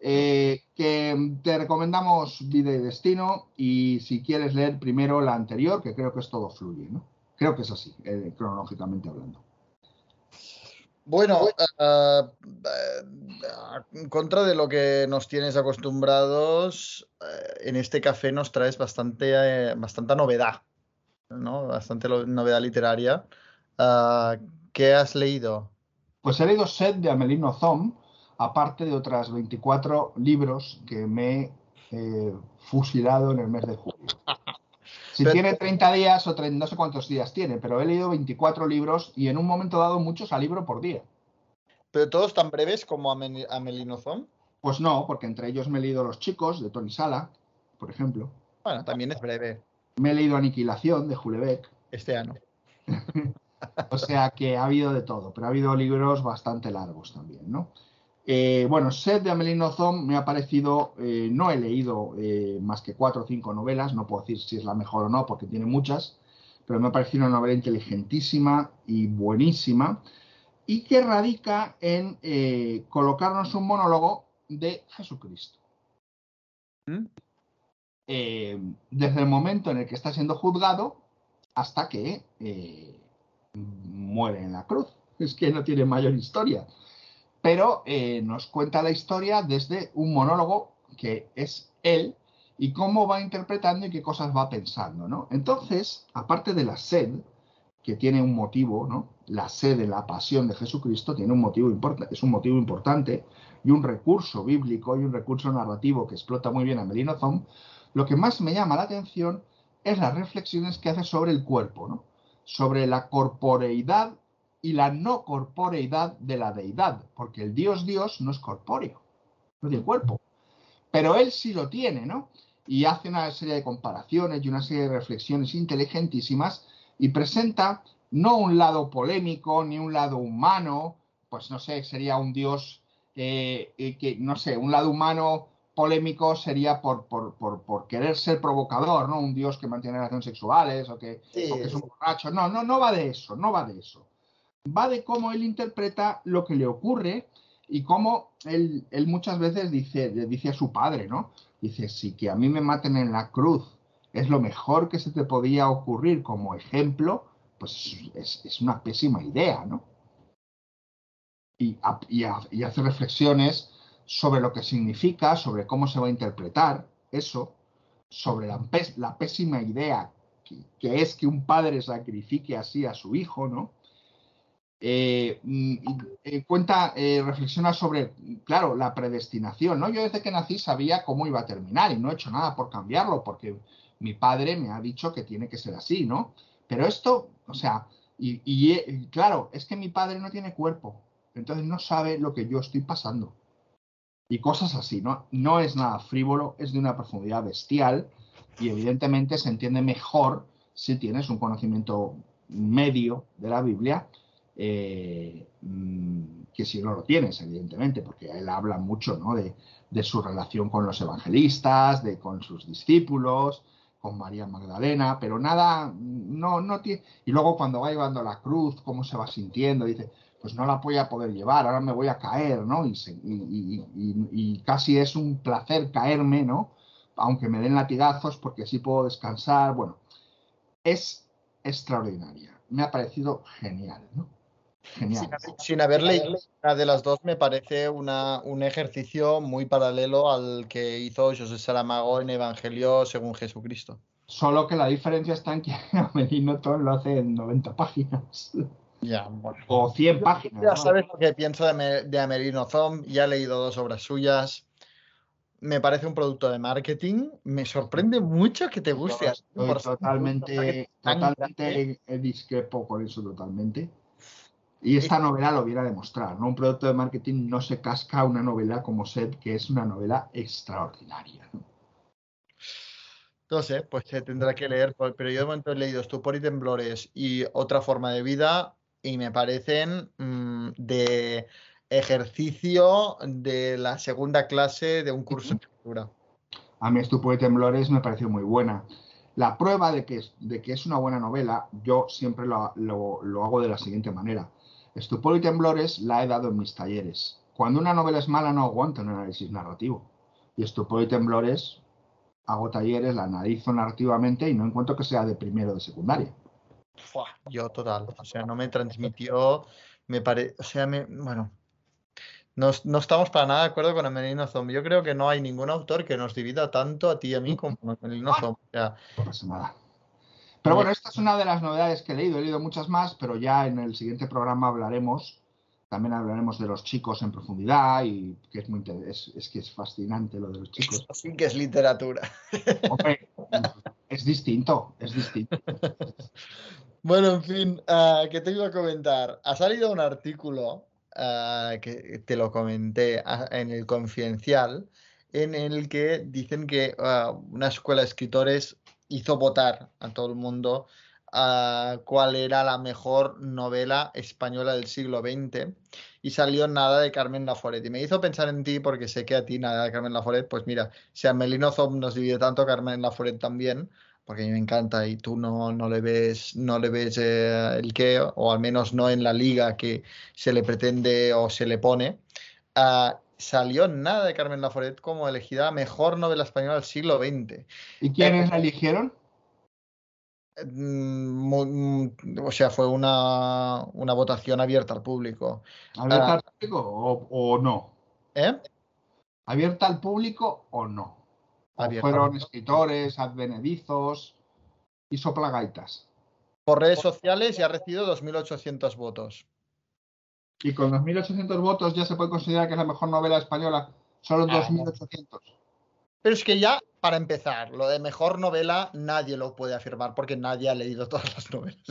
que te recomendamos Vida y Destino y si quieres leer primero la anterior, que creo que es todo fluye, ¿no? Creo que es así, eh, cronológicamente hablando. Bueno, uh, en contra de lo que nos tienes acostumbrados, en este café nos traes bastante, bastante novedad, ¿no? Bastante novedad literaria. ¿Qué has leído? Pues he leído Set de Amelino Zom, aparte de otras 24 libros que me he fusilado en el mes de julio. Si tiene 30 días o 30, no sé cuántos días tiene, pero he leído 24 libros y en un momento dado muchos a libro por día. ¿Pero todos tan breves como Amelinozón? Pues no, porque entre ellos me he leído Los chicos de Tony Sala, por ejemplo. Bueno, también es breve. Me he leído Aniquilación de Julebeck. Este año. o sea que ha habido de todo, pero ha habido libros bastante largos también, ¿no? Eh, bueno, Seth de Amelino Zom me ha parecido, eh, no he leído eh, más que cuatro o cinco novelas, no puedo decir si es la mejor o no, porque tiene muchas, pero me ha parecido una novela inteligentísima y buenísima, y que radica en colocarnos un monólogo de Jesucristo. ¿Mm? desde el momento en el que está siendo juzgado hasta que muere en la cruz. Es que no tiene mayor historia pero eh, nos cuenta la historia desde un monólogo que es él y cómo va interpretando y qué cosas va pensando, ¿no? Entonces, aparte de la sed, que tiene un motivo, ¿no? La sede, la pasión de Jesucristo tiene un motivo importante, es un motivo importante y un recurso bíblico y un recurso narrativo que explota muy bien a Merino Thom. Lo que más me llama la atención es las reflexiones que hace sobre el cuerpo, ¿no? Sobre la corporeidad y la no corporeidad de la deidad, porque el Dios Dios no es corpóreo, no tiene cuerpo, pero él sí lo tiene, ¿no? Y hace una serie de comparaciones y una serie de reflexiones inteligentísimas y presenta no un lado polémico ni un lado humano, pues no sé, sería un Dios eh, eh, que, no sé, un lado humano polémico sería por, por, por, por, querer ser provocador, ¿no? Un Dios que mantiene relaciones sexuales o que, Sí, o que es un borracho. No, no, no va de eso, no va de eso. Va de cómo él interpreta lo que le ocurre y cómo él, muchas veces dice, le dice a su padre, ¿no? Dice, si que a mí me maten en la cruz es lo mejor que se te podía ocurrir como ejemplo, pues es, una pésima idea, ¿no? Y, ha- y ha- y hace reflexiones sobre lo que significa, sobre cómo se va a interpretar eso, sobre la pésima idea que, que es que un padre sacrifique así a su hijo, ¿no? Eh, mm, eh, cuenta, eh, reflexiona sobre, claro, la predestinación, ¿no? Yo desde que nací sabía cómo iba a terminar y no he hecho nada por cambiarlo, porque mi padre me ha dicho que tiene que ser así, ¿no? Pero esto, o sea, y claro, es que mi padre no tiene cuerpo, entonces no sabe lo que yo estoy pasando. Y cosas así, ¿no? No es nada frívolo, es de una profundidad bestial y evidentemente se entiende mejor si tienes un conocimiento medio de la Biblia eh, mm, que si no lo tienes, evidentemente, porque él habla mucho ¿no? de, su relación con los evangelistas, de con sus discípulos, con María Magdalena, pero nada, no, no tiene. Y luego cuando va llevando la cruz, cómo se va sintiendo, dice, pues no la voy a poder llevar, ahora me voy a caer, ¿no? Y casi es un placer caerme, ¿no? Aunque me den latigazos, porque así puedo descansar. Bueno, es extraordinaria. Me ha parecido genial, ¿no? Genial. Sin haber, sin haber leído una de las dos, me parece una, un ejercicio muy paralelo al que hizo José Saramago en Evangelio según Jesucristo. Solo que la diferencia está en que Amelino Ton lo hace en 90 páginas. Ya, bueno. O 100 páginas. Ya ¿no? sabes lo que pienso de, de Amerino Zom, ya he leído dos obras suyas. Me parece un producto de marketing. Me sorprende mucho que te guste. Estoy totalmente, totalmente discrepo con eso totalmente. Y esta novela lo viene a demostrar, ¿no? Un producto de marketing no se casca a una novela como Sed, que es una novela extraordinaria. ¿no? Sé, pues se tendrá que leer, pero yo de momento he leído Estupor y Temblores y Otra forma de vida y me parecen mm, de ejercicio de la segunda clase de un curso de escritura. A mí Estupor y Temblores me pareció muy buena. La prueba de que es, de que es una buena novela, yo siempre lo, lo- lo hago de la siguiente manera. Estupor y Temblores la he dado en mis talleres. Cuando una novela es mala no aguanta un análisis narrativo. Y Estupor y Temblores hago talleres, la analizo narrativamente y no encuentro que sea de primero o de secundaria. Fua, yo total, o sea, no me transmitió, me parece, o sea, me, bueno, no, no estamos para nada de acuerdo con Amelino Zom. Yo creo que no hay ningún autor que nos divida tanto a ti y a mí como Amelino Zom. O sea, No pasa nada. Pero bueno, esta es una de las novedades que he leído. He leído muchas más, pero ya en el siguiente programa hablaremos. También hablaremos de los chicos en profundidad y que es muy es, es que es fascinante lo de los chicos. sí que es literatura. Hombre, es distinto, es distinto. Bueno, en fin, ah, ¿qué te iba a comentar? Ha salido un artículo ah, que te lo comenté ah, en el Confidencial, en el que dicen que ah, una escuela de escritores hizo votar a todo el mundo ah, cuál era la mejor novela española del siglo XX y salió nada de Carmen Laforet. Y me hizo pensar en ti porque sé que a ti nada de Carmen Laforet, pues mira, si a Melino nos divide tanto, Carmen Laforet también porque a mí me encanta y tú no, no le ves, no le ves eh, el qué, o al menos no en la liga que se le pretende o se le pone. Ah, salió nada de Carmen Laforet como elegida mejor novela española del siglo XX. ¿Y quiénes la eligieron? Mu- mm, o sea, fue una, una votación abierta al público. ¿Abierta Ah. al público o, o no? ¿Eh? ¿Abierta al público o no? ¿O Abierta al fueron escritores, advenedizos y soplagaitas? por redes sociales y ha recibido 2.800 votos. Y con 2.800 votos ya se puede considerar que es la mejor novela española. Solo Ah, 2.800. Pero es que ya, para empezar, lo de mejor novela nadie lo puede afirmar porque nadie ha leído todas las novelas.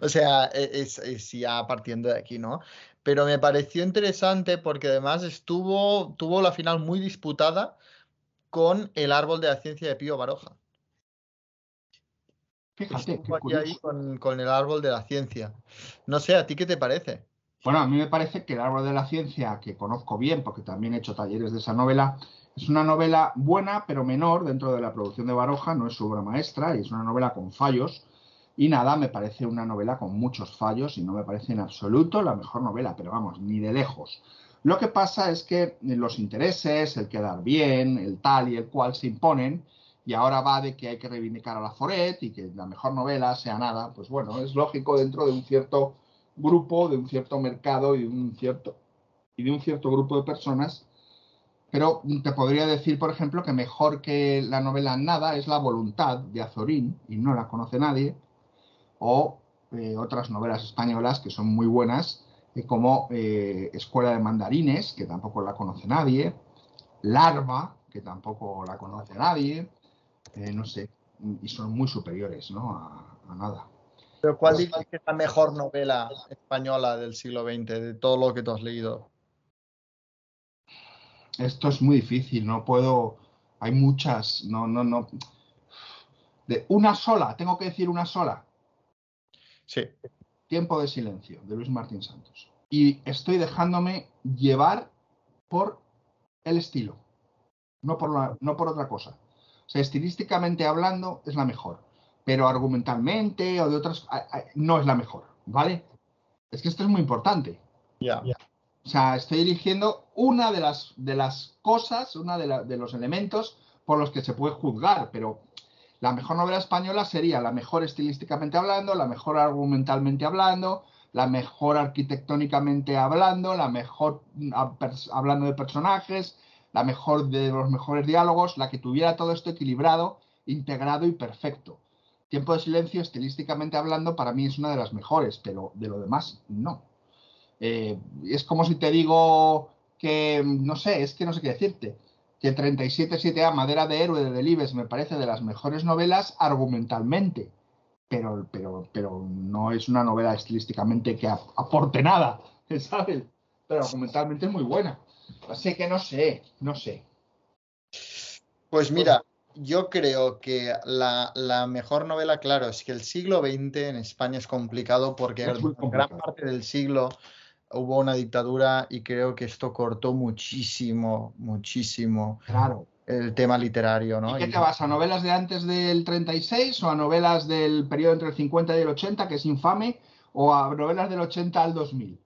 o sea, e- es, es ya partiendo de aquí, ¿no? Pero me pareció interesante porque además estuvo, tuvo la final muy disputada con El árbol de la ciencia de Pío Baroja. Fíjate, qué Estuvo aquí curioso. ahí con, con el árbol de la ciencia. No sé, ¿a ti qué te parece? Bueno, a mí me parece que El árbol de la ciencia, que conozco bien porque también he hecho talleres de esa novela, es una novela buena pero menor dentro de la producción de Baroja, no es su obra maestra y es una novela con fallos. Y nada, me parece una novela con muchos fallos y no me parece en absoluto la mejor novela, pero vamos, ni de lejos. Lo que pasa es que los intereses, el quedar bien, el tal y el cual se imponen y ahora va de que hay que reivindicar a la Foret y que la mejor novela sea nada, pues bueno, es lógico dentro de un cierto grupo, de un cierto mercado y de un cierto, y de un cierto grupo de personas. Pero te podría decir, por ejemplo, que mejor que la novela Nada es La Voluntad de Azorín, y no la conoce nadie, o eh, otras novelas españolas que son muy buenas, eh, como eh, Escuela de Mandarines, que tampoco la conoce nadie, Larva, que tampoco la conoce nadie, no sé, y son muy superiores ¿no? a Nada. Pero ¿cuál dirías que es la mejor novela española del siglo XX, de todo lo que tú has leído? Esto es muy difícil, no puedo. Hay muchas, no, no, no. De una sola, tengo que decir una sola. Sí. Tiempo de silencio, de Luis Martín Santos. Y estoy dejándome llevar por el estilo, no por, la- no por otra cosa. O sea, estilísticamente hablando es la mejor, pero argumentalmente o de otras no es la mejor, ¿vale? Es que esto es muy importante. Ya. O sea, estoy eligiendo una de las, de las cosas, una de, la- de los elementos por los que se puede juzgar, pero la mejor novela española sería la mejor estilísticamente hablando, la mejor argumentalmente hablando, la mejor arquitectónicamente hablando, la mejor mm, hablando de personajes, la mejor de los mejores diálogos, la que tuviera todo esto equilibrado, integrado y perfecto. Tiempo de silencio, estilísticamente hablando, para mí es una de las mejores, pero de lo demás, no. Eh, es como si te digo que, no sé, es que no sé qué decirte, que 37-7A, Madera de Héroe de Delibes, me parece de las mejores novelas argumentalmente, pero, pero, pero no es una novela estilísticamente que ap- aporte nada, ¿sabes? Pero argumentalmente es muy buena. Así que no sé, no sé. Pues mira, yo creo que la, la mejor novela, claro, es que el siglo XX en España es complicado porque Es gran parte del siglo hubo una dictadura y creo que esto cortó muchísimo, muchísimo Claro. el tema literario, ¿no? ¿Y qué te vas? ¿A novelas de antes del 36 o a novelas del periodo entre el 50 y el 80, que es infame, o a novelas del 80 al 2000?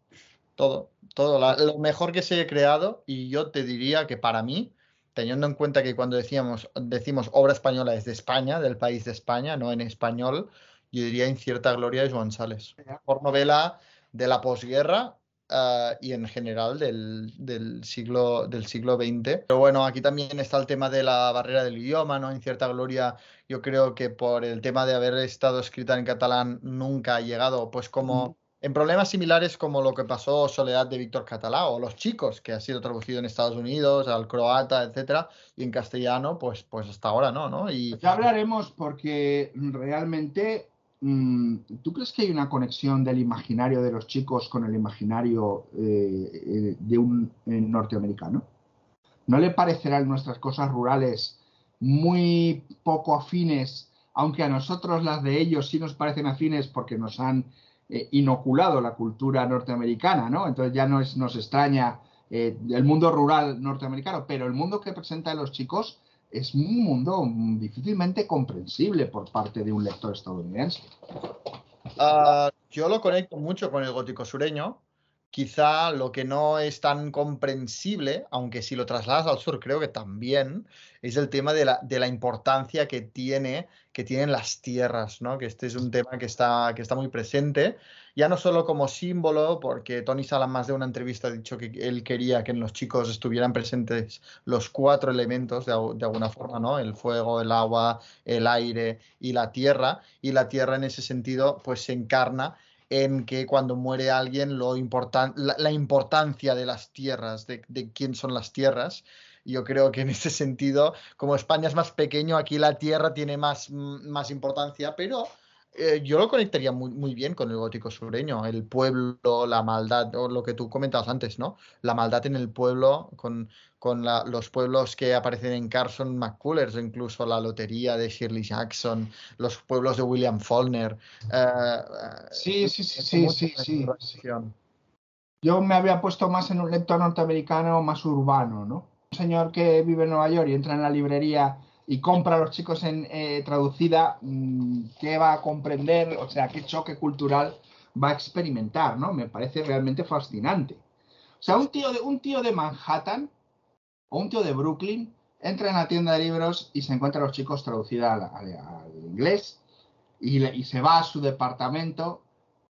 Todo, todo, la- lo mejor que se ha creado y yo te diría que para mí, teniendo en cuenta que cuando decíamos, decimos obra española es de España, del país de España, no en español, yo diría Incierta Gloria de Joan Sales. Mejor novela de la posguerra ah, y en general del, del siglo, del siglo XX. Pero bueno, aquí también está el tema de la barrera del idioma, ¿no? Incierta Gloria, yo creo que por el tema de haber estado escrita en catalán nunca ha llegado, pues como en problemas similares como lo que pasó Soledad de Víctor Catalá o Los Chicos, que ha sido traducido en Estados Unidos, al croata, etcétera, y en castellano, pues, pues hasta ahora no, ¿no? Y Ya hablaremos porque realmente, mm, ¿tú crees que hay una conexión del imaginario de los chicos con el imaginario eh, eh, de un eh, norteamericano? ¿No le parecerán nuestras cosas rurales muy poco afines, aunque a nosotros las de ellos sí nos parecen afines porque nos han eh, inoculado la cultura norteamericana, ¿no? Entonces ya no nos extraña eh, el mundo rural norteamericano, pero el mundo que presentan los chicos es un mundo difícilmente comprensible por parte de un lector estadounidense. Ah, yo lo conecto mucho con el gótico sureño. Quizá lo que no es tan comprensible, aunque si lo trasladas al sur creo que también, es el tema de la, importancia que tiene, que tienen las tierras, ¿no? Que este es un tema que está, que está muy presente ya no solo como símbolo, porque Tony Sala más de una entrevista ha dicho que él quería que en los chicos estuvieran presentes los cuatro elementos de, de alguna forma, ¿no? El fuego, el agua, el aire y la tierra, y la tierra en ese sentido pues se encarna en que cuando muere alguien lo importan la, importancia de las tierras, de, de, quién son las tierras. Yo creo que en ese sentido, como España es más pequeño, aquí la tierra tiene más, más importancia, pero eh, yo lo conectaría muy, muy, bien con el gótico sureño, el pueblo, la maldad, o lo que tú comentabas antes, ¿no? La maldad en el pueblo, con, con la, los pueblos que aparecen en Carson McCullers, incluso la lotería de Shirley Jackson, los pueblos de William Faulkner. Eh, sí, sí, sí, sí, sí, sí, sí. Yo me había puesto más en un lector norteamericano más urbano, ¿no? Un señor que vive en Nueva York y entra en la librería y compra a los chicos en eh, traducida, mmm, ¿qué va a comprender? O sea, qué choque cultural va a experimentar, ¿no? Me parece realmente fascinante. O sea, un tío de, un tío de Manhattan o un tío de Brooklyn entra en la tienda de libros y se encuentra a los chicos traducida al, al, al inglés y, le, y, se va a su departamento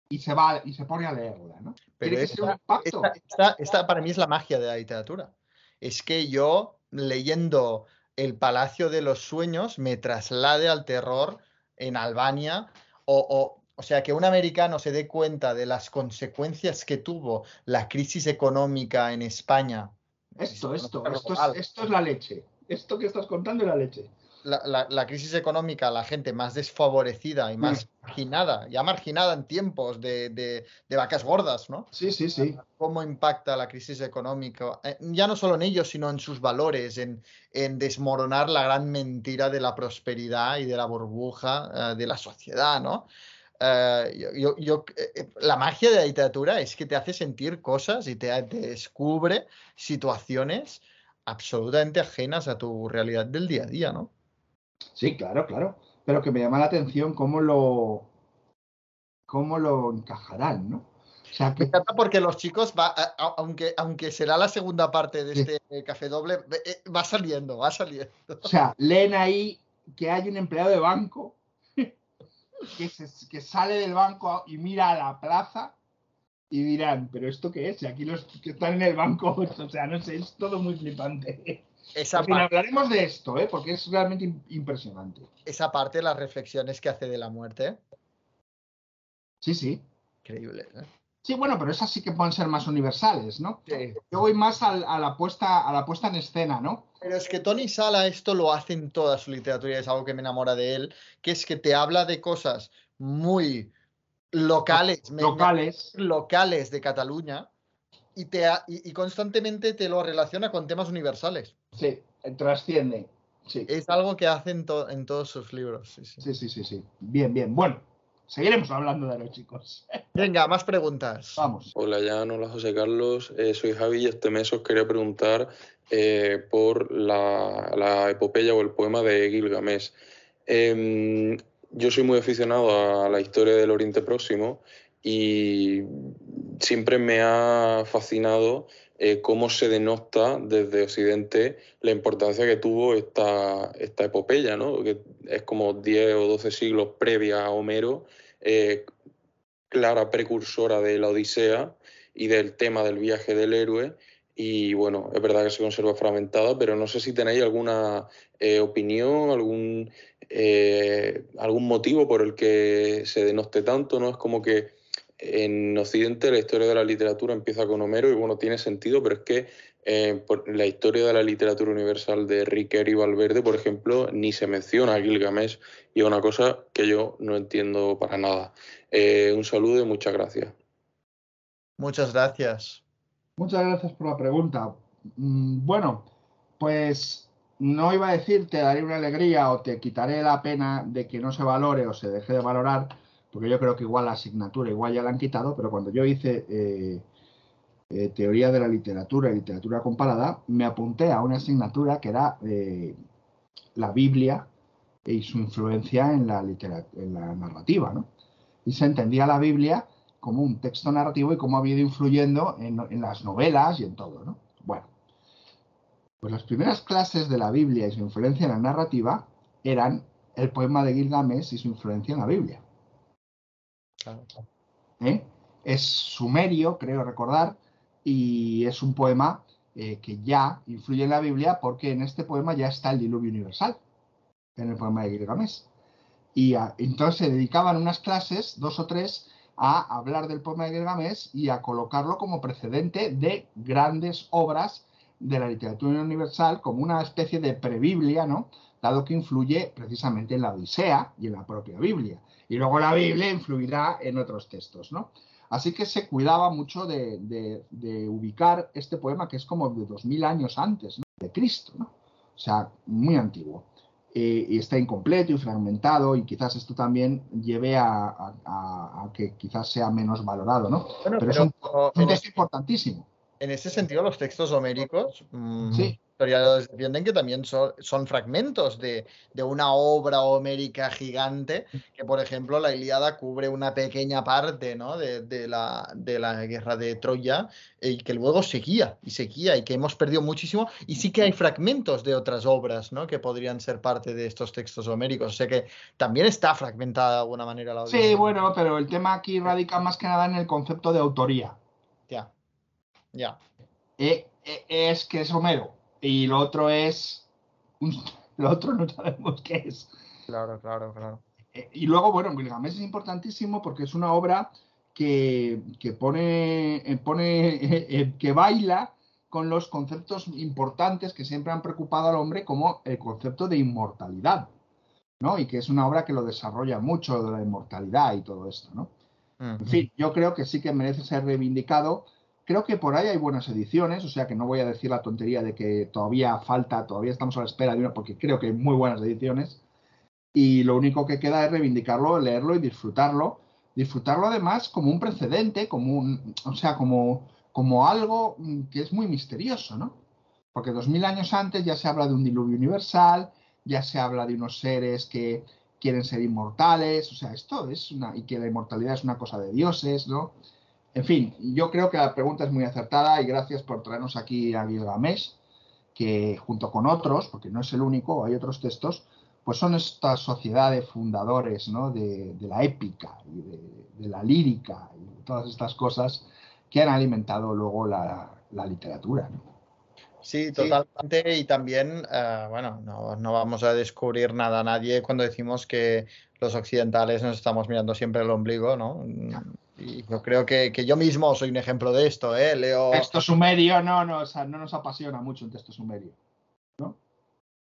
y se va y se pone a leerla, ¿no? Pero esta, esta, esta, esta para mí es la magia de la literatura. Es que yo leyendo el Palacio de los Sueños me traslade al terror en Albania o, o, o, sea, que un americano se dé cuenta de las consecuencias que tuvo la crisis económica en España. Esto, esto, esto es, esto es la leche. Esto que estás contando es la leche. La, la, la, crisis económica, la gente más desfavorecida y más mm. marginada, ya marginada en tiempos de, de, de, vacas gordas, ¿no? Sí, sí, sí. Cómo impacta la crisis económica, eh, ya no solo en ellos, sino en sus valores, en, en desmoronar la gran mentira de la prosperidad y de la burbuja uh, de la sociedad, ¿no? Uh, yo, yo, eh, la magia de la literatura es que te hace sentir cosas y te, te descubre situaciones absolutamente ajenas a tu realidad del día a día, ¿no? Sí, claro, claro. Pero que me llama la atención cómo lo, cómo lo encajarán, ¿no? O sea, que... Me encanta porque los chicos, va, aunque, aunque será la segunda parte de este sí. café doble, eh, va saliendo, va saliendo. O sea, leen ahí que hay un empleado de banco que, se, que sale del banco y mira a la plaza y dirán, ¿pero esto qué es? Y aquí los que están en el banco, o sea, no sé, es todo muy flipante. Esa en fin, hablaremos de esto, ¿eh? porque es realmente impresionante. Esa parte, las reflexiones que hace de la muerte. Sí, sí. Increíble. ¿eh? Sí, bueno, pero esas sí que pueden ser más universales, ¿no? Sí. Yo voy más a, a, la puesta, a la puesta en escena, ¿no? Pero es que Tony Sala esto lo hace en toda su literatura y es algo que me enamora de él, que es que te habla de cosas muy locales, locales, locales de Cataluña y, te, y, y, constantemente te lo relaciona con temas universales. Sí, trasciende. Sí. Es algo que hace en, to, en todos sus libros. Sí sí. sí, sí, sí, sí. Bien, bien. Bueno, seguiremos hablando de los chicos. Venga, más preguntas. Vamos. Hola, Jan. Hola, José Carlos. Eh, soy Javi y este mes os quería preguntar eh, por la, la, epopeya o el poema de Gilgamesh. Eh, yo soy muy aficionado a la historia del Oriente Próximo y siempre me ha fascinado eh, cómo se denota desde Occidente la importancia que tuvo esta, esta epopeya, ¿no? que es como 10 o 12 siglos previa a Homero, eh, clara precursora de la Odisea y del tema del viaje del héroe. Y bueno, es verdad que se conserva fragmentada, pero no sé si tenéis alguna eh, opinión, algún, eh, algún motivo por el que se denoste tanto, ¿no? Es como que en Occidente la historia de la literatura empieza con Homero y bueno, tiene sentido, pero es que eh, por la historia de la literatura universal de Riquer y Valverde, por ejemplo, ni se menciona a Gilgamesh y es una cosa que yo no entiendo para nada. Eh, un saludo y muchas gracias. Muchas gracias. Muchas gracias por la pregunta. Mm, bueno, pues no iba a decir te daré una alegría o te quitaré la pena de que no se valore o se deje de valorar, porque yo creo que igual la asignatura igual ya la han quitado, pero cuando yo hice eh, eh, teoría de la literatura y literatura comparada, me apunté a una asignatura que era eh, la Biblia y su influencia en la, en la narrativa, ¿no? Y se entendía la Biblia como un texto narrativo y cómo había ido influyendo en, en las novelas y en todo, ¿no? Bueno, pues las primeras clases de la Biblia y su influencia en la narrativa eran el poema de Gilgamesh y su influencia en la Biblia. ¿Eh? Es sumerio, creo recordar, y es un poema eh, que ya influye en la Biblia porque en este poema ya está el diluvio universal, en el poema de Gilgamesh. Y entonces se dedicaban unas clases, dos o tres, a hablar del poema de Gilgamesh y a colocarlo como precedente de grandes obras de la literatura universal como una especie de prebiblia, ¿no? Dado que influye precisamente en la Odisea y en la propia Biblia. Y luego la Biblia influirá en otros textos, ¿no? Así que se cuidaba mucho de, ubicar este poema que es como de 2000 años antes de Cristo, ¿no? O sea, muy antiguo. Eh, y está incompleto y fragmentado y quizás esto también lleve a, que quizás sea menos valorado, ¿no? pero, es un, texto importantísimo. En ese sentido, los textos homéricos, mm, sí historiadores defienden que también son, son fragmentos de, de, una obra homérica gigante, que por ejemplo la Ilíada cubre una pequeña parte ¿no? de, de, la, de la guerra de Troya y que luego seguía y seguía y que hemos perdido muchísimo y sí que hay fragmentos de otras obras ¿no? que podrían ser parte de estos textos homéricos. O sea que también está fragmentada de alguna manera la obra. Sí, bueno, pero el tema aquí radica más que nada en el concepto de autoría. Ya, ya. Eh, eh, es que es Homero y lo otro es. Lo otro no sabemos qué es. Claro, claro, claro. Eh, y luego, bueno, Gilgamesh es importantísimo porque es una obra que, pone, eh, pone eh, que baila con los conceptos importantes que siempre han preocupado al hombre, como el concepto de inmortalidad, ¿no? Y que es una obra que lo desarrolla mucho de la inmortalidad y todo esto, ¿no? En fin, yo creo que sí que merece ser reivindicado Creo que por ahí hay buenas ediciones, o sea que no voy a decir la tontería de que todavía falta, todavía estamos a la espera de una, porque creo que hay muy buenas ediciones. Y lo único que queda es reivindicarlo, leerlo y disfrutarlo. Disfrutarlo además como un precedente, como un, o sea, como, como algo que es muy misterioso, ¿no? Porque dos mil años antes ya se habla de un diluvio universal, ya se habla de unos seres que quieren ser inmortales, o sea, esto es una, y que la inmortalidad es una cosa de dioses, ¿no? En fin, yo creo que la pregunta es muy acertada y gracias por traernos aquí a Gilgamesh, que junto con otros, porque no es el único, hay otros textos, pues son estas sociedades fundadores ¿no? de, la épica y de, la lírica y todas estas cosas que han alimentado luego la, literatura. Sí, totalmente. Y también, eh, bueno, no, no, vamos a descubrir nada a nadie cuando decimos que los occidentales nos estamos mirando siempre el ombligo, ¿no? Y yo creo que, yo mismo soy un ejemplo de esto, ¿eh? Leo... Texto sumerio no, no, no nos apasiona mucho un texto sumerio, ¿no?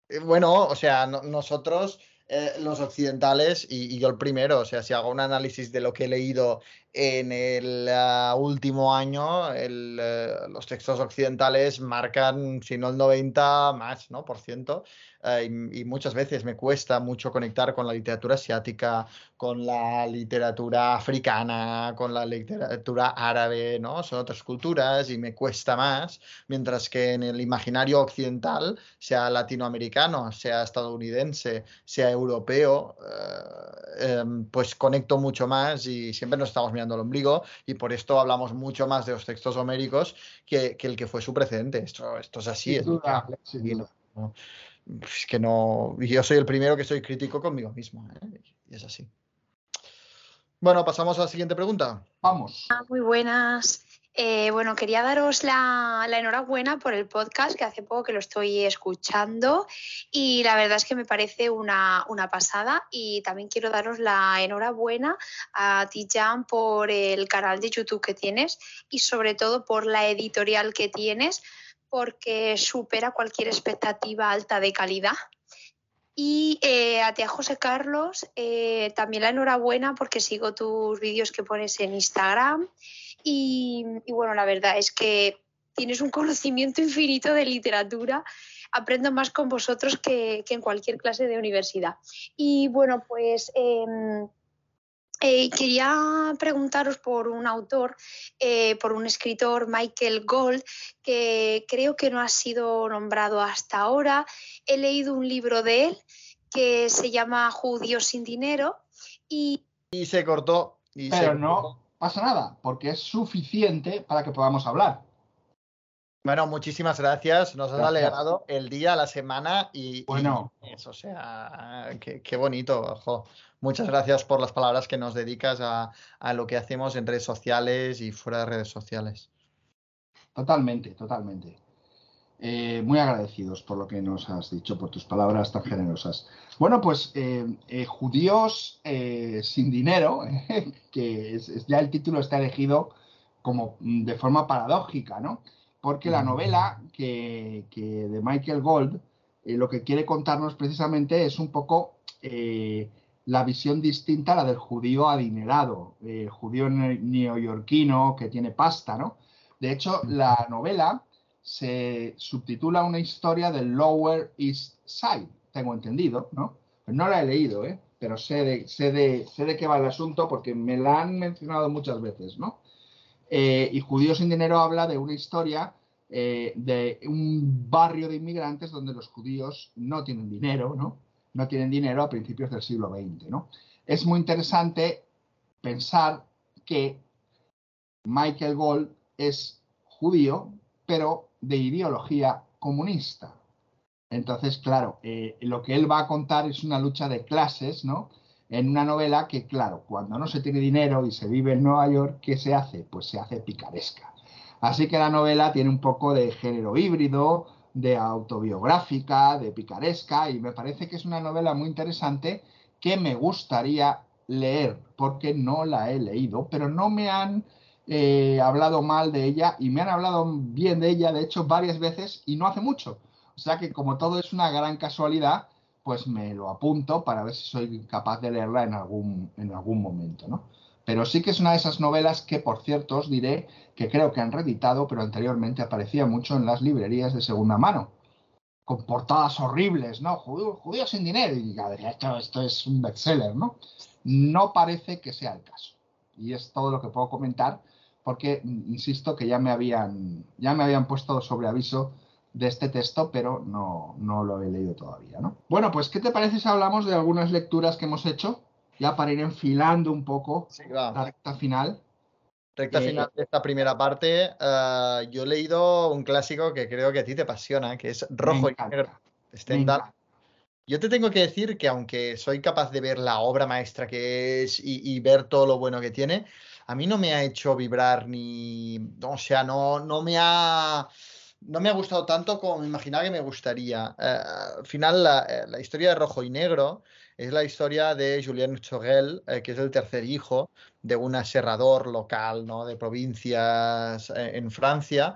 Eh, bueno, o sea, nosotros, eh, los occidentales, y, yo el primero, o sea, si hago un análisis de lo que he leído en el ah, último año, los textos occidentales marcan, si no el 90 más, ¿no? Por ciento eh, y, muchas veces me cuesta mucho conectar con la literatura asiática, con la literatura africana, con la literatura árabe, ¿no? Son otras culturas y me cuesta más, mientras que en el imaginario occidental, sea latinoamericano, sea estadounidense, sea europeo, eh, em, pues conecto mucho más y siempre nos estamos mirando el ombligo y por esto hablamos mucho más de los textos homéricos que, el que fue su precedente. Esto, esto es así. es es que no, yo soy el primero que soy crítico conmigo mismo, ¿eh? y es así. Bueno, pasamos a la siguiente pregunta. Vamos. Ah, muy buenas. Eh, bueno, quería daros la, enhorabuena por el podcast, que hace poco que lo estoy escuchando y la verdad es que me parece una, una pasada y también quiero daros la enhorabuena a ti, Jan, por el canal de YouTube que tienes y sobre todo por la editorial que tienes, porque supera cualquier expectativa alta de calidad. Y eh, a ti, a José Carlos, eh, también la enhorabuena porque sigo tus vídeos que pones en Instagram. Y, bueno, la verdad es que tienes un conocimiento infinito de literatura. Aprendo más con vosotros que, en cualquier clase de universidad. Y bueno, pues em, eh, quería preguntaros por un autor, eh, por un escritor, Michael Gold, que creo que no ha sido nombrado hasta ahora. He leído un libro de él que se llama Judíos sin dinero y... Y se cortó. Pero no pasa nada, porque es suficiente para que podamos hablar. Bueno, muchísimas gracias. Nos has alegrado el día, la semana y, y Bueno. eso, o sea, qué, qué bonito. ojo. Muchas gracias por las palabras que nos dedicas a, a lo que hacemos en redes sociales y fuera de redes sociales. Totalmente, totalmente. Eh, muy agradecidos por lo que nos has dicho, por tus palabras tan generosas. Bueno, pues eh, eh, judíos eh, sin dinero, que es, es- ya el título está elegido como mm, de forma paradójica, ¿no? Porque la novela que, que de Michael Gold lo que quiere contarnos precisamente es un poco la visión distinta a la del judío adinerado, el judío ne- neoyorquino que tiene pasta, ¿no? De hecho, la novela se subtitula Una historia del Lower East Side, tengo entendido, ¿no? No la he leído, ¿eh? Pero sé de, sé de, sé de qué va el asunto porque me la han mencionado muchas veces, ¿no? Eh, y Judíos sin Dinero habla de una historia eh, de un barrio de inmigrantes donde los judíos no tienen dinero, ¿no? No tienen dinero a principios del siglo XX, ¿no? Es muy interesante pensar que Michael Gold es judío, pero de ideología comunista. Entonces, claro, eh, lo que él va a contar es una lucha de clases, ¿no? En una novela que, claro, cuando no se tiene dinero y se vive en Nueva York, ¿qué se hace? Pues se hace picaresca. Así que la novela tiene un poco de género híbrido, de autobiográfica, de picaresca, y me parece que es una novela muy interesante que me gustaría leer, porque no la he leído, pero no me han eh, hablado mal de ella y me han hablado bien de ella, de hecho, varias veces y no hace mucho. O sea que como todo es una gran casualidad, pues me lo apunto para ver si soy capaz de leerla en algún, en algún momento, ¿no? Pero sí que es una de esas novelas que, por cierto, os diré que creo que han reeditado, pero anteriormente aparecía mucho en las librerías de segunda mano, con portadas horribles, ¿no? Judío, judío sin dinero. Y esto, esto es un bestseller, ¿no? No parece que sea el caso. Y es todo lo que puedo comentar, porque insisto que ya me habían, ya me habían puesto sobre aviso de este texto, pero no, no lo he leído todavía, ¿no? Bueno, pues, ¿qué te parece si hablamos de algunas lecturas que hemos hecho? Ya para ir enfilando un poco va. la recta final. Recta Eh, final de esta primera parte. ah, yo he leído un clásico que creo que a ti te apasiona, que es Rojo y Negro. Stendhal. Yo te tengo que decir que aunque soy capaz de ver la obra maestra que es y, y ver todo lo bueno que tiene, a mí no me ha hecho vibrar ni, o sea, no, no me ha, no me ha gustado tanto como me imaginaba que me gustaría. Eh, al final, la, eh, la historia de Rojo y Negro es la historia de Julien Chogel, eh, que es el tercer hijo de un aserrador local, ¿no? de provincias eh, en Francia.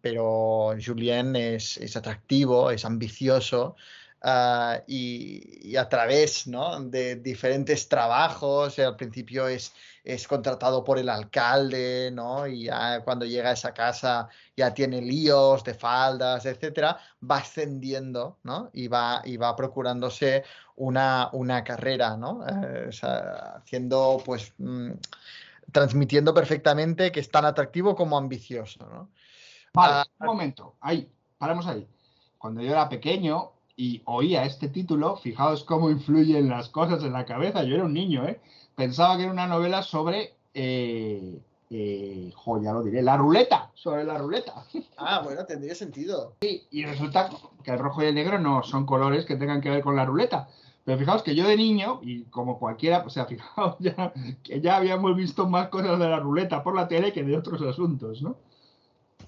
Pero Julien es, es atractivo, es ambicioso ah, y, y a través ¿no? de diferentes trabajos, eh, al principio es, es contratado por el alcalde, ¿no? y ya cuando llega a esa casa ya tiene líos de faldas, etcétera, va ascendiendo ¿no? y, va, y va procurándose una, una carrera, ¿no? Eh, o sea, haciendo pues... mm, transmitiendo perfectamente que es tan atractivo como ambicioso, ¿no? Vale, Ah, un momento, ahí, paramos ahí. Cuando yo era pequeño y oía este título, fijaos cómo influyen las cosas en la cabeza. Yo era un niño, ¿eh? Pensaba que era una novela sobre, eh, eh, jo, ya lo diré, la ruleta, sobre la ruleta. Ah, bueno, tendría sentido. Y resulta que el rojo y el negro no son colores que tengan que ver con la ruleta. Pero fijaos que yo de niño, y como cualquiera, o sea, fijaos ya que ya habíamos visto más cosas de la ruleta por la tele que de otros asuntos, ¿no?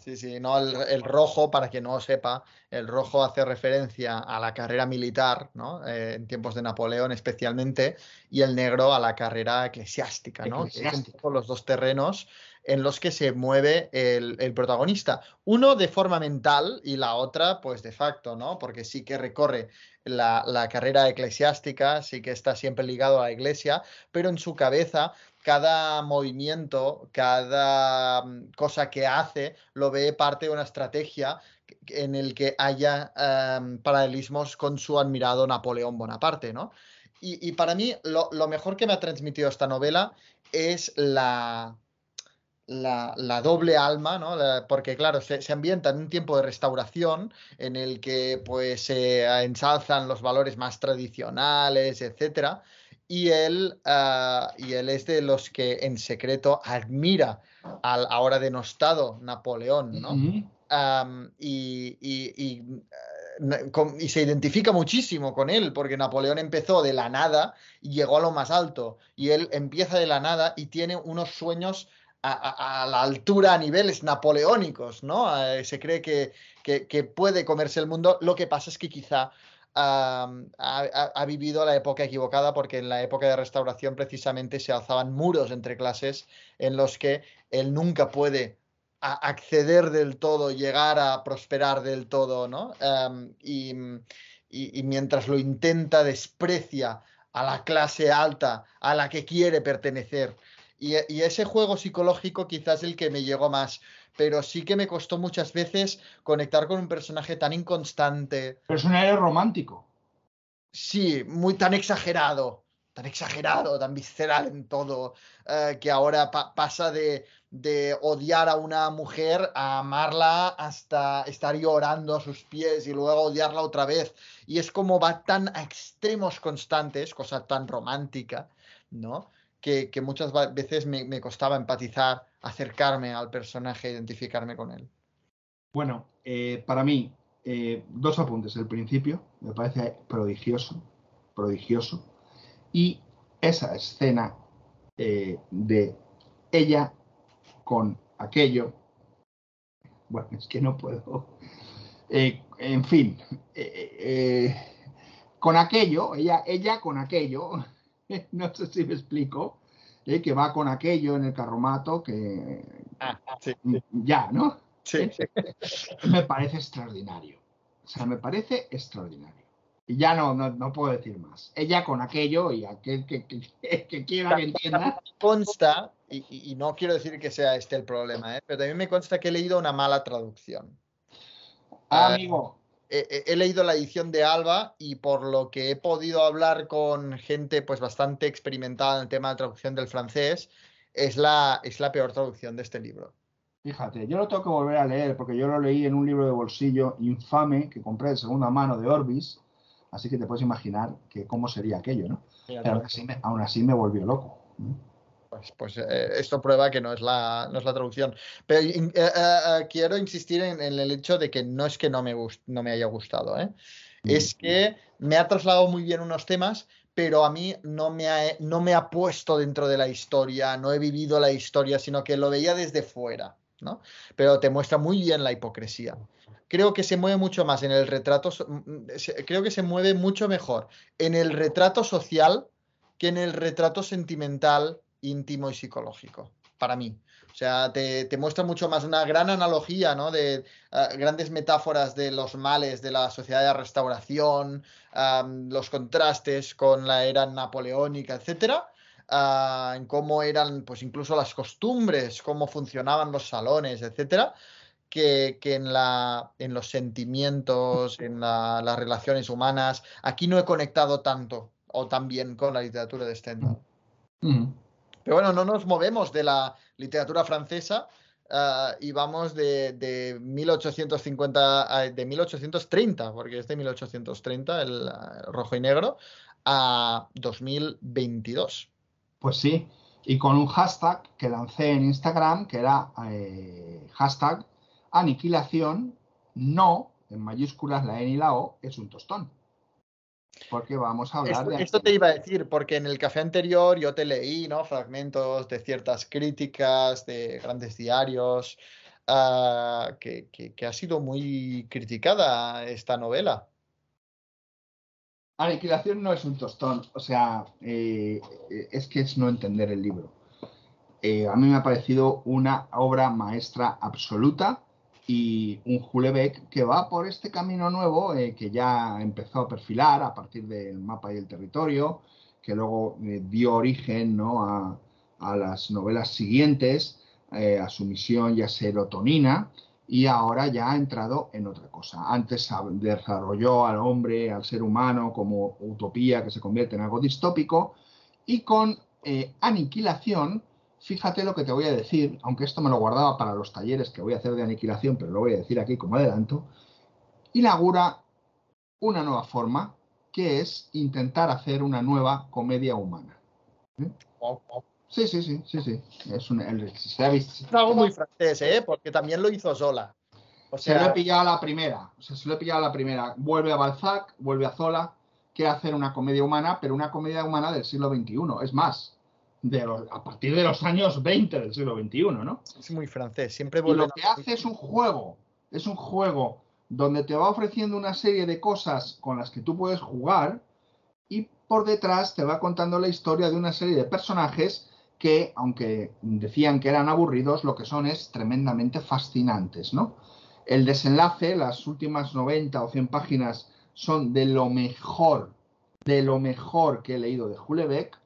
Sí, sí, no, el, el rojo, para que no lo sepa, el rojo hace referencia a la carrera militar, ¿no? Eh, en tiempos de Napoleón especialmente, y el negro a la carrera eclesiástica, ¿no? Que es un Eclesiástica. poco los dos terrenos en los que se mueve el, el protagonista. Uno de forma mental y la otra, pues de facto, ¿no? Porque sí que recorre la, la carrera eclesiástica, sí que está siempre ligado a la iglesia, pero en su cabeza cada movimiento, cada mm, cosa que hace, lo ve parte de una estrategia en el que haya em, paralelismos con su admirado Napoleón Bonaparte, ¿no? Y, para mí lo, mejor que me ha transmitido esta novela es la, doble alma, ¿no? Porque claro, se, se ambienta en un tiempo de restauración en el que pues se ensalzan los valores más tradicionales, etcétera, y él, ah, y él es de los que en secreto admira al ahora denostado Napoleón, ¿no? Am, y, y- y, eh, con- y se identifica muchísimo con él, porque Napoleón empezó de la nada y llegó a lo más alto, y él empieza de la nada y tiene unos sueños a, a- a la altura, a niveles napoleónicos, ¿no? Eh, se cree que, que- que puede comerse el mundo, lo que pasa es que quizá ha, vivido la época equivocada, porque en la época de restauración precisamente se alzaban muros entre clases en los que él nunca puede acceder del todo, llegar a prosperar del todo, ¿no? Y mientras lo intenta, desprecia a la clase alta a la que quiere pertenecer. Y, y ese juego psicológico quizás el que me llegó más, pero sí que me costó muchas veces conectar con un personaje tan inconstante, Pero es un héroe romántico. Sí, muy tan exagerado, tan exagerado, tan visceral en todo, eh, que ahora pa- pasa de, de odiar a una mujer a amarla hasta estar llorando a sus pies y luego odiarla otra vez. Y es como va tan a extremos constantes, cosa tan romántica, ¿no? Que, que muchas veces me, me costaba empatizar, acercarme al personaje, identificarme con él. Bueno, eh, para mí, eh, dos apuntes. El principio me parece prodigioso, prodigioso. Y esa escena eh, de ella con aquello. Bueno, es que no puedo. En fin, con aquello, ella, ella con aquello, no sé si me explico, eh, que va con aquello en el carromato, que Ah, sí, ya, ¿no? sí. me parece extraordinario. O sea, me parece extraordinario. Y ya no, no, no puedo decir más. Ella con aquello y aquel que, que, que quiera que entienda. consta, y, y- no quiero decir que sea este el problema, ¿eh? pero también me consta que he leído una mala traducción. Ah, amigo, he, leído la edición de Alba y por lo que he podido hablar con gente pues bastante experimentada en el tema de traducción del francés, es la, es la peor traducción de este libro. fíjate, yo lo tengo que volver a leer porque yo lo leí en un libro de bolsillo infame que compré de segunda mano de Orbis. Así que te puedes imaginar que cómo sería aquello, ¿no? Pero aún así me, aún así me volvió loco. Pues, pues eh, esto prueba que no es la, no es la traducción. Pero eh, eh, quiero insistir en, en el hecho de que no es que no me, no me haya gustado, ¿eh? Es que me ha trasladado muy bien unos temas, pero a mí no me ha, no me ha puesto dentro de la historia, no he vivido la historia, sino que lo veía desde fuera, ¿no? Pero te muestra muy bien la hipocresía. Creo que se mueve mucho más en el retrato, mm, mm, creo que se mueve mucho mejor en el retrato social que en el retrato sentimental, íntimo y psicológico, para mí. O sea, te, te muestra mucho más una gran analogía, ¿no? De ah, grandes metáforas de los males de la sociedad de restauración, am, los contrastes con la era napoleónica, etcétera, ah, en cómo eran, pues incluso las costumbres, cómo funcionaban los salones, etcétera, que, que en la, en los sentimientos, en la- las relaciones humanas. Aquí no he conectado tanto o tan bien con la literatura de Stendhal. Pero bueno, no nos movemos de la literatura francesa ah, y vamos de, de 1850, a- de 1830, porque es de 1830 el ah, rojo y negro, a 2022. Pues sí, y con un hashtag que lancé en Instagram, que era eh, hashtag aniquilación, no, en mayúsculas la N y la O, es un tostón. Porque vamos a hablar Esto, de... esto te iba a decir, porque en el café anterior yo te leí, ¿no? Fragmentos de ciertas críticas, de grandes diarios, ah, que, que- que ha sido muy criticada esta novela. Aniquilación no es un tostón, o sea, eh, es que es no entender el libro. Eh, a mí me ha parecido una obra maestra absoluta y un Hulebeck que va por este camino nuevo eh, que ya empezó a perfilar a partir del mapa y el territorio, que luego eh, dio origen ¿no? a, las novelas siguientes, eh, a su misión ya serotonina, y ahora ya ha entrado en otra cosa. Antes desarrolló al hombre, al ser humano, como utopía que se convierte en algo distópico, y con eh, aniquilación, fíjate lo que te voy a decir, aunque esto me lo guardaba para los talleres que voy a hacer de aniquilación, pero lo voy a decir aquí como adelanto, inaugura una nueva forma, que es intentar hacer una nueva comedia humana. ¿eh? Sí, sí, sí, sí, sí. Es un, el, se ha visto- Es algo muy francés, ¿eh? Porque también lo hizo sola. O Se lo sea, he pillado a la primera. O sea, se lo he pillado a la primera. Vuelve a Balzac, vuelve a Zola, quiere hacer una comedia humana, pero una comedia humana del siglo XXI. Es más, de los- a partir de los años 20 del siglo XXI, ¿no? es muy francés. Siempre Y lo que hace es un juego. Es un juego donde te va ofreciendo una serie de cosas con las que tú puedes jugar y por detrás te va contando la historia de una serie de personajes que, aunque decían que eran aburridos, lo que son es tremendamente fascinantes, ¿no? El desenlace, las últimas 90 o 100 páginas son de lo mejor, de lo mejor que he leído de Julebeck.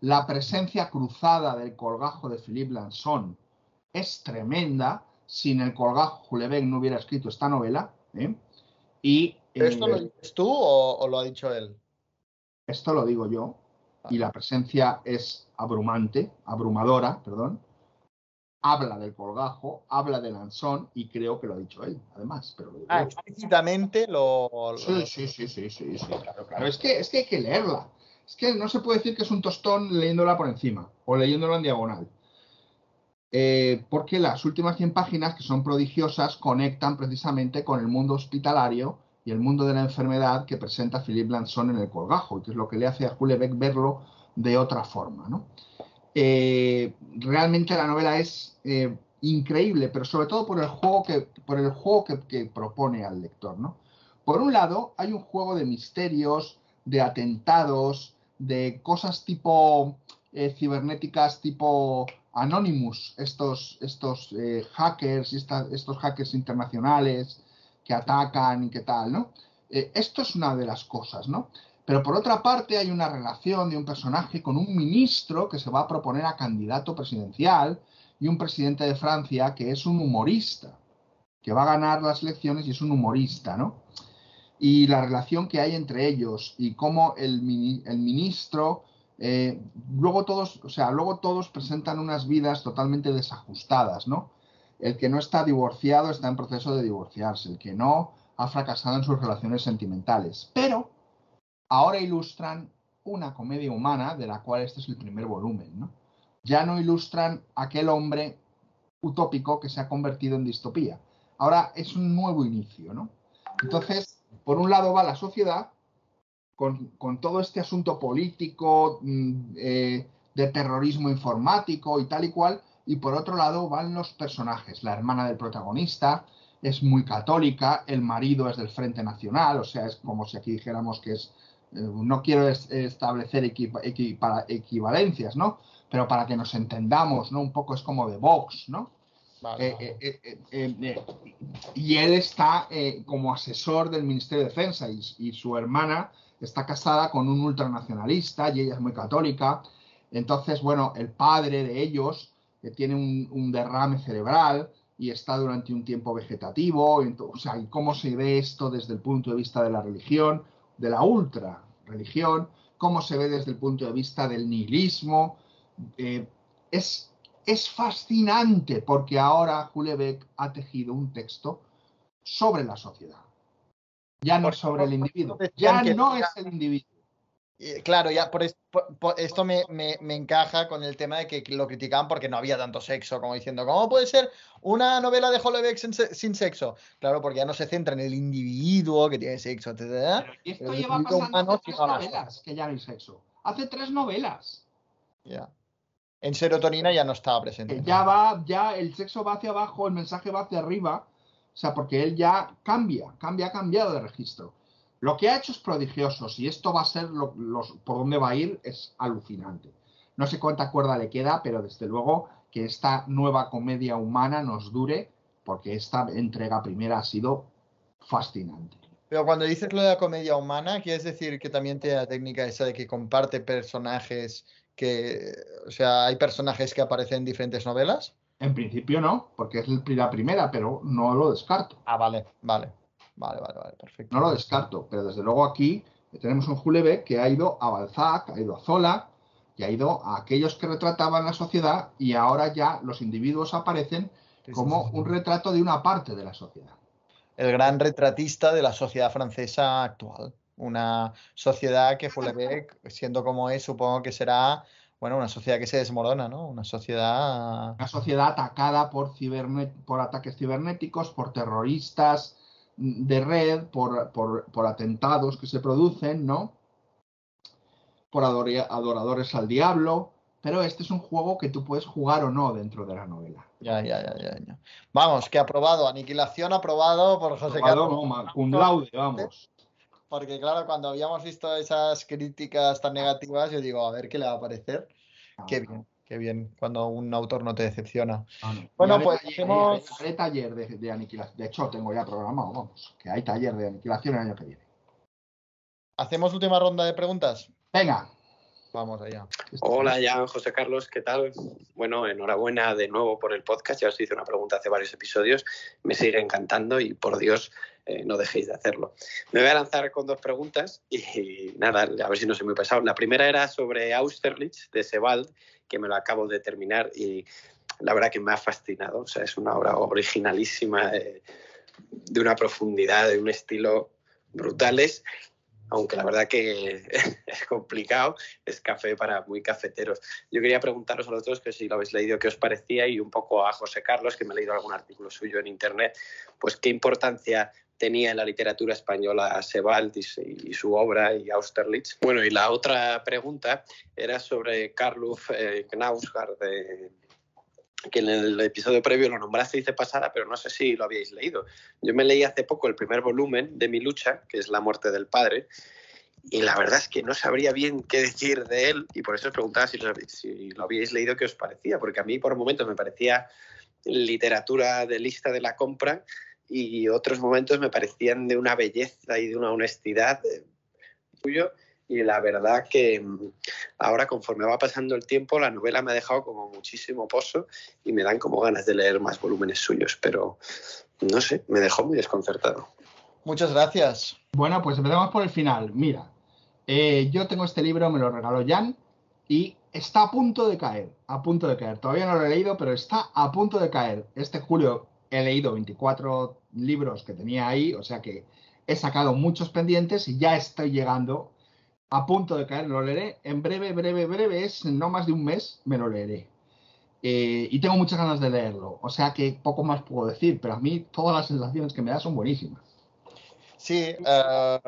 La presencia cruzada del colgajo de Philippe Lanson es tremenda. Sin el colgajo, Julebeck no hubiera escrito esta novela. ¿eh? Y ¿Pero esto lo eh, dices tú o, o lo ha dicho él? esto lo digo yo, y la presencia es abrumante, abrumadora, perdón. Habla del colgajo, habla del Lanzón, y creo que lo ha dicho él, además. Pero lo Ah, explícitamente lo. lo- Sí, sí, sí, sí, sí, sí, claro, claro. Es que, es que hay que leerla. Es que no se puede decir que es un tostón leyéndola por encima o leyéndola en diagonal. Eh, porque las últimas 100 páginas, que son prodigiosas, conectan precisamente con el mundo hospitalario y el mundo de la enfermedad que presenta Philippe Lanson en el colgajo, y que es lo que le hace a Hulebeck verlo de otra forma. ¿no? Eh, realmente la novela es eh, increíble, pero sobre todo por el juego que, por el juego que propone al lector. ¿no? Por un lado, hay un juego de misterios, de atentados, de cosas tipo eh, cibernéticas, tipo Anonymous, estos, estos eh, hackers y estos hackers internacionales que atacan y qué tal, ¿no? Eh, esto es una de las cosas, ¿no? Pero por otra parte hay una relación de un personaje con un ministro que se va a proponer a candidato presidencial y un presidente de Francia que es un humorista, que va a ganar las elecciones y es un humorista, ¿no? Y la relación que hay entre ellos y cómo el, el ministro, eh, luego todos, o sea, luego todos presentan unas vidas totalmente desajustadas, ¿no? El que no está divorciado está en proceso de divorciarse, el que no ha fracasado en sus relaciones sentimentales. Pero ahora ilustran una comedia humana de la cual este es el primer volumen, ¿no? Ya no ilustran aquel hombre utópico que se ha convertido en distopía. Ahora es un nuevo inicio, ¿no? Entonces, por un lado va la sociedad con, todo este asunto político, mm, eh, de terrorismo informático y tal y cual, y por otro lado van los personajes. La hermana del protagonista es muy católica, el marido es del Frente Nacional, o sea, es como si aquí dijéramos que es, eh, no quiero es- establecer equivalencias, ¿no? Pero para que nos entendamos, ¿no? Un poco es como de Vox, ¿no? Vale. Eh, eh, eh, y él está como asesor del Ministerio de Defensa y, y su hermana está casada con un ultranacionalista y ella es muy católica. Entonces, bueno, el padre de ellos tiene un, un derrame cerebral y está durante un tiempo vegetativo. ento- o sea, y cómo se ve esto desde el punto de vista de la religión, de la ultra religión, cómo se ve desde el punto de vista del nihilismo. Es, es fascinante porque ahora Hulebeck ha tejido un texto sobre la sociedad. Ya no sobre el individuo. Ya no es el individuo. Claro, ya por, por- por esto me, me- me encaja con el tema de que lo criticaban porque no había tanto sexo, como diciendo, ¿cómo puede ser una novela de Hollebeck sin, sin sexo? Claro, porque ya no se centra en el individuo que tiene sexo, etc. Y esto Pero el lleva pasando humano hace tres no las- novelas que ya no hay sexo. Hace tres novelas. Ya. En serotonina ya no estaba presente. Ya va, ya el sexo va hacia abajo, el mensaje va hacia arriba. O sea, porque él ya cambia, cambia, ha cambiado de registro. Lo que ha hecho es prodigioso. Si esto va a ser lo- los, por dónde va a ir, es alucinante. No sé cuánta cuerda le queda, pero desde luego que esta nueva comedia humana nos dure, porque esta entrega primera ha sido fascinante. Pero cuando dices lo de la comedia humana, ¿quieres decir que también tiene la técnica esa de que comparte personajes que, o sea, hay personajes que aparecen en diferentes novelas? En principio no, porque es la primera, pero no lo descarto. Ah, vale, vale, vale, vale, vale, perfecto. No lo descarto, pero desde luego aquí tenemos un Julebeck que ha ido a Balzac, ha ido a Zola y ha ido a aquellos que retrataban la sociedad y ahora ya los individuos aparecen como un retrato de una parte de la sociedad. El gran retratista de la sociedad francesa actual. Una sociedad que Houellebecq, siendo como es, supongo que será bueno, una sociedad que se desmorona, ¿no? Una sociedad... Una sociedad atacada por, cibernet por ataques cibernéticos, por terroristas de red, por, por, por atentados que se producen, ¿no? Por adoradores al diablo, pero este es un juego que tú puedes jugar o no dentro de la novela. Ya, ya, ya, ya. Vamos, que aprobado. Aniquilación aprobado por José Carlos. No, cum laude, vamos. Porque claro, cuando habíamos visto esas críticas tan negativas, yo digo, a ver qué le va a parecer. Ah, qué bien, qué bien, cuando un autor no te decepciona. Ah, bueno, pues hacemos... Haré taller de, de, aniquilación. De hecho, tengo ya programado, vamos, que hay taller de aniquilación el año que viene. ¿Hacemos última ronda de preguntas? Venga. Vamos allá. Hola, Jan, José Carlos, ¿qué tal? Bueno, enhorabuena de nuevo por el podcast. Ya os hice una pregunta hace varios episodios. Me sigue encantando y por Dios, eh, no dejéis de hacerlo. Me voy a lanzar con dos preguntas y, nada, a ver si no soy muy pesado. La primera era sobre Austerlitz de Sebald, que me lo acabo de terminar y la verdad que me ha fascinado. O sea, es una obra originalísima, eh, de una profundidad, de un estilo brutales aunque la verdad que es complicado, es café para muy cafeteros. Yo quería preguntaros a los dos que si lo habéis leído, qué os parecía y un poco a José Carlos, que me ha leído algún artículo suyo en internet, pues qué importancia tenía en la literatura española Sebald y, su obra y Austerlitz. Bueno, y la otra pregunta era sobre Karluf eh, Knausgaard de que en el episodio previo lo nombrasteis de pasada, pero no sé si lo habíais leído. Yo me leí hace poco el primer volumen de mi lucha, que es La muerte del padre, y la verdad es que no sabría bien qué decir de él, y por eso os preguntaba si lo, si habíais leído, qué os parecía, porque a mí por momentos me parecía literatura de lista de la compra y otros momentos me parecían de una belleza y de una honestidad tuyo eh, y la verdad que mm, ahora conforme va pasando el tiempo la novela me ha dejado como muchísimo pozo y me dan como ganas de leer más volúmenes suyos, pero no sé, me dejó muy desconcertado. Muchas gracias. Bueno, pues empezamos por el final. Mira, eh, yo tengo este libro, me lo regaló Jan y está a punto de caer, a punto de caer. Todavía no lo he leído, pero está a punto de caer. Este julio he leído 24 libros que tenía ahí, o sea que he sacado muchos pendientes y ya estoy llegando a punto de caer, lo leeré en breve, breve, breve, es no más de un mes, me lo leeré. Eh, y tengo muchas ganas de leerlo, o sea que poco más puedo decir, pero a mí todas las sensaciones que me da son buenísimas. Sí, eh,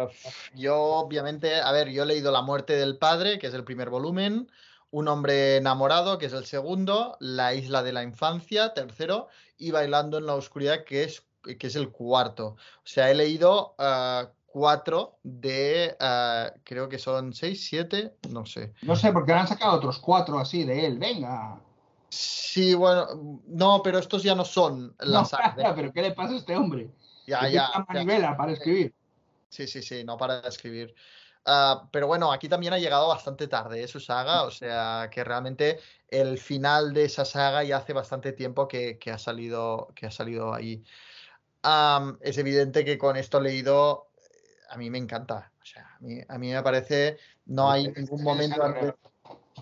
yo obviamente, a ver, yo he leído La muerte del padre, que es el primer volumen, Un hombre enamorado, que es el segundo, La isla de la infancia, tercero, y Bailando en la oscuridad, que es, que es el cuarto. O sea, he leído uh, cuatro de, uh, creo que son seis, siete, no sé. No sé, porque han sacado otros cuatro así de él, venga. Sí, bueno, no, pero estos ya no son las no, pero ¿qué le pasa a este hombre? Ya, ya. manivela para escribir. Sí, sí, sí, no para escribir. Uh, pero bueno, aquí también ha llegado bastante tarde ¿eh? su saga, o sea que realmente el final de esa saga ya hace bastante tiempo que, que ha, salido, que ha salido ahí. Um, es evidente que con esto leído a mí me encanta. O sea, a mí, me parece, no hay ningún momento,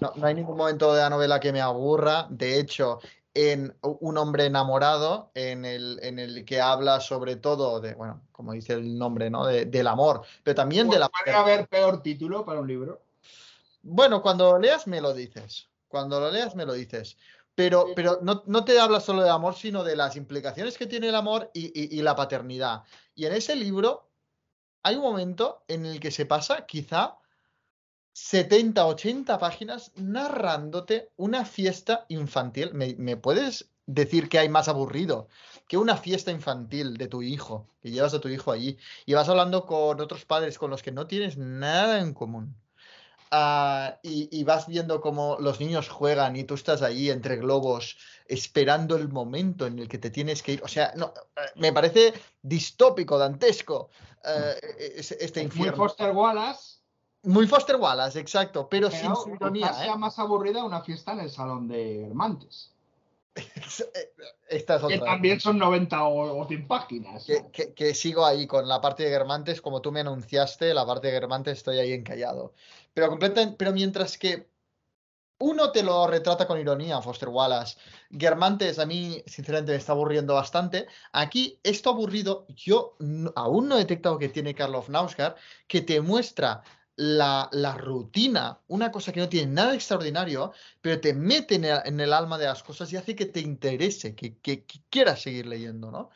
no, hay ningún momento de la novela que me aburra. De hecho, en Un hombre enamorado, en el, en el que habla sobre todo de, bueno, como dice el nombre, ¿no? del amor, pero también de la... ¿Puede haber peor título para un libro? Bueno, cuando lo leas me lo dices. Cuando lo leas me lo dices. Pero, pero no, no, te habla solo de amor, sino de las implicaciones que tiene el amor y, y la paternidad. Y en ese libro hay un momento en el que se pasa quizá 70, 80 páginas narrándote una fiesta infantil. ¿Me, puedes decir que hay más aburrido que una fiesta infantil de tu hijo, que llevas a tu hijo allí y vas hablando con otros padres con los que no tienes nada en común? Uh, y, y, vas viendo cómo los niños juegan y tú estás ahí entre globos esperando el momento en el que te tienes que ir. O sea, no, eh, me parece distópico, dantesco uh, este infierno. Muy Foster Wallace. Muy Foster Wallace, exacto, pero, sin su ironía. sea ¿eh? más aburrida una fiesta en el salón de Hermantes. Esta es otra. Que también son 90 o, 100 páginas. Que, que, que, sigo ahí con la parte de Germantes, como tú me anunciaste, la parte de Germantes estoy ahí encallado. Pero, mientras que uno te lo retrata con ironía, Foster Wallace. Germantes a mí, sinceramente, me está aburriendo bastante. Aquí, esto aburrido, yo aún no he detectado que tiene Karloff Nausgaard, que te muestra la, la rutina, una cosa que no tiene nada extraordinario, pero te mete en el, en el alma de las cosas y hace que te interese, que, que- que quieras seguir leyendo, ¿no?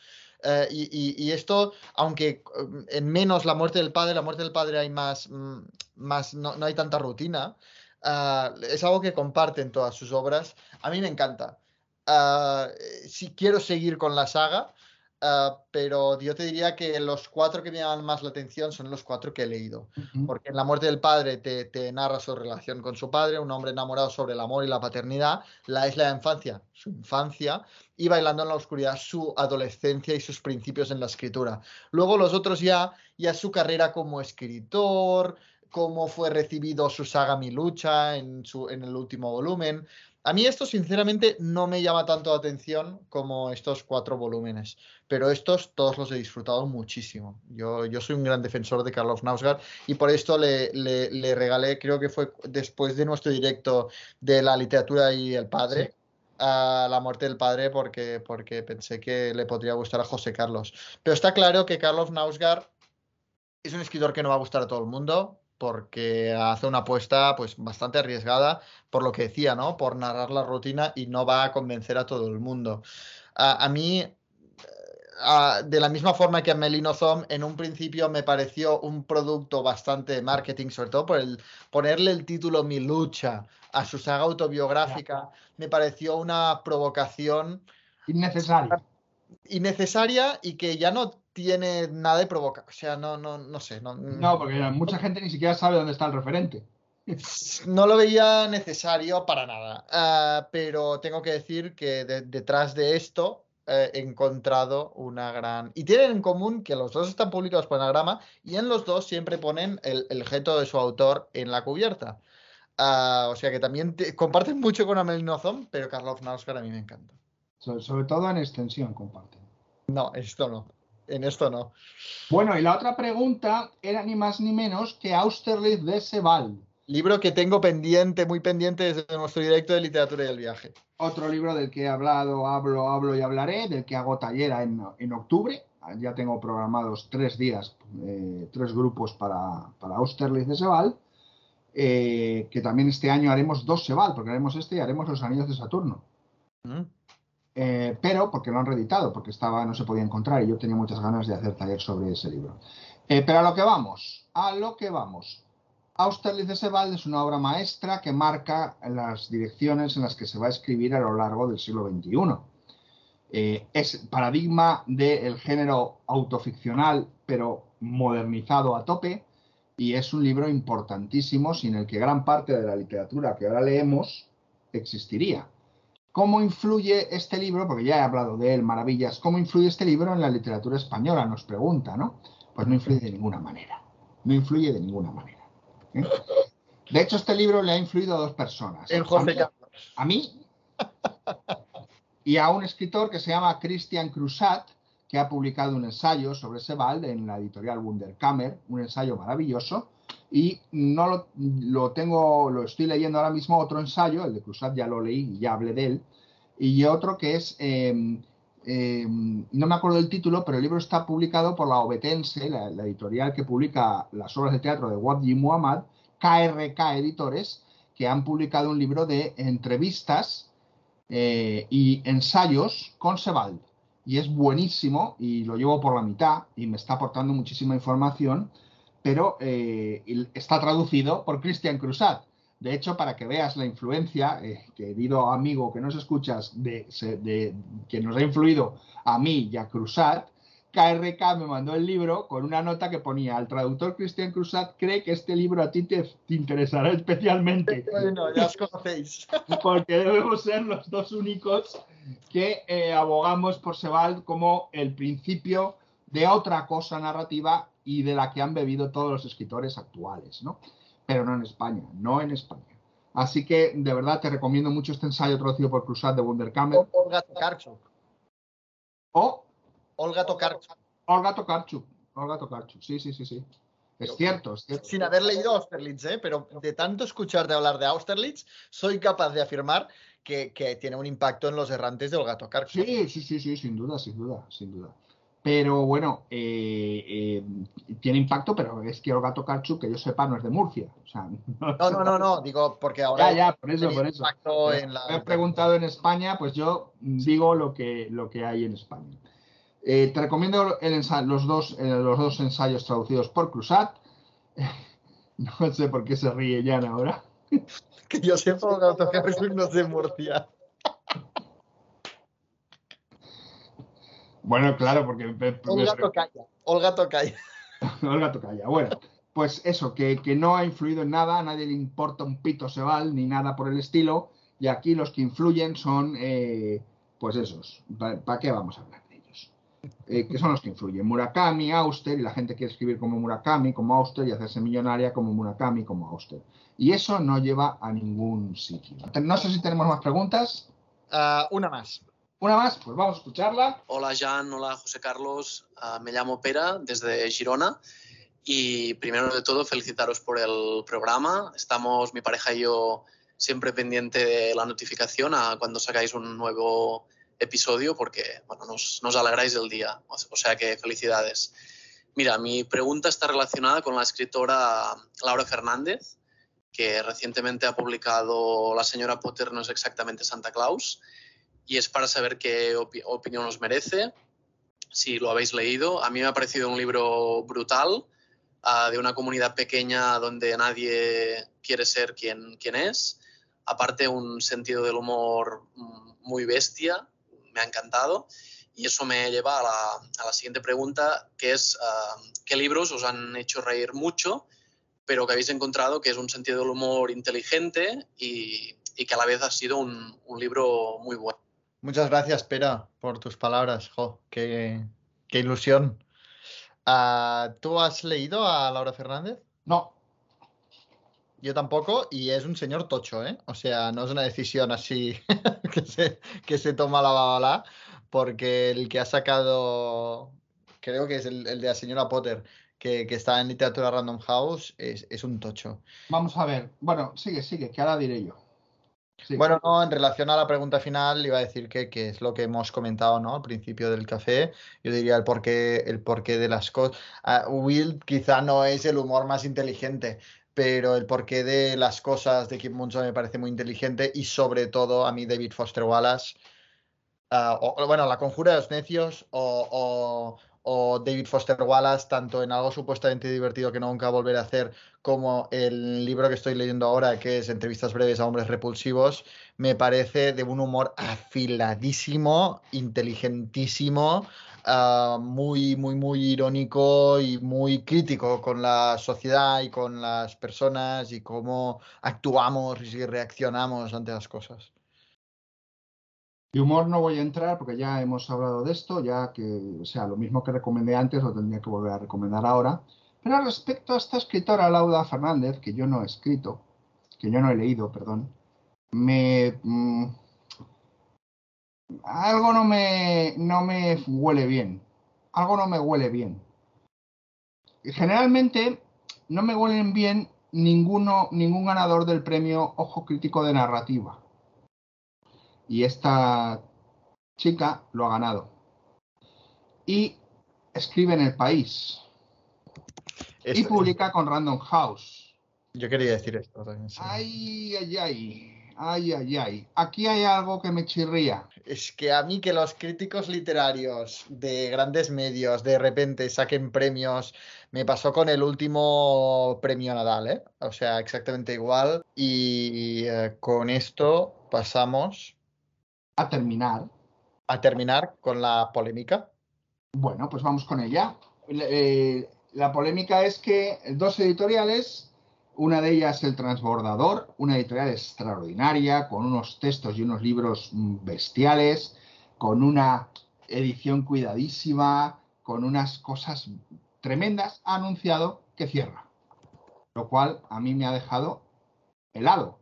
Eh, y, esto, aunque eh, en menos la muerte del padre, la muerte del padre hay más, mm, más no, no hay tanta rutina, ah, es algo que comparten todas sus obras. A mí me encanta. Eh, si quiero seguir con la saga, ah, pero yo te diría que los cuatro que me llaman más la atención son los cuatro que he leído. Porque en La muerte del padre te, te narra su relación con su padre, un hombre enamorado sobre el amor y la paternidad, La isla de infancia, su infancia, y Bailando en la oscuridad, su adolescencia y sus principios en la escritura. Luego los otros ya, ya su carrera como escritor, cómo fue recibido su saga Mi lucha en, su, en el último volumen. A mí esto sinceramente no me llama tanto la atención como estos cuatro volúmenes, pero estos todos los he disfrutado muchísimo. Yo, yo soy un gran defensor de Carlos Nausgard y por esto le, le- le regalé, creo que fue después de nuestro directo de la literatura y el padre, a la muerte del padre, porque, porque pensé que le podría gustar a José Carlos. Pero está claro que Carlos Nausgard es un escritor que no va a gustar a todo el mundo porque hace una apuesta pues bastante arriesgada por lo que decía, ¿no? Por narrar la rutina y no va a convencer a todo el mundo. A, a mí, eh, a- de la misma forma que a Melino Zom, en un principio me pareció un producto bastante marketing, sobre todo por el ponerle el título Mi lucha a su saga autobiográfica, me pareció una provocación Innecesaria. innecesaria y que ya no tiene nada de provocar. O sea, no, no, no sé. No, No, porque mucha gente ni siquiera sabe dónde está el referente. no lo veía necesario para nada. Ah, pero tengo que decir que de- detrás de esto eh, he encontrado una gran... Y tienen en común que los dos están publicados por Anagrama y en los dos siempre ponen el, el gesto de su autor en la cubierta. Ah, o sea que también te- comparten mucho con Amelino Zom, pero Karlov Nausgard a mí me encanta. So- sobre todo en extensión comparten. No, esto no. En esto no. Bueno, y la otra pregunta era ni más ni menos que Austerlitz de Sebald. Libro que tengo pendiente, muy pendiente desde nuestro directo de literatura y el viaje. Otro libro del que he hablado, hablo, hablo y hablaré, del que hago taller en, en octubre. Ya tengo programados tres días, eh, tres grupos para, para Austerlitz de Sebald. eh, que también este año haremos dos Sebald, porque haremos este y haremos los Anillos de Saturno. Eh, pero porque lo han reeditado, porque estaba, no se podía encontrar y yo tenía muchas ganas de hacer taller sobre ese libro. Eh, pero a lo que vamos, a lo que vamos. Austerlitz de Sebald es una obra maestra que marca las direcciones en las que se va a escribir a lo largo del siglo XXI. Eh, es paradigma del género autoficcional, pero modernizado a tope, y es un libro importantísimo sin el que gran parte de la literatura que ahora leemos existiría. ¿Cómo influye este libro? Porque ya he hablado de él, maravillas. ¿Cómo influye este libro en la literatura española? Nos pregunta, ¿no? Pues no influye de ninguna manera. No influye de ninguna manera. ¿eh? De hecho, este libro le ha influido a dos personas. En A mí- Carlos. a mí y a un escritor que se llama Christian Crusat, que ha publicado un ensayo sobre Sebald en la editorial Wunderkammer, un ensayo maravilloso. Y no lo, lo tengo, lo estoy leyendo ahora mismo, otro ensayo, el de Crusat ya lo leí ya hablé de él, y otro que es, eh, eh, no me acuerdo del título, pero el libro está publicado por la Obetense, la, la editorial que publica las obras de teatro de Wadji Muhammad, KRK Editores, que han publicado un libro de entrevistas eh, y ensayos con Sebald. Y es buenísimo y lo llevo por la mitad y me está aportando muchísima información, pero eh, está traducido por Christian Crusat. De hecho, para que veas la influencia, eh, querido amigo que nos escuchas, de, se- de- que nos ha influido a mí y a Crusat, KRK me mandó el libro con una nota que ponía, el traductor Christian Crusat cree que este libro a ti te, te interesará especialmente. Bueno, ya os conocéis. Porque debemos ser los dos únicos que eh, abogamos por Sebald como el principio de otra cosa narrativa y de la que han bebido todos los escritores actuales, ¿no? Pero no en España, no en España. Así que de verdad te recomiendo mucho este ensayo traducido por Cruzat de Wunderkammer. Olga Tokarczuk. O Olga Tokarczuk. Olga Tokarczuk. Olga Tokarczuk, sí, sí, sí, sí. Es cierto, es cierto. Sin haber leído Austerlitz, ¿eh? pero de tanto escucharte hablar de Austerlitz, soy capaz de afirmar que, que tiene un impacto en los errantes de Olga Tokarczuk. Sí, sí, sí, sí, sin duda, sin duda, sin duda. Pero bueno, eh, eh, tiene impacto, pero es que Olga Tokarczuk, que yo sepa, no es de Murcia. O sea, no, no, no, no, digo, porque ahora. Ya, ya, por eso, por eso. Me he preguntado en España, pues yo digo lo que, lo que hay en España. Eh, te recomiendo los, dos, los dos ensayos traducidos por Cruzat. No sé por qué se ríe Jan ahora. que yo sepa, Olga Tokarczuk no es de Murcia. Bueno, claro, porque... Olga Tocaya. Olga Tocaya. Olga Tocaya. Bueno, pues eso, que, no ha influido en nada, a nadie le importa un pito sebal ni nada por el estilo, y aquí los que influyen son, eh, pues esos. ¿Para qué vamos a hablar de ellos? Eh, que son los que influyen. Murakami, Auster, y la gente quiere escribir como Murakami, como Auster, y hacerse millonaria como Murakami, como Auster. Y eso no lleva a ningún sitio. No sé si tenemos más preguntas. Ah, una más. Una más, pues vamos a escucharla. Hola Jan, hola José Carlos, uh, me llamo Pera desde Girona y primero de todo felicitaros por el programa. Estamos, mi pareja y yo, siempre pendiente de la notificación a cuando sacáis un nuevo episodio porque bueno, nos, nos alegráis el día, o sea que felicidades. Mira, mi pregunta está relacionada con la escritora Laura Fernández, que recientemente ha publicado La señora Potter no es exactamente Santa Claus y es para saber qué opinión os merece, si lo habéis leído. A mí me ha parecido un libro brutal, uh, de una comunidad pequeña donde nadie quiere ser quien, quien es. Aparte, un sentido del humor mm, muy bestia, me ha encantado. Y eso me lleva a la, siguiente pregunta, que es, uh, ¿qué libros os han hecho reír mucho, pero que habéis encontrado que es un sentido del humor inteligente y, que a la vez ha sido un libro muy bueno? Muchas gracias, Pera, por tus palabras. Jo, qué, ilusión. Ah, ¿Tú has leído a Laura Fernández? No. Yo tampoco, y es un señor tocho, ¿eh? O sea, no es una decisión así que, se, que se toma la bala, porque el que ha sacado, creo que es el, de la señora Potter, que, está en literatura Random House, es, es un tocho. Vamos a ver. Bueno, sigue, sigue, que ahora diré yo. Bueno, no, en relación a la pregunta final, iba a decir que, es lo que hemos comentado ¿no? al principio del café. Yo diría el porqué, el porqué de las cosas. Will quizá no es el humor más inteligente, pero el porqué de las cosas de Kim Munson me parece muy inteligente y sobre todo a mí David Foster Wallace. Ah, o, bueno, La Conjura de los Necios o, o David Foster Wallace, tanto en algo supuestamente divertido que nunca volveré a hacer, como el libro que estoy leyendo ahora, que es Entrevistas breves a hombres repulsivos, me parece de un humor afiladísimo, inteligentísimo, ah, muy, muy, muy irónico y muy crítico con la sociedad y con las personas y cómo actuamos y reaccionamos ante las cosas. Y humor no voy a entrar porque ya hemos hablado de esto, ya que, o sea, lo mismo que recomendé antes lo tendría que volver a recomendar ahora. Pero respecto a esta escritora Lauda Fernández, que yo no he escrito, que yo no he leído, perdón, me... Mm, algo no me, no me huele bien. Algo no me huele bien. Generalmente no me huelen bien ninguno, ningún ganador del premio Ojo Crítico de Narrativa y esta chica lo ha ganado. Y escribe en el país. y publica con Random House. Yo quería decir esto Ay, ay, ay. Ay, ay, ay. Aquí hay algo que me chirría. Es que a mí que los críticos literarios de grandes medios de repente saquen premios, me pasó con el último premio Nadal, ¿eh? O sea, exactamente igual. Y eh, con esto pasamos a terminar. A terminar con la polémica. Bueno, pues vamos con ella. Eh, la polémica es que dos editoriales, una de ellas El Transbordador, una editorial extraordinaria, con unos textos y unos libros bestiales, con una edición cuidadísima, con unas cosas tremendas, ha anunciado que cierra. Lo cual a mí me ha dejado helado.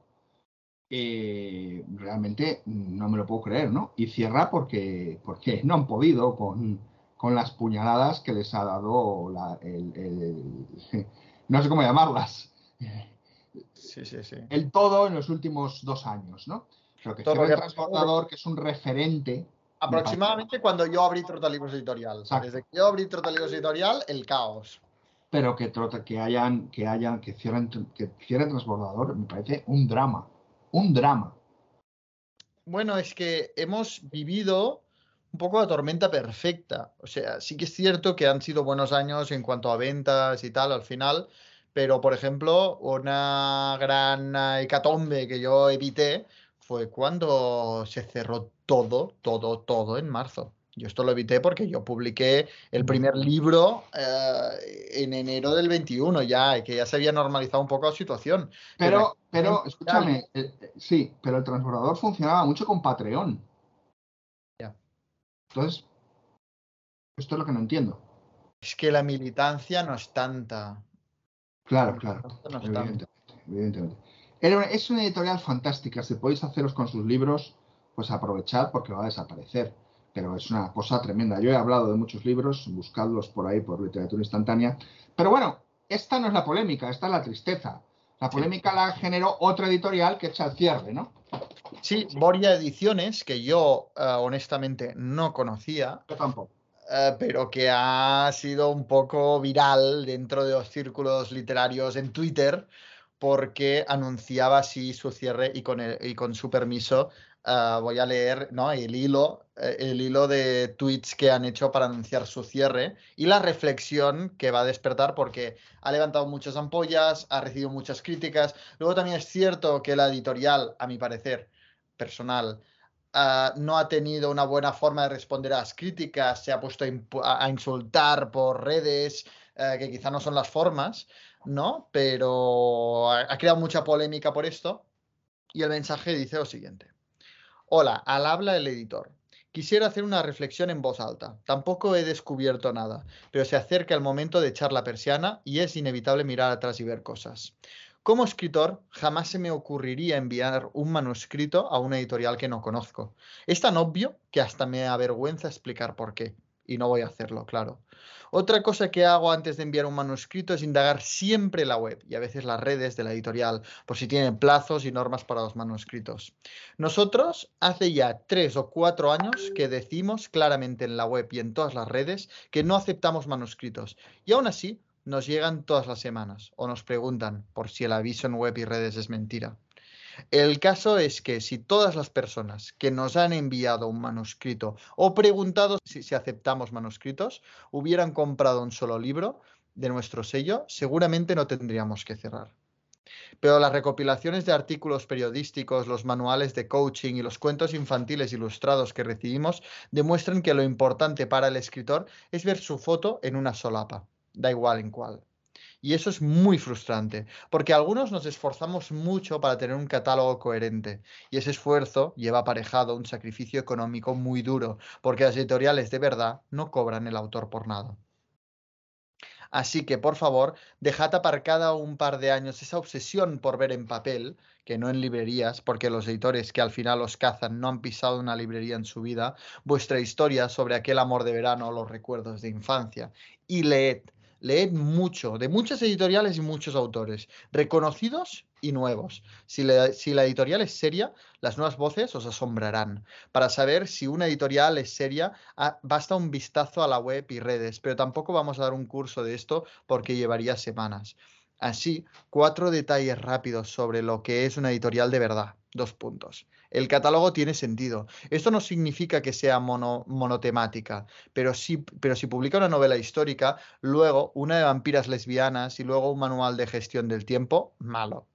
Eh, realmente no me lo puedo creer, ¿no? Y cierra porque, porque no han podido con, las puñaladas que les ha dado la, el, no sé cómo llamarlas. Sí, sí, sí. El todo en los últimos dos años, ¿no? Pero que el transportador, que es un referente Aproximadamente cuando yo abrí Trotalibros Editorial. Exacto. Desde que yo abrí Trotalibros Editorial, el caos. Pero que, trota- que hayan, que hayan, que cierren, que cierren transbordador, me parece un drama. Un drama. Bueno, es que hemos vivido un poco la tormenta perfecta. O sea, sí que es cierto que han sido buenos años en cuanto a ventas y tal al final, pero por ejemplo, una gran hecatombe que yo evité fue cuando se cerró todo, todo, todo en marzo. Yo esto lo evité porque yo publiqué el primer libro eh, en enero del 21 ya, que ya se había normalizado un poco la situación. Pero, pero, escúchame, eh, eh, sí, pero el transbordador funcionaba mucho con Patreon. Ya. Entonces, esto es lo que no entiendo. Es que la militancia no es tanta. Claro, claro, No es tanta. evidentemente, evidentemente. Es una editorial fantástica. Si podéis haceros con sus libros, pues aprovechad porque va a desaparecer. Pero es una cosa tremenda. Yo he hablado de muchos libros, buscadlos por ahí por literatura instantánea. Pero bueno, esta no es la polémica, esta es la tristeza. La polémica la generó otra editorial que echa el cierre, ¿no? Sí, Boria Ediciones, que yo eh, honestamente no conocía, Yo tampoco. eh, pero que ha sido un poco viral dentro de los círculos literarios en Twitter, porque anunciaba así su cierre y con, el- y con su permiso eh, voy a leer ¿no? el hilo, eh, el hilo de tweets que han hecho para anunciar su cierre y la reflexión que va a despertar porque ha levantado muchas ampollas, ha recibido muchas críticas. Luego también es cierto que la editorial, a mi parecer personal, ah, no ha tenido una buena forma de responder a las críticas, se ha puesto a, insultar por redes, eh, que quizá no son las formas, ¿no? Pero ha creado mucha polémica por esto. Y el mensaje dice lo siguiente. Hola, al habla el editor. Quisiera hacer una reflexión en voz alta. Tampoco he descubierto nada, pero se acerca el momento de echar la persiana y es inevitable mirar atrás y ver cosas. Como escritor, jamás se me ocurriría enviar un manuscrito a una editorial que no conozco. Es tan obvio que hasta me avergüenza explicar por qué. Y no voy a hacerlo, claro. Otra cosa que hago antes de enviar un manuscrito es indagar siempre la web y a veces las redes de la editorial, por si tienen plazos y normas para los manuscritos. Nosotros hace ya tres o cuatro años que decimos claramente en la web y en todas las redes que no aceptamos manuscritos. Y aún así nos llegan todas las semanas o nos preguntan por si el aviso en web y redes es mentira. El caso es que si todas las personas que nos han enviado un manuscrito o preguntado si, aceptamos manuscritos hubieran comprado un solo libro de nuestro sello, seguramente no tendríamos que cerrar. Pero las recopilaciones de artículos periodísticos, los manuales de coaching y los cuentos infantiles ilustrados que recibimos demuestran que lo importante para el escritor es ver su foto en una solapa, da igual en cuál. Y eso es muy frustrante, porque algunos nos esforzamos mucho para tener un catálogo coherente, y ese esfuerzo lleva aparejado un sacrificio económico muy duro, porque las editoriales de verdad no cobran el autor por nada. Así que, por favor, dejad aparcada un par de años esa obsesión por ver en papel, que no en librerías, porque los editores que al final os cazan no han pisado una librería en su vida, vuestra historia sobre aquel amor de verano o los recuerdos de infancia, y leed, leed mucho, de muchas editoriales y muchos autores, reconocidos y nuevos. Si la, editorial es seria, las nuevas voces os asombrarán. Para saber si una editorial es seria, ah, basta un vistazo a la web y redes, pero tampoco vamos a dar un curso de esto porque llevaría semanas. Así, cuatro detalles rápidos sobre lo que es una editorial de verdad. Dos puntos. El catálogo tiene sentido. Esto no significa que sea mono, monotemática, pero, sí, pero si publica una novela histórica, luego una de vampiras lesbianas y luego un manual de gestión del tiempo, malo.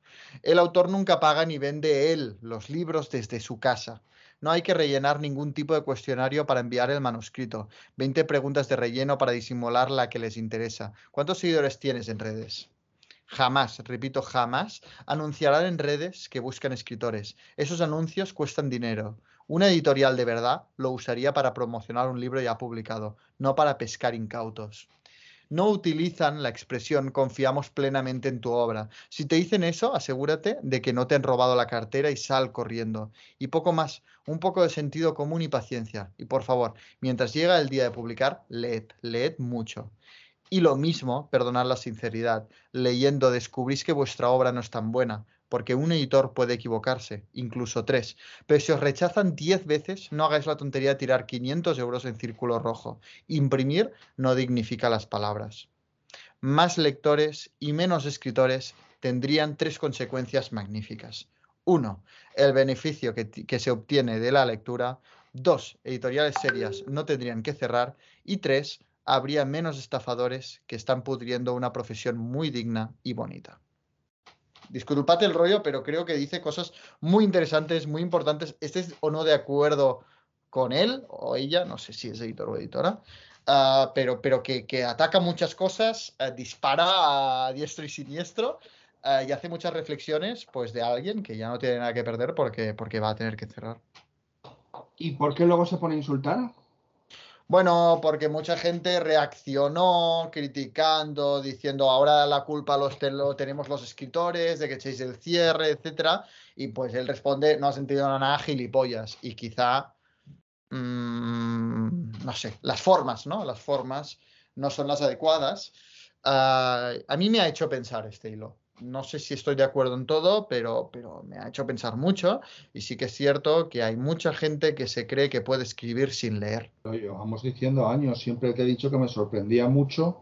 El autor nunca paga ni vende él los libros desde su casa. No hay que rellenar ningún tipo de cuestionario para enviar el manuscrito. 20 preguntas de relleno para disimular la que les interesa. ¿Cuántos seguidores tienes en redes? Jamás, repito, jamás anunciarán en redes que buscan escritores. Esos anuncios cuestan dinero. Una editorial de verdad lo usaría para promocionar un libro ya publicado, no para pescar incautos. No utilizan la expresión confiamos plenamente en tu obra. Si te dicen eso, asegúrate de que no te han robado la cartera y sal corriendo. Y poco más, un poco de sentido común y paciencia. Y por favor, mientras llega el día de publicar, leed, leed mucho. Y lo mismo, perdonad la sinceridad, leyendo descubrís que vuestra obra no es tan buena. porque un editor puede equivocarse, incluso tres. Pero si os rechazan 10 veces, no hagáis la tontería de tirar 500 euros en círculo rojo. Imprimir no dignifica las palabras. Más lectores y menos escritores tendrían tres consecuencias magníficas. Uno, el beneficio que, que se obtiene de la lectura. Dos, editoriales serias no tendrían que cerrar. Y tres, habría menos estafadores que están pudriendo una profesión muy digna y bonita. Disculpad el rollo, pero creo que dice cosas muy interesantes, muy importantes. Estés o no de acuerdo con él o ella, no sé si es editor o editora, uh, pero, pero que, ataca muchas cosas, uh, dispara a diestro y siniestro uh, y hace muchas reflexiones pues, de alguien que ya no tiene nada que perder porque, porque va a tener que cerrar. ¿Y por qué luego se pone a insultar? Bueno, porque mucha gente reaccionó criticando, diciendo ahora la culpa los lo tenemos los escritores, de que echéis el cierre, etcétera. Y pues él responde, no ha sentido nada, gilipollas. Y quizá, mmm, no sé, las formas, ¿no? Las formas no son las adecuadas. Uh, a mí me ha hecho pensar este hilo no sé si estoy de acuerdo en todo, pero, pero me ha hecho pensar mucho y sí que es cierto que hay mucha gente que se cree que puede escribir sin leer. Llevamos diciendo años, siempre te he dicho que me sorprendía mucho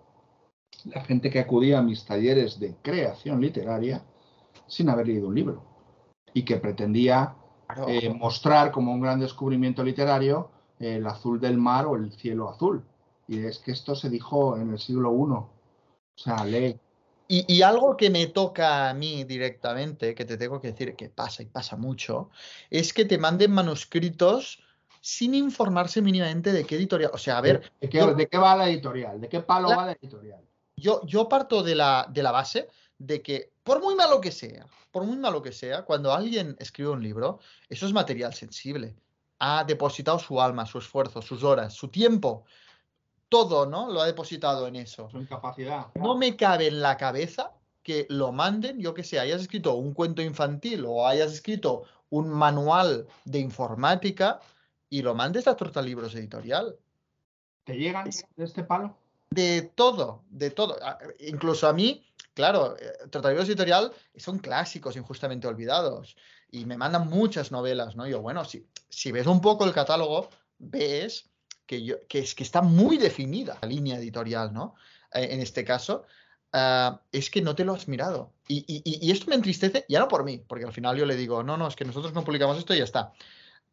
la gente que acudía a mis talleres de creación literaria sin haber leído un libro y que pretendía claro. eh, mostrar como un gran descubrimiento literario el azul del mar o el cielo azul. Y es que esto se dijo en el siglo I. O sea, lee, y, y, algo que me toca a mí directamente, que te tengo que decir que pasa y pasa mucho, es que te manden manuscritos sin informarse mínimamente de qué editorial. O sea, a ver. ¿De qué, yo, de qué va la editorial? ¿De qué palo la, va la editorial? Yo, yo parto de la, de la base de que, por muy malo que sea, por muy malo que sea, cuando alguien escribe un libro, eso es material sensible. Ha depositado su alma, su esfuerzo, sus horas, su tiempo todo, ¿no? Lo ha depositado en eso. Su incapacidad. No me cabe en la cabeza que lo manden, yo que sé, hayas escrito un cuento infantil o hayas escrito un manual de informática y lo mandes a Tortalibros Editorial. ¿Te llegan de este palo? De todo, de todo. Incluso a mí, claro, Tortalibros Editorial son clásicos injustamente olvidados y me mandan muchas novelas, ¿no? Yo, bueno, si, si ves un poco el catálogo, ves que, yo, que, es que está muy definida la línea editorial, ¿no? Eh, en este caso, uh, es que no te lo has mirado. Y, y, y, esto me entristece, ya no por mí, porque al final yo le digo, no, no, es que nosotros no publicamos esto y ya está.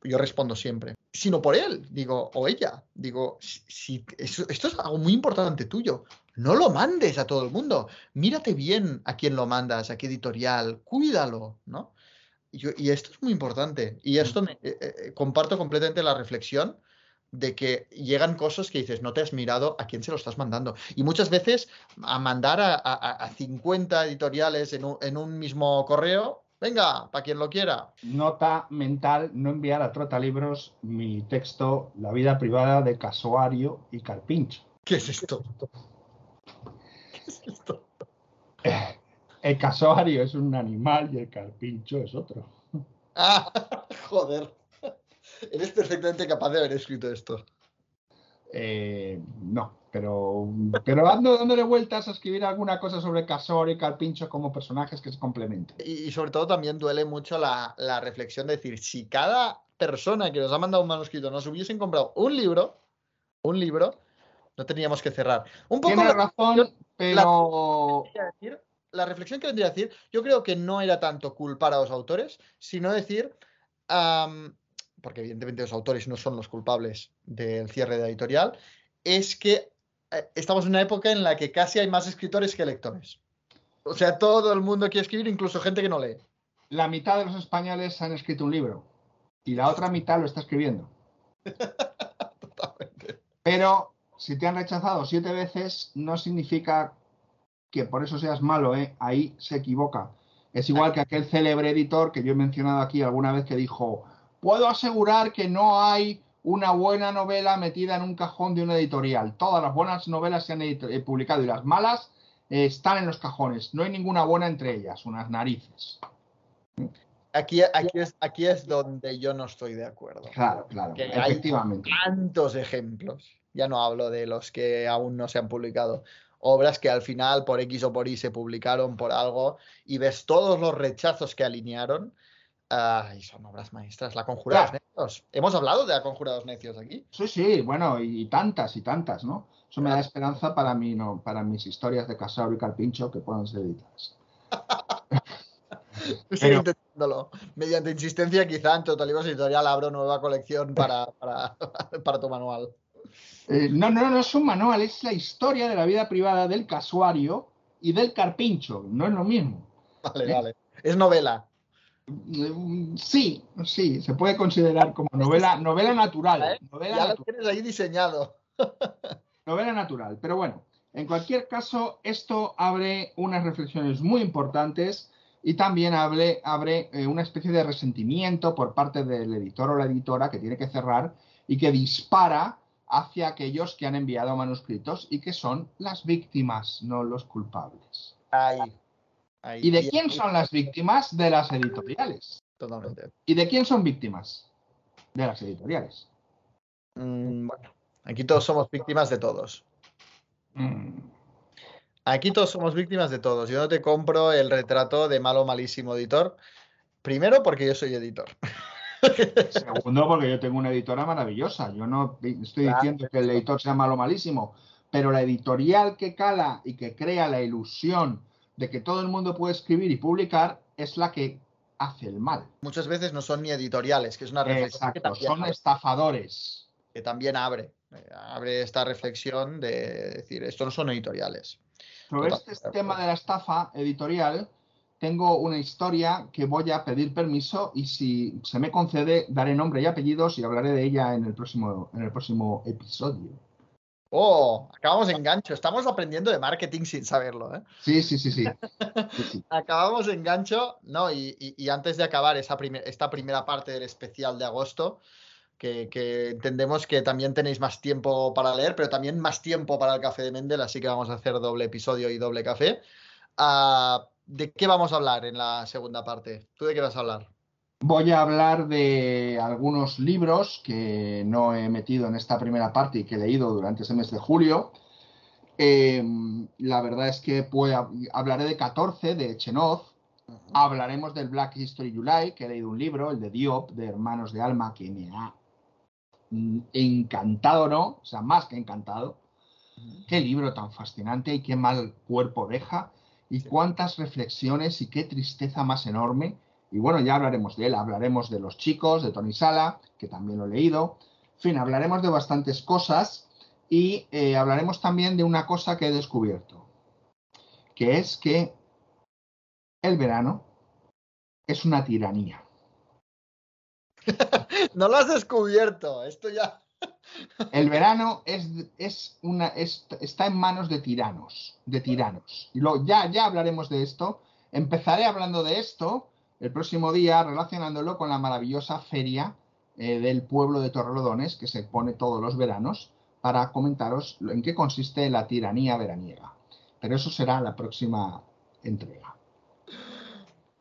Yo respondo siempre, sino por él, digo, o ella, digo, si, eso, esto es algo muy importante tuyo, no lo mandes a todo el mundo, mírate bien a quién lo mandas, a qué editorial, cuídalo, ¿no? Y, esto es muy importante, y esto me, eh, eh, comparto completamente la reflexión de que llegan cosas que dices, no te has mirado a quién se lo estás mandando. Y muchas veces a mandar a, a, a 50 editoriales en un, en un, mismo correo, venga, para quien lo quiera. Nota mental, no enviar a Trotalibros mi texto La vida privada de Casuario y Carpincho. ¿Qué es esto? ¿Qué es esto? El casuario es un animal y el carpincho es otro. Ah, joder. Eres perfectamente capaz de haber escrito esto. Eh, no, pero, pero ando dándole vueltas a escribir alguna cosa sobre Casor y Carpincho como personajes que se complementen. Y, sobre todo también duele mucho la, la, reflexión de decir, si cada persona que nos ha mandado un manuscrito nos hubiesen comprado un libro, un libro, no tendríamos que cerrar. Un poco Tienes la, razón, pero... La, la, reflexión que vendría a decir, yo creo que no era tanto culpar a los autores, sino decir... Um, porque evidentemente los autores no son los culpables del cierre de la editorial, es que eh, estamos en una época en la que casi hay más escritores que lectores. O sea, todo el mundo quiere escribir, incluso gente que no lee. La mitad de los españoles han escrito un libro y la otra mitad lo está escribiendo. Totalmente. Pero si te han rechazado siete veces, no significa que por eso seas malo, ¿eh? ahí se equivoca. Es igual que aquel célebre editor que yo he mencionado aquí alguna vez que dijo, puedo asegurar que no hay una buena novela metida en un cajón de una editorial. Todas las buenas novelas se han eh, publicado y las malas eh, están en los cajones. No hay ninguna buena entre ellas, unas narices. Aquí, aquí, es, aquí es donde yo no estoy de acuerdo. Claro, claro, que efectivamente. Hay tantos ejemplos. Ya no hablo de los que aún no se han publicado. obras que al final por X o por Y se publicaron por algo y ves todos los rechazos que alinearon. Ah, y son obras maestras. La Conjurados Claro. Necios. Hemos hablado de la Conjurados Necios aquí. Sí, sí, bueno, y, y tantas y tantas, ¿no? Eso me da esperanza para mí, no, para mis historias de Casado y Carpincho que puedan ser editadas. Pero- intentándolo. Mediante insistencia, quizá en Total Libros Editorial abro nueva colección para, para, para tu manual. Eh, no, no, no es un manual, es la historia de la vida privada del casuario y del carpincho, no es lo mismo. Vale, ¿Eh? vale. Es novela. Sí, sí, se puede considerar como novela, novela natural. Novela Ya lo natural. tienes ahí diseñado. novela natural. Pero bueno, en cualquier caso, esto abre unas reflexiones muy importantes y también abre, abre eh, una especie de resentimiento por parte del editor o la editora que tiene que cerrar y que dispara hacia aquellos que han enviado manuscritos y que son las víctimas, no los culpables. Ahí. Ahí. ¿Y de quién son las víctimas? De las editoriales. Totalmente. ¿Y de quién son víctimas? De las editoriales. Mm, bueno, aquí todos somos víctimas de todos. Mm. Aquí todos somos víctimas de todos. Yo no te compro el retrato de malo malísimo editor. Primero porque yo soy editor. Segundo, porque yo tengo una editora maravillosa. Yo no estoy Claro. diciendo que el editor sea malo o malísimo, pero la editorial que cala y que crea la ilusión de que todo el mundo puede escribir y publicar es la que hace el mal. Muchas veces no son ni editoriales, que es una reflexión Exacto, son abre, estafadores. que también abre. eh, Abre esta reflexión de decir, esto no son editoriales. Sobre este tema de la estafa editorial, tengo una historia que voy a pedir permiso y si se me concede, daré nombre y apellidos y hablaré de ella en el próximo, en el próximo episodio. Oh, acabamos en gancho. Estamos aprendiendo de marketing sin saberlo, ¿eh? Sí, sí, sí, sí. Sí, sí. Acabamos en gancho, ¿no? Y, y- y antes de acabar esa primer- esta primera parte del especial de agosto, que, que entendemos que también tenéis más tiempo para leer, pero también más tiempo para el café de Mendel, así que vamos a hacer doble episodio y doble café. Ah, ¿de qué vamos a hablar en la segunda parte? ¿Tú de qué vas a hablar? Voy a hablar de algunos libros que no he metido en esta primera parte y que he leído durante ese mes de julio. Eh, la verdad es que pues, hab- hablaré de 14 de Chenoz. Hablaremos del Black History July, que he leído un libro, el de Diop, de Hermanos de Alma, que me ha mm, encantado, ¿no? O sea, más que encantado. Qué libro tan fascinante y qué mal cuerpo deja. Y cuántas reflexiones y qué tristeza más enorme. Y bueno, ya hablaremos de él. Hablaremos de los chicos, de Tony Sala, que también lo he leído. En fin, hablaremos de bastantes cosas. Y eh, hablaremos también de una cosa que he descubierto. Que es que el verano es una tiranía. No lo has descubierto, esto ya. El verano es, es una, es- está en manos de tiranos, de tiranos. Y lo, ya, ya hablaremos de esto. Empezaré hablando de esto el próximo día, relacionándolo con la maravillosa feria eh, del pueblo de Torrelodones, que se pone todos los veranos, para comentaros en qué consiste la tiranía veraniega. Pero eso será la próxima entrega.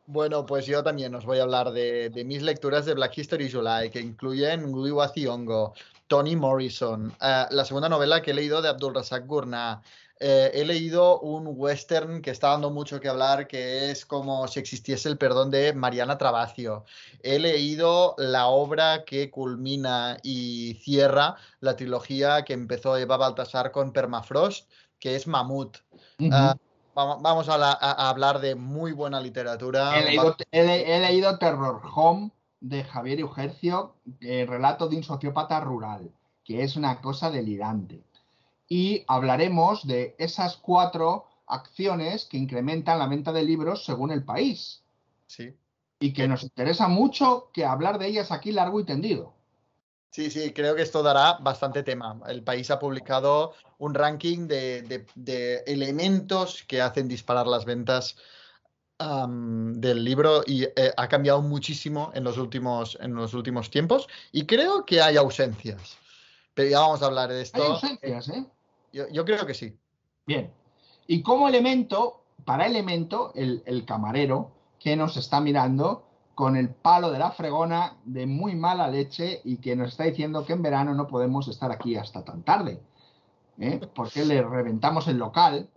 Bueno, pues yo también os voy a hablar de, mis lecturas de Black History July, que incluyen Wiwa Thiongo, Toni Morrison, eh, la segunda novela que he leído de Abdul Razak Gurnah. Eh, he leído un western que está dando mucho que hablar, que es como si existiese el perdón de Mariana Trabacio. He leído la obra que culmina y cierra la trilogía que empezó Eva Baltasar con Permafrost, que es Mamut. Ah, vamos vamos a, la- a- a hablar de muy buena literatura. He leído, he le- he leído Terror Home de Javier Eugercio, el relato de un sociópata rural, que es una cosa delirante. Y hablaremos de esas cuatro acciones que incrementan la venta de libros según el país. Sí. Y que nos interesa mucho que hablar de ellas aquí largo y tendido. Sí, sí, creo que esto dará bastante tema. El país ha publicado un ranking de, de- de elementos que hacen disparar las ventas del libro y eh, ha cambiado muchísimo en los últimos, en los últimos tiempos y creo que hay ausencias. Pero ya vamos a hablar de esto. Hay ausencias, ¿eh? Yo, yo creo que sí. Bien. Y como elemento, para elemento, el, el camarero que nos está mirando con el palo de la fregona de muy mala leche y que nos está diciendo que en verano no podemos estar aquí hasta tan tarde. ¿eh? Porque le reventamos el local.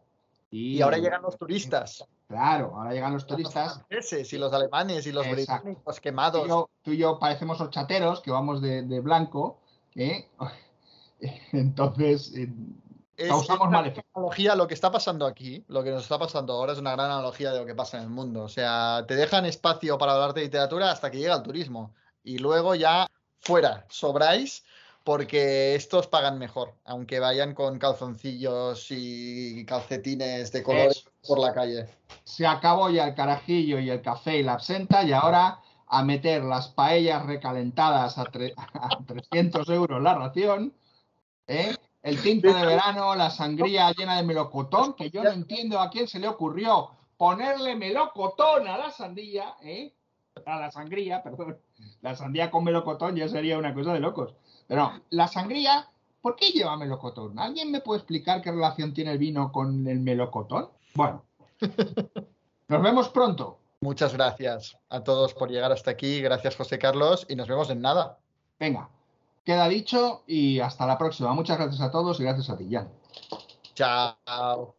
Y, Y ahora llegan los turistas. Claro, ahora llegan los turistas. Los franceses y los alemanes y los Exacto. británicos Tú quemados. y, yo, tú y yo parecemos horchateros que vamos de, de blanco. ¿eh? Entonces, Es- causamos una analogía, lo que está pasando aquí, lo que nos está pasando ahora es una gran analogía de lo que pasa en el mundo. O sea, te dejan espacio para hablar de literatura hasta que llega el turismo. Y luego ya fuera, sobráis, porque estos pagan mejor, aunque vayan con calzoncillos y calcetines de colores por la calle. Se acabó ya el carajillo y el café y la absenta y ahora a meter las paellas recalentadas a, tre- a 300 euros la ración, ¿eh? El tinto de verano, la sangría llena de melocotón, que yo no entiendo a quién se le ocurrió ponerle melocotón a la sandía, ¿eh? a la sangría, perdón, la sandía con melocotón ya sería una cosa de locos. Pero no, la sangría, ¿por qué lleva melocotón? ¿Alguien me puede explicar qué relación tiene el vino con el melocotón? Bueno, nos vemos pronto. Muchas gracias a todos por llegar hasta aquí. Gracias, José Carlos, y nos vemos en nada. Venga, queda dicho y hasta la próxima. Muchas gracias a todos y gracias a ti, Jan. Chao.